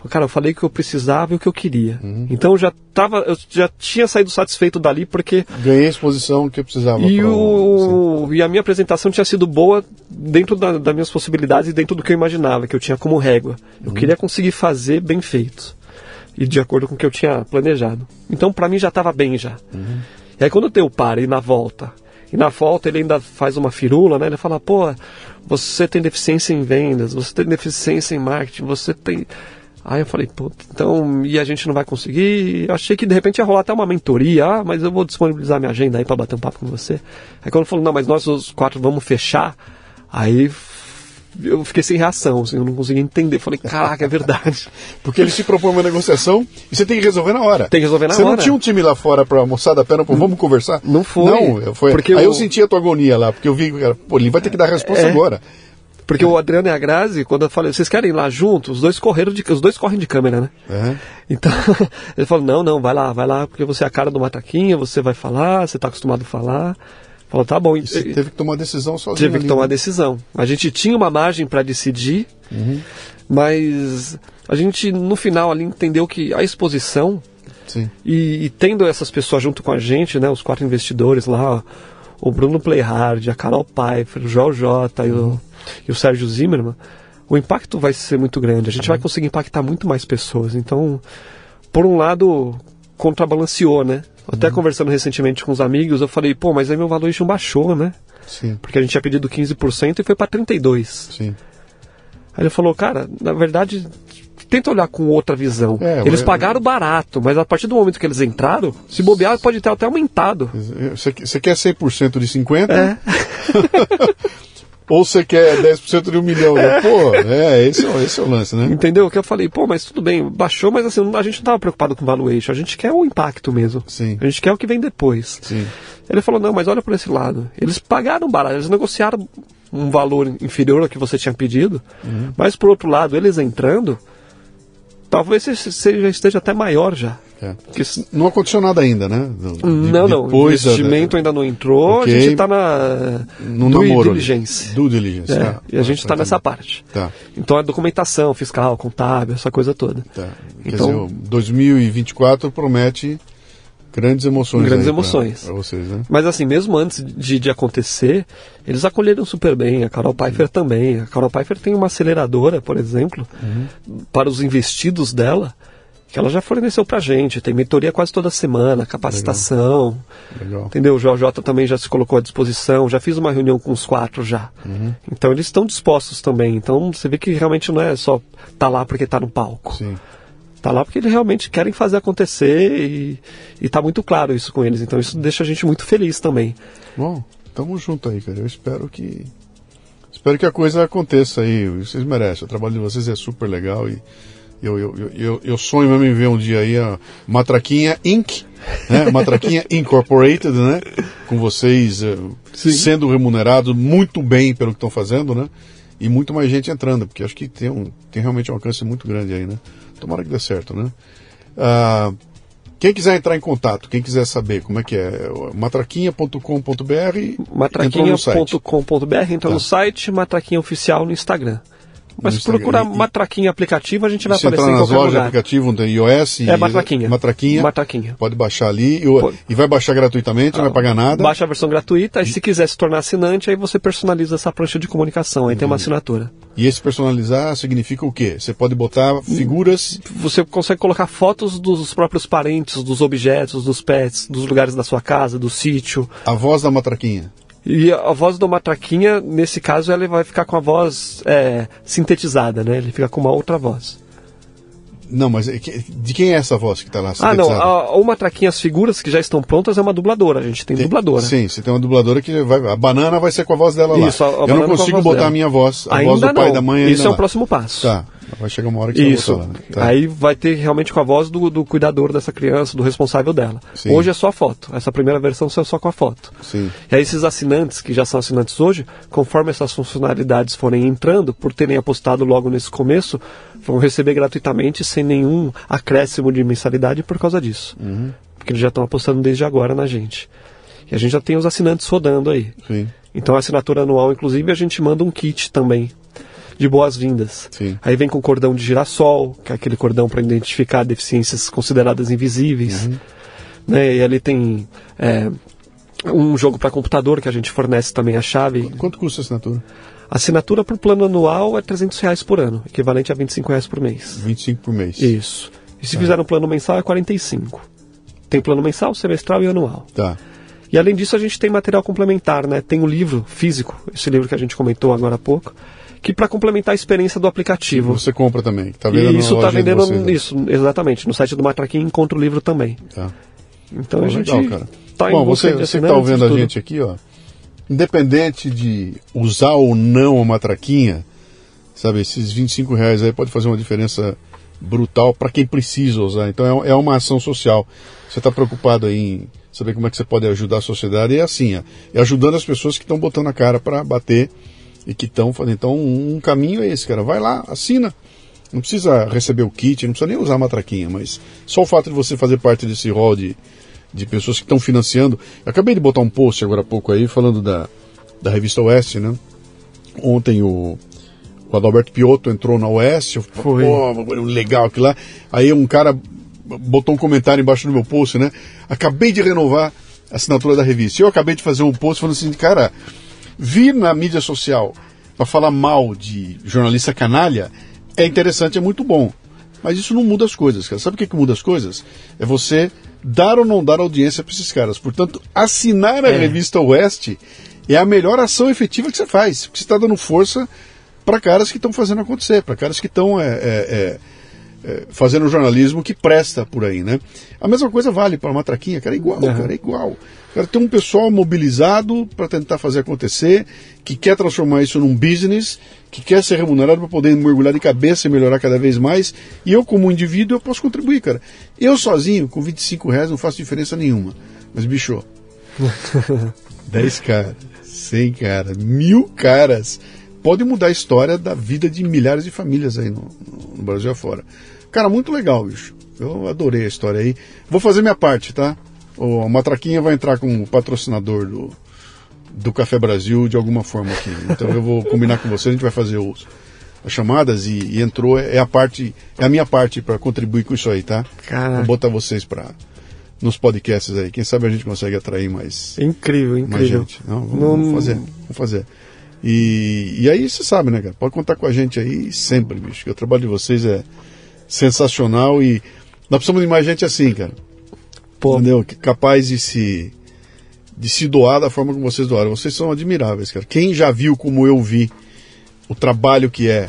cara, eu falei que eu precisava e o que eu queria. Uhum. Então eu já tava, eu já tinha saído satisfeito dali porque ganhei a exposição que eu precisava. E, o, e a minha apresentação tinha sido boa dentro da, das minhas possibilidades e dentro do que eu imaginava, que eu tinha como régua. Eu uhum. queria conseguir fazer bem feito e de acordo com o que eu tinha planejado. Então para mim já estava bem já. Uhum. E aí quando eu tenho o par e na volta e na volta ele ainda faz uma firula, né? Ele fala, pô, você tem deficiência em vendas, você tem deficiência em marketing, você tem. Aí eu falei, pô, então, e a gente não vai conseguir? Eu achei que de repente ia rolar até uma mentoria, ah, mas eu vou disponibilizar minha agenda aí para bater um papo com você. Aí quando falou, não, mas nós os quatro vamos fechar, aí eu fiquei sem reação, assim, eu não conseguia entender. Falei, caraca, é verdade. Porque ele se propõe uma negociação e você tem que resolver na hora. Tem que resolver na você hora. Você não tinha um time lá fora pra moçada a pena, pô, vamos conversar? Não foi. Não, foi. Porque Aí eu... eu senti a tua agonia lá, porque eu vi, pô, ele vai ter que dar a resposta é. agora. Porque o Adriano e a Grazi, quando eu falei, vocês querem ir lá juntos? Os dois correram de, os dois correm de câmera, né? É. Então, ele falou, não, não, vai lá, vai lá, porque você é a cara do Mataquinha, você vai falar, você está acostumado a falar. Falou, tá bom. E você teve que tomar decisão sozinho. Teve que tomar né? decisão. A gente tinha uma margem para decidir, uhum. mas a gente no final ali entendeu que a exposição e, e, tendo essas pessoas junto com a gente, né, os quatro investidores lá, o Bruno Playhard, a Carol Pfeiffer, o Joel J uhum. e, o, uhum. e o Sérgio Zimmermann, o impacto vai ser muito grande. A gente uhum. vai conseguir impactar muito mais pessoas. Então, por um lado, contrabalanceou, né? Até uhum. conversando recentemente com os amigos, eu falei, pô, mas aí meu valuation baixou, né? Sim. Porque a gente tinha pedido 15% e foi para 32%. Sim. Aí ele falou, cara, na verdade, tenta olhar com outra visão. É, eles eu, pagaram barato, mas a partir do momento que eles entraram, se bobear, pode ter até aumentado. Você quer 100% de 50%? É. Ou você quer 10% de um milhão, né? Pô, é, esse, é esse é o lance, né? Entendeu? Que eu falei, pô, mas tudo bem, baixou, mas assim, a gente não estava preocupado com valuation, a gente quer o impacto mesmo. Sim. A gente quer o que vem depois. Sim. Ele falou, não, mas olha por esse lado. Eles pagaram barato, eles negociaram um valor inferior ao que você tinha pedido, uhum. mas por outro lado, eles entrando, talvez seja, esteja até maior já. É. Não aconteceu nada ainda, né? De, não, não. O investimento da... ainda não entrou, okay. a gente está na no due namoro, diligence. Due diligence, é, tá. E a gente está nessa parte. Tá. Então é documentação fiscal, contábil, essa coisa toda. Tá. Quer então, dizer, 2024 promete grandes emoções. Grandes emoções. Para vocês, né? Mas assim, mesmo antes de, de acontecer, eles acolheram super bem. A Carol Pfeiffer Sim. também. A Carol Pfeiffer tem uma aceleradora, por exemplo, uhum. para os investidos dela que ela já forneceu pra gente. Tem mentoria quase toda semana, capacitação. Legal. Legal. Entendeu? O JJ também já se colocou à disposição. Já fiz uma reunião com os quatro já. Uhum. Então eles estão dispostos também. Então você vê que realmente não é só tá lá porque tá no palco. Sim. Tá lá porque eles realmente querem fazer acontecer e, e tá muito claro isso com eles. Então isso deixa a gente muito feliz também. Bom, tamo junto aí, cara. Eu espero que. Espero que a coisa aconteça aí. Vocês merecem. O trabalho de vocês é super legal e eu, eu, eu, eu sonho mesmo em ver um dia aí a Matraquinha Inc., né? Matraquinha Incorporated, né? Com vocês uh, Sim. sendo remunerados muito bem pelo que estão fazendo, né? E muito mais gente entrando, porque acho que tem, um, tem realmente um alcance muito grande aí, né? Tomara que dê certo, né? Ah, quem quiser entrar em contato, quem quiser saber como é que é, matraquinha.com.br matraquinha.com.br entra tá. no site, matraquinha oficial no Instagram. Mas procurar Matraquinha aplicativo, a gente vai aparecer em qualquer lojas lugar. aplicativo, tem iOS É Matraquinha. Matraquinha. Matraquinha. Pode baixar ali e, e vai baixar gratuitamente, ah, não vai pagar nada. Baixa a versão gratuita e se quiser se tornar assinante, aí você personaliza essa prancha de comunicação, aí uhum. tem uma assinatura. E esse personalizar significa o quê? Você pode botar figuras. Você consegue colocar fotos dos próprios parentes, dos objetos, dos pets, dos lugares da sua casa, do sítio. A voz da matraquinha. E a voz do Matraquinha, nesse caso, ele vai ficar com a voz é, sintetizada, né? Ele fica com uma outra voz. Não, mas é de quem é essa voz que está lá? Ah, não. A, o Matraquinha, as figuras que já estão prontas é uma dubladora. A gente tem, tem, dubladora. Sim, você tem uma dubladora que vai. A banana vai ser com a voz dela lá. Isso, a, a Eu não consigo botar dela. a minha voz. A ainda voz do pai e da mãe Isso é o próximo passo. Tá. Vai chegar uma hora que Isso. vai lá. Tá. Aí vai ter realmente com a voz do, do cuidador dessa criança, do responsável dela. Sim. Hoje é só foto. Essa primeira versão é só com a foto. Sim. E aí esses assinantes, que já são assinantes hoje, conforme essas funcionalidades forem entrando, por terem apostado logo nesse começo, vão receber gratuitamente sem nenhum acréscimo de mensalidade por causa disso. Uhum. Porque eles já estão apostando desde agora na gente. E a gente já tem os assinantes rodando aí. Sim. Então a assinatura anual, inclusive, a gente manda um kit também de boas-vindas. Aí vem com cordão de girassol, que é aquele cordão para identificar deficiências consideradas invisíveis. Uhum. Né? E ali tem é, um jogo para computador que a gente fornece também a chave. Quanto custa a assinatura? A assinatura para o plano anual é 300 reais por ano, equivalente a 25 reais por mês. 25 por mês. Isso. E se tá. fizer um plano mensal é 45. Tem plano mensal, semestral e anual. Tá. E além disso a gente tem material complementar, né? Tem o um livro físico, esse livro que a gente comentou agora há pouco, que para complementar a experiência do aplicativo. Você compra também. Tá vendendo isso está vendendo vocês, né? isso, exatamente. No site do Matraquinho encontra o livro também. Tá. Então Pô, a gente legal, cara. tá Bom, você que está ouvindo a gente aqui, ó, independente de usar ou não a matraquinha, sabe, esses 25 reais aí pode fazer uma diferença brutal para quem precisa usar. Então é, é uma ação social. Você está preocupado aí em saber como é que você pode ajudar a sociedade? É assim, ó, é ajudando as pessoas que estão botando a cara para bater e que estão fazendo. Então, um, caminho é esse, cara. Vai lá, assina. Não precisa receber o kit, não precisa nem usar a matraquinha, mas só o fato de você fazer parte desse rol de, de pessoas que estão financiando. Eu acabei de botar um post agora há pouco aí falando da, da revista Oeste, né? Ontem o, o Adalberto Piotto entrou na Oeste, Foi. pô, legal aquilo lá. Aí um cara botou um comentário embaixo do meu post, né? Acabei de renovar a assinatura da revista. Eu acabei de fazer um post falando assim, cara, vir na mídia social para falar mal de jornalista canalha é interessante, é muito bom. Mas isso não muda as coisas, cara. Sabe o que, que muda as coisas? É você dar ou não dar audiência para esses caras. Portanto, assinar a é. revista Oeste é a melhor ação efetiva que você faz. Porque você está dando força para caras que estão fazendo acontecer, para caras que estão é, é, é, fazendo jornalismo que presta por aí, né? A mesma coisa vale para a matraquinha, cara, é igual, uhum. cara, é igual. Cara, tem um pessoal mobilizado para tentar fazer acontecer, que quer transformar isso num business, que quer ser remunerado para poder mergulhar de cabeça e melhorar cada vez mais. E eu, como indivíduo, eu posso contribuir, cara. Eu sozinho, com 25 reais, não faço diferença nenhuma. Mas, bicho, 10 caras, 100 caras, mil caras, pode mudar a história da vida de milhares de famílias aí no, no Brasil afora. Cara, muito legal, bicho. Eu adorei a história aí. Vou fazer minha parte, tá? o Matraquinha vai entrar como patrocinador do, do Café Brasil de alguma forma aqui. Então eu vou combinar com você, a gente vai fazer os, as chamadas e, e entrou, é, a parte, é a minha parte para contribuir com isso aí, tá? Caraca. Vou botar vocês para nos podcasts aí. Quem sabe a gente consegue atrair mais. Incrível, incrível. Mais gente. Não, vamos, Não... vamos fazer, vamos fazer. E, e aí você sabe, né, cara? Pode contar com a gente aí sempre, bicho. Que o trabalho de vocês é sensacional e nós precisamos de mais gente assim, cara. Pô. Entendeu? Capaz de se de se doar da forma como vocês doaram. Vocês são admiráveis, cara. Quem já viu como eu vi o trabalho que é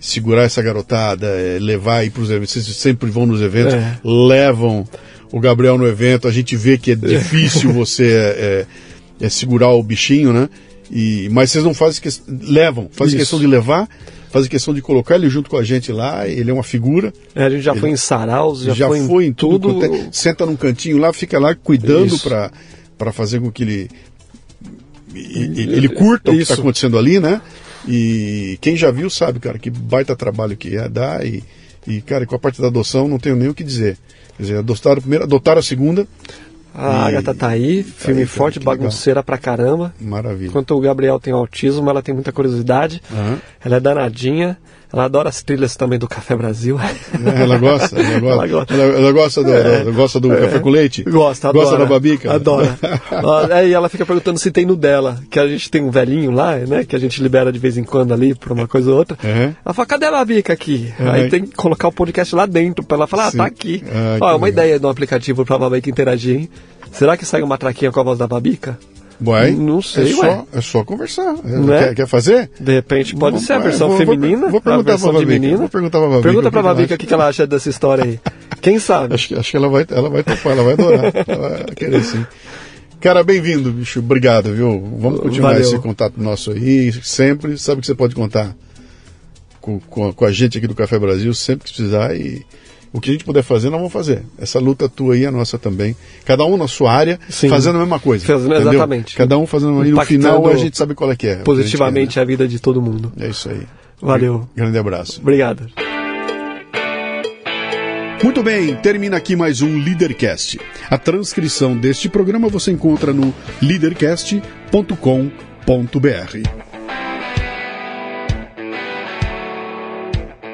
segurar essa garotada, é, levar aí para os eventos, vocês sempre vão nos eventos, é. levam o Gabriel no evento, a gente vê que é difícil você é, é, é, segurar o bichinho, né? E, mas vocês não fazem questão, levam, fazem Isso. questão de levar faz questão de colocar ele junto com a gente lá, ele é uma figura. É, a gente já ele foi em Saraus, já, já foi, foi em, tudo. tudo. Senta num cantinho lá, fica lá cuidando para fazer com que ele ele curta o que está acontecendo ali, né? E quem já viu sabe, cara, que baita trabalho que é dar e, e cara, com a parte da adoção não tenho nem o que dizer. Quer dizer, adotaram a primeira, adotaram a segunda. A Agatha tá aí, filme tá aí, forte, bagunceira legal. pra caramba. Maravilha. Enquanto o Gabriel tem autismo, ela tem muita curiosidade. Uhum. Ela é danadinha. Ela adora as trilhas também do Café Brasil. É, ela gosta, ela gosta. ela gosta, ela, ela gosta do, é, gosta do é, café com leite? Gosta, adora. Gosta da babica? Adora. Aí ela fica perguntando se tem no dela, que a gente tem um velhinho lá, né, que a gente libera de vez em quando ali pra uma coisa ou outra. Uhum. Ela fala, cadê a babica aqui? Uhum. Aí tem que colocar o podcast lá dentro pra ela falar, ah, tá aqui. Ah, Ó, uma legal. ideia de um aplicativo pra babica interagir, hein? Será que sai uma traquinha com a voz da babica? Ué, não sei, é só, é só conversar. Né? Quer, quer, fazer? De repente pode ser a versão vou, feminina. Vou, perguntar a versão pra Babica, menina. Vou perguntar pra Babica. Pergunta pra Babica o que, que ela acha dessa história aí. Quem sabe? Acho, acho que ela vai, ela vai topar, ela vai adorar. ela vai querer sim. Cara, bem-vindo, bicho. Obrigado, viu? Vamos continuar Valeu. esse contato nosso aí. Sempre, sabe que você pode contar com, com, com a gente aqui do Café Brasil, sempre que precisar. E o que a gente puder fazer, nós vamos fazer. Essa luta tua aí é nossa também. Cada um na sua área, Sim. fazendo a mesma coisa. Fazendo, exatamente. Cada um fazendo e no final a gente sabe qual é que é. Positivamente a, a, vida de todo mundo. É isso aí. Valeu. Grande abraço. Obrigado. Muito bem, termina aqui mais um Leadercast. A transcrição deste programa você encontra no leadercast.com.br.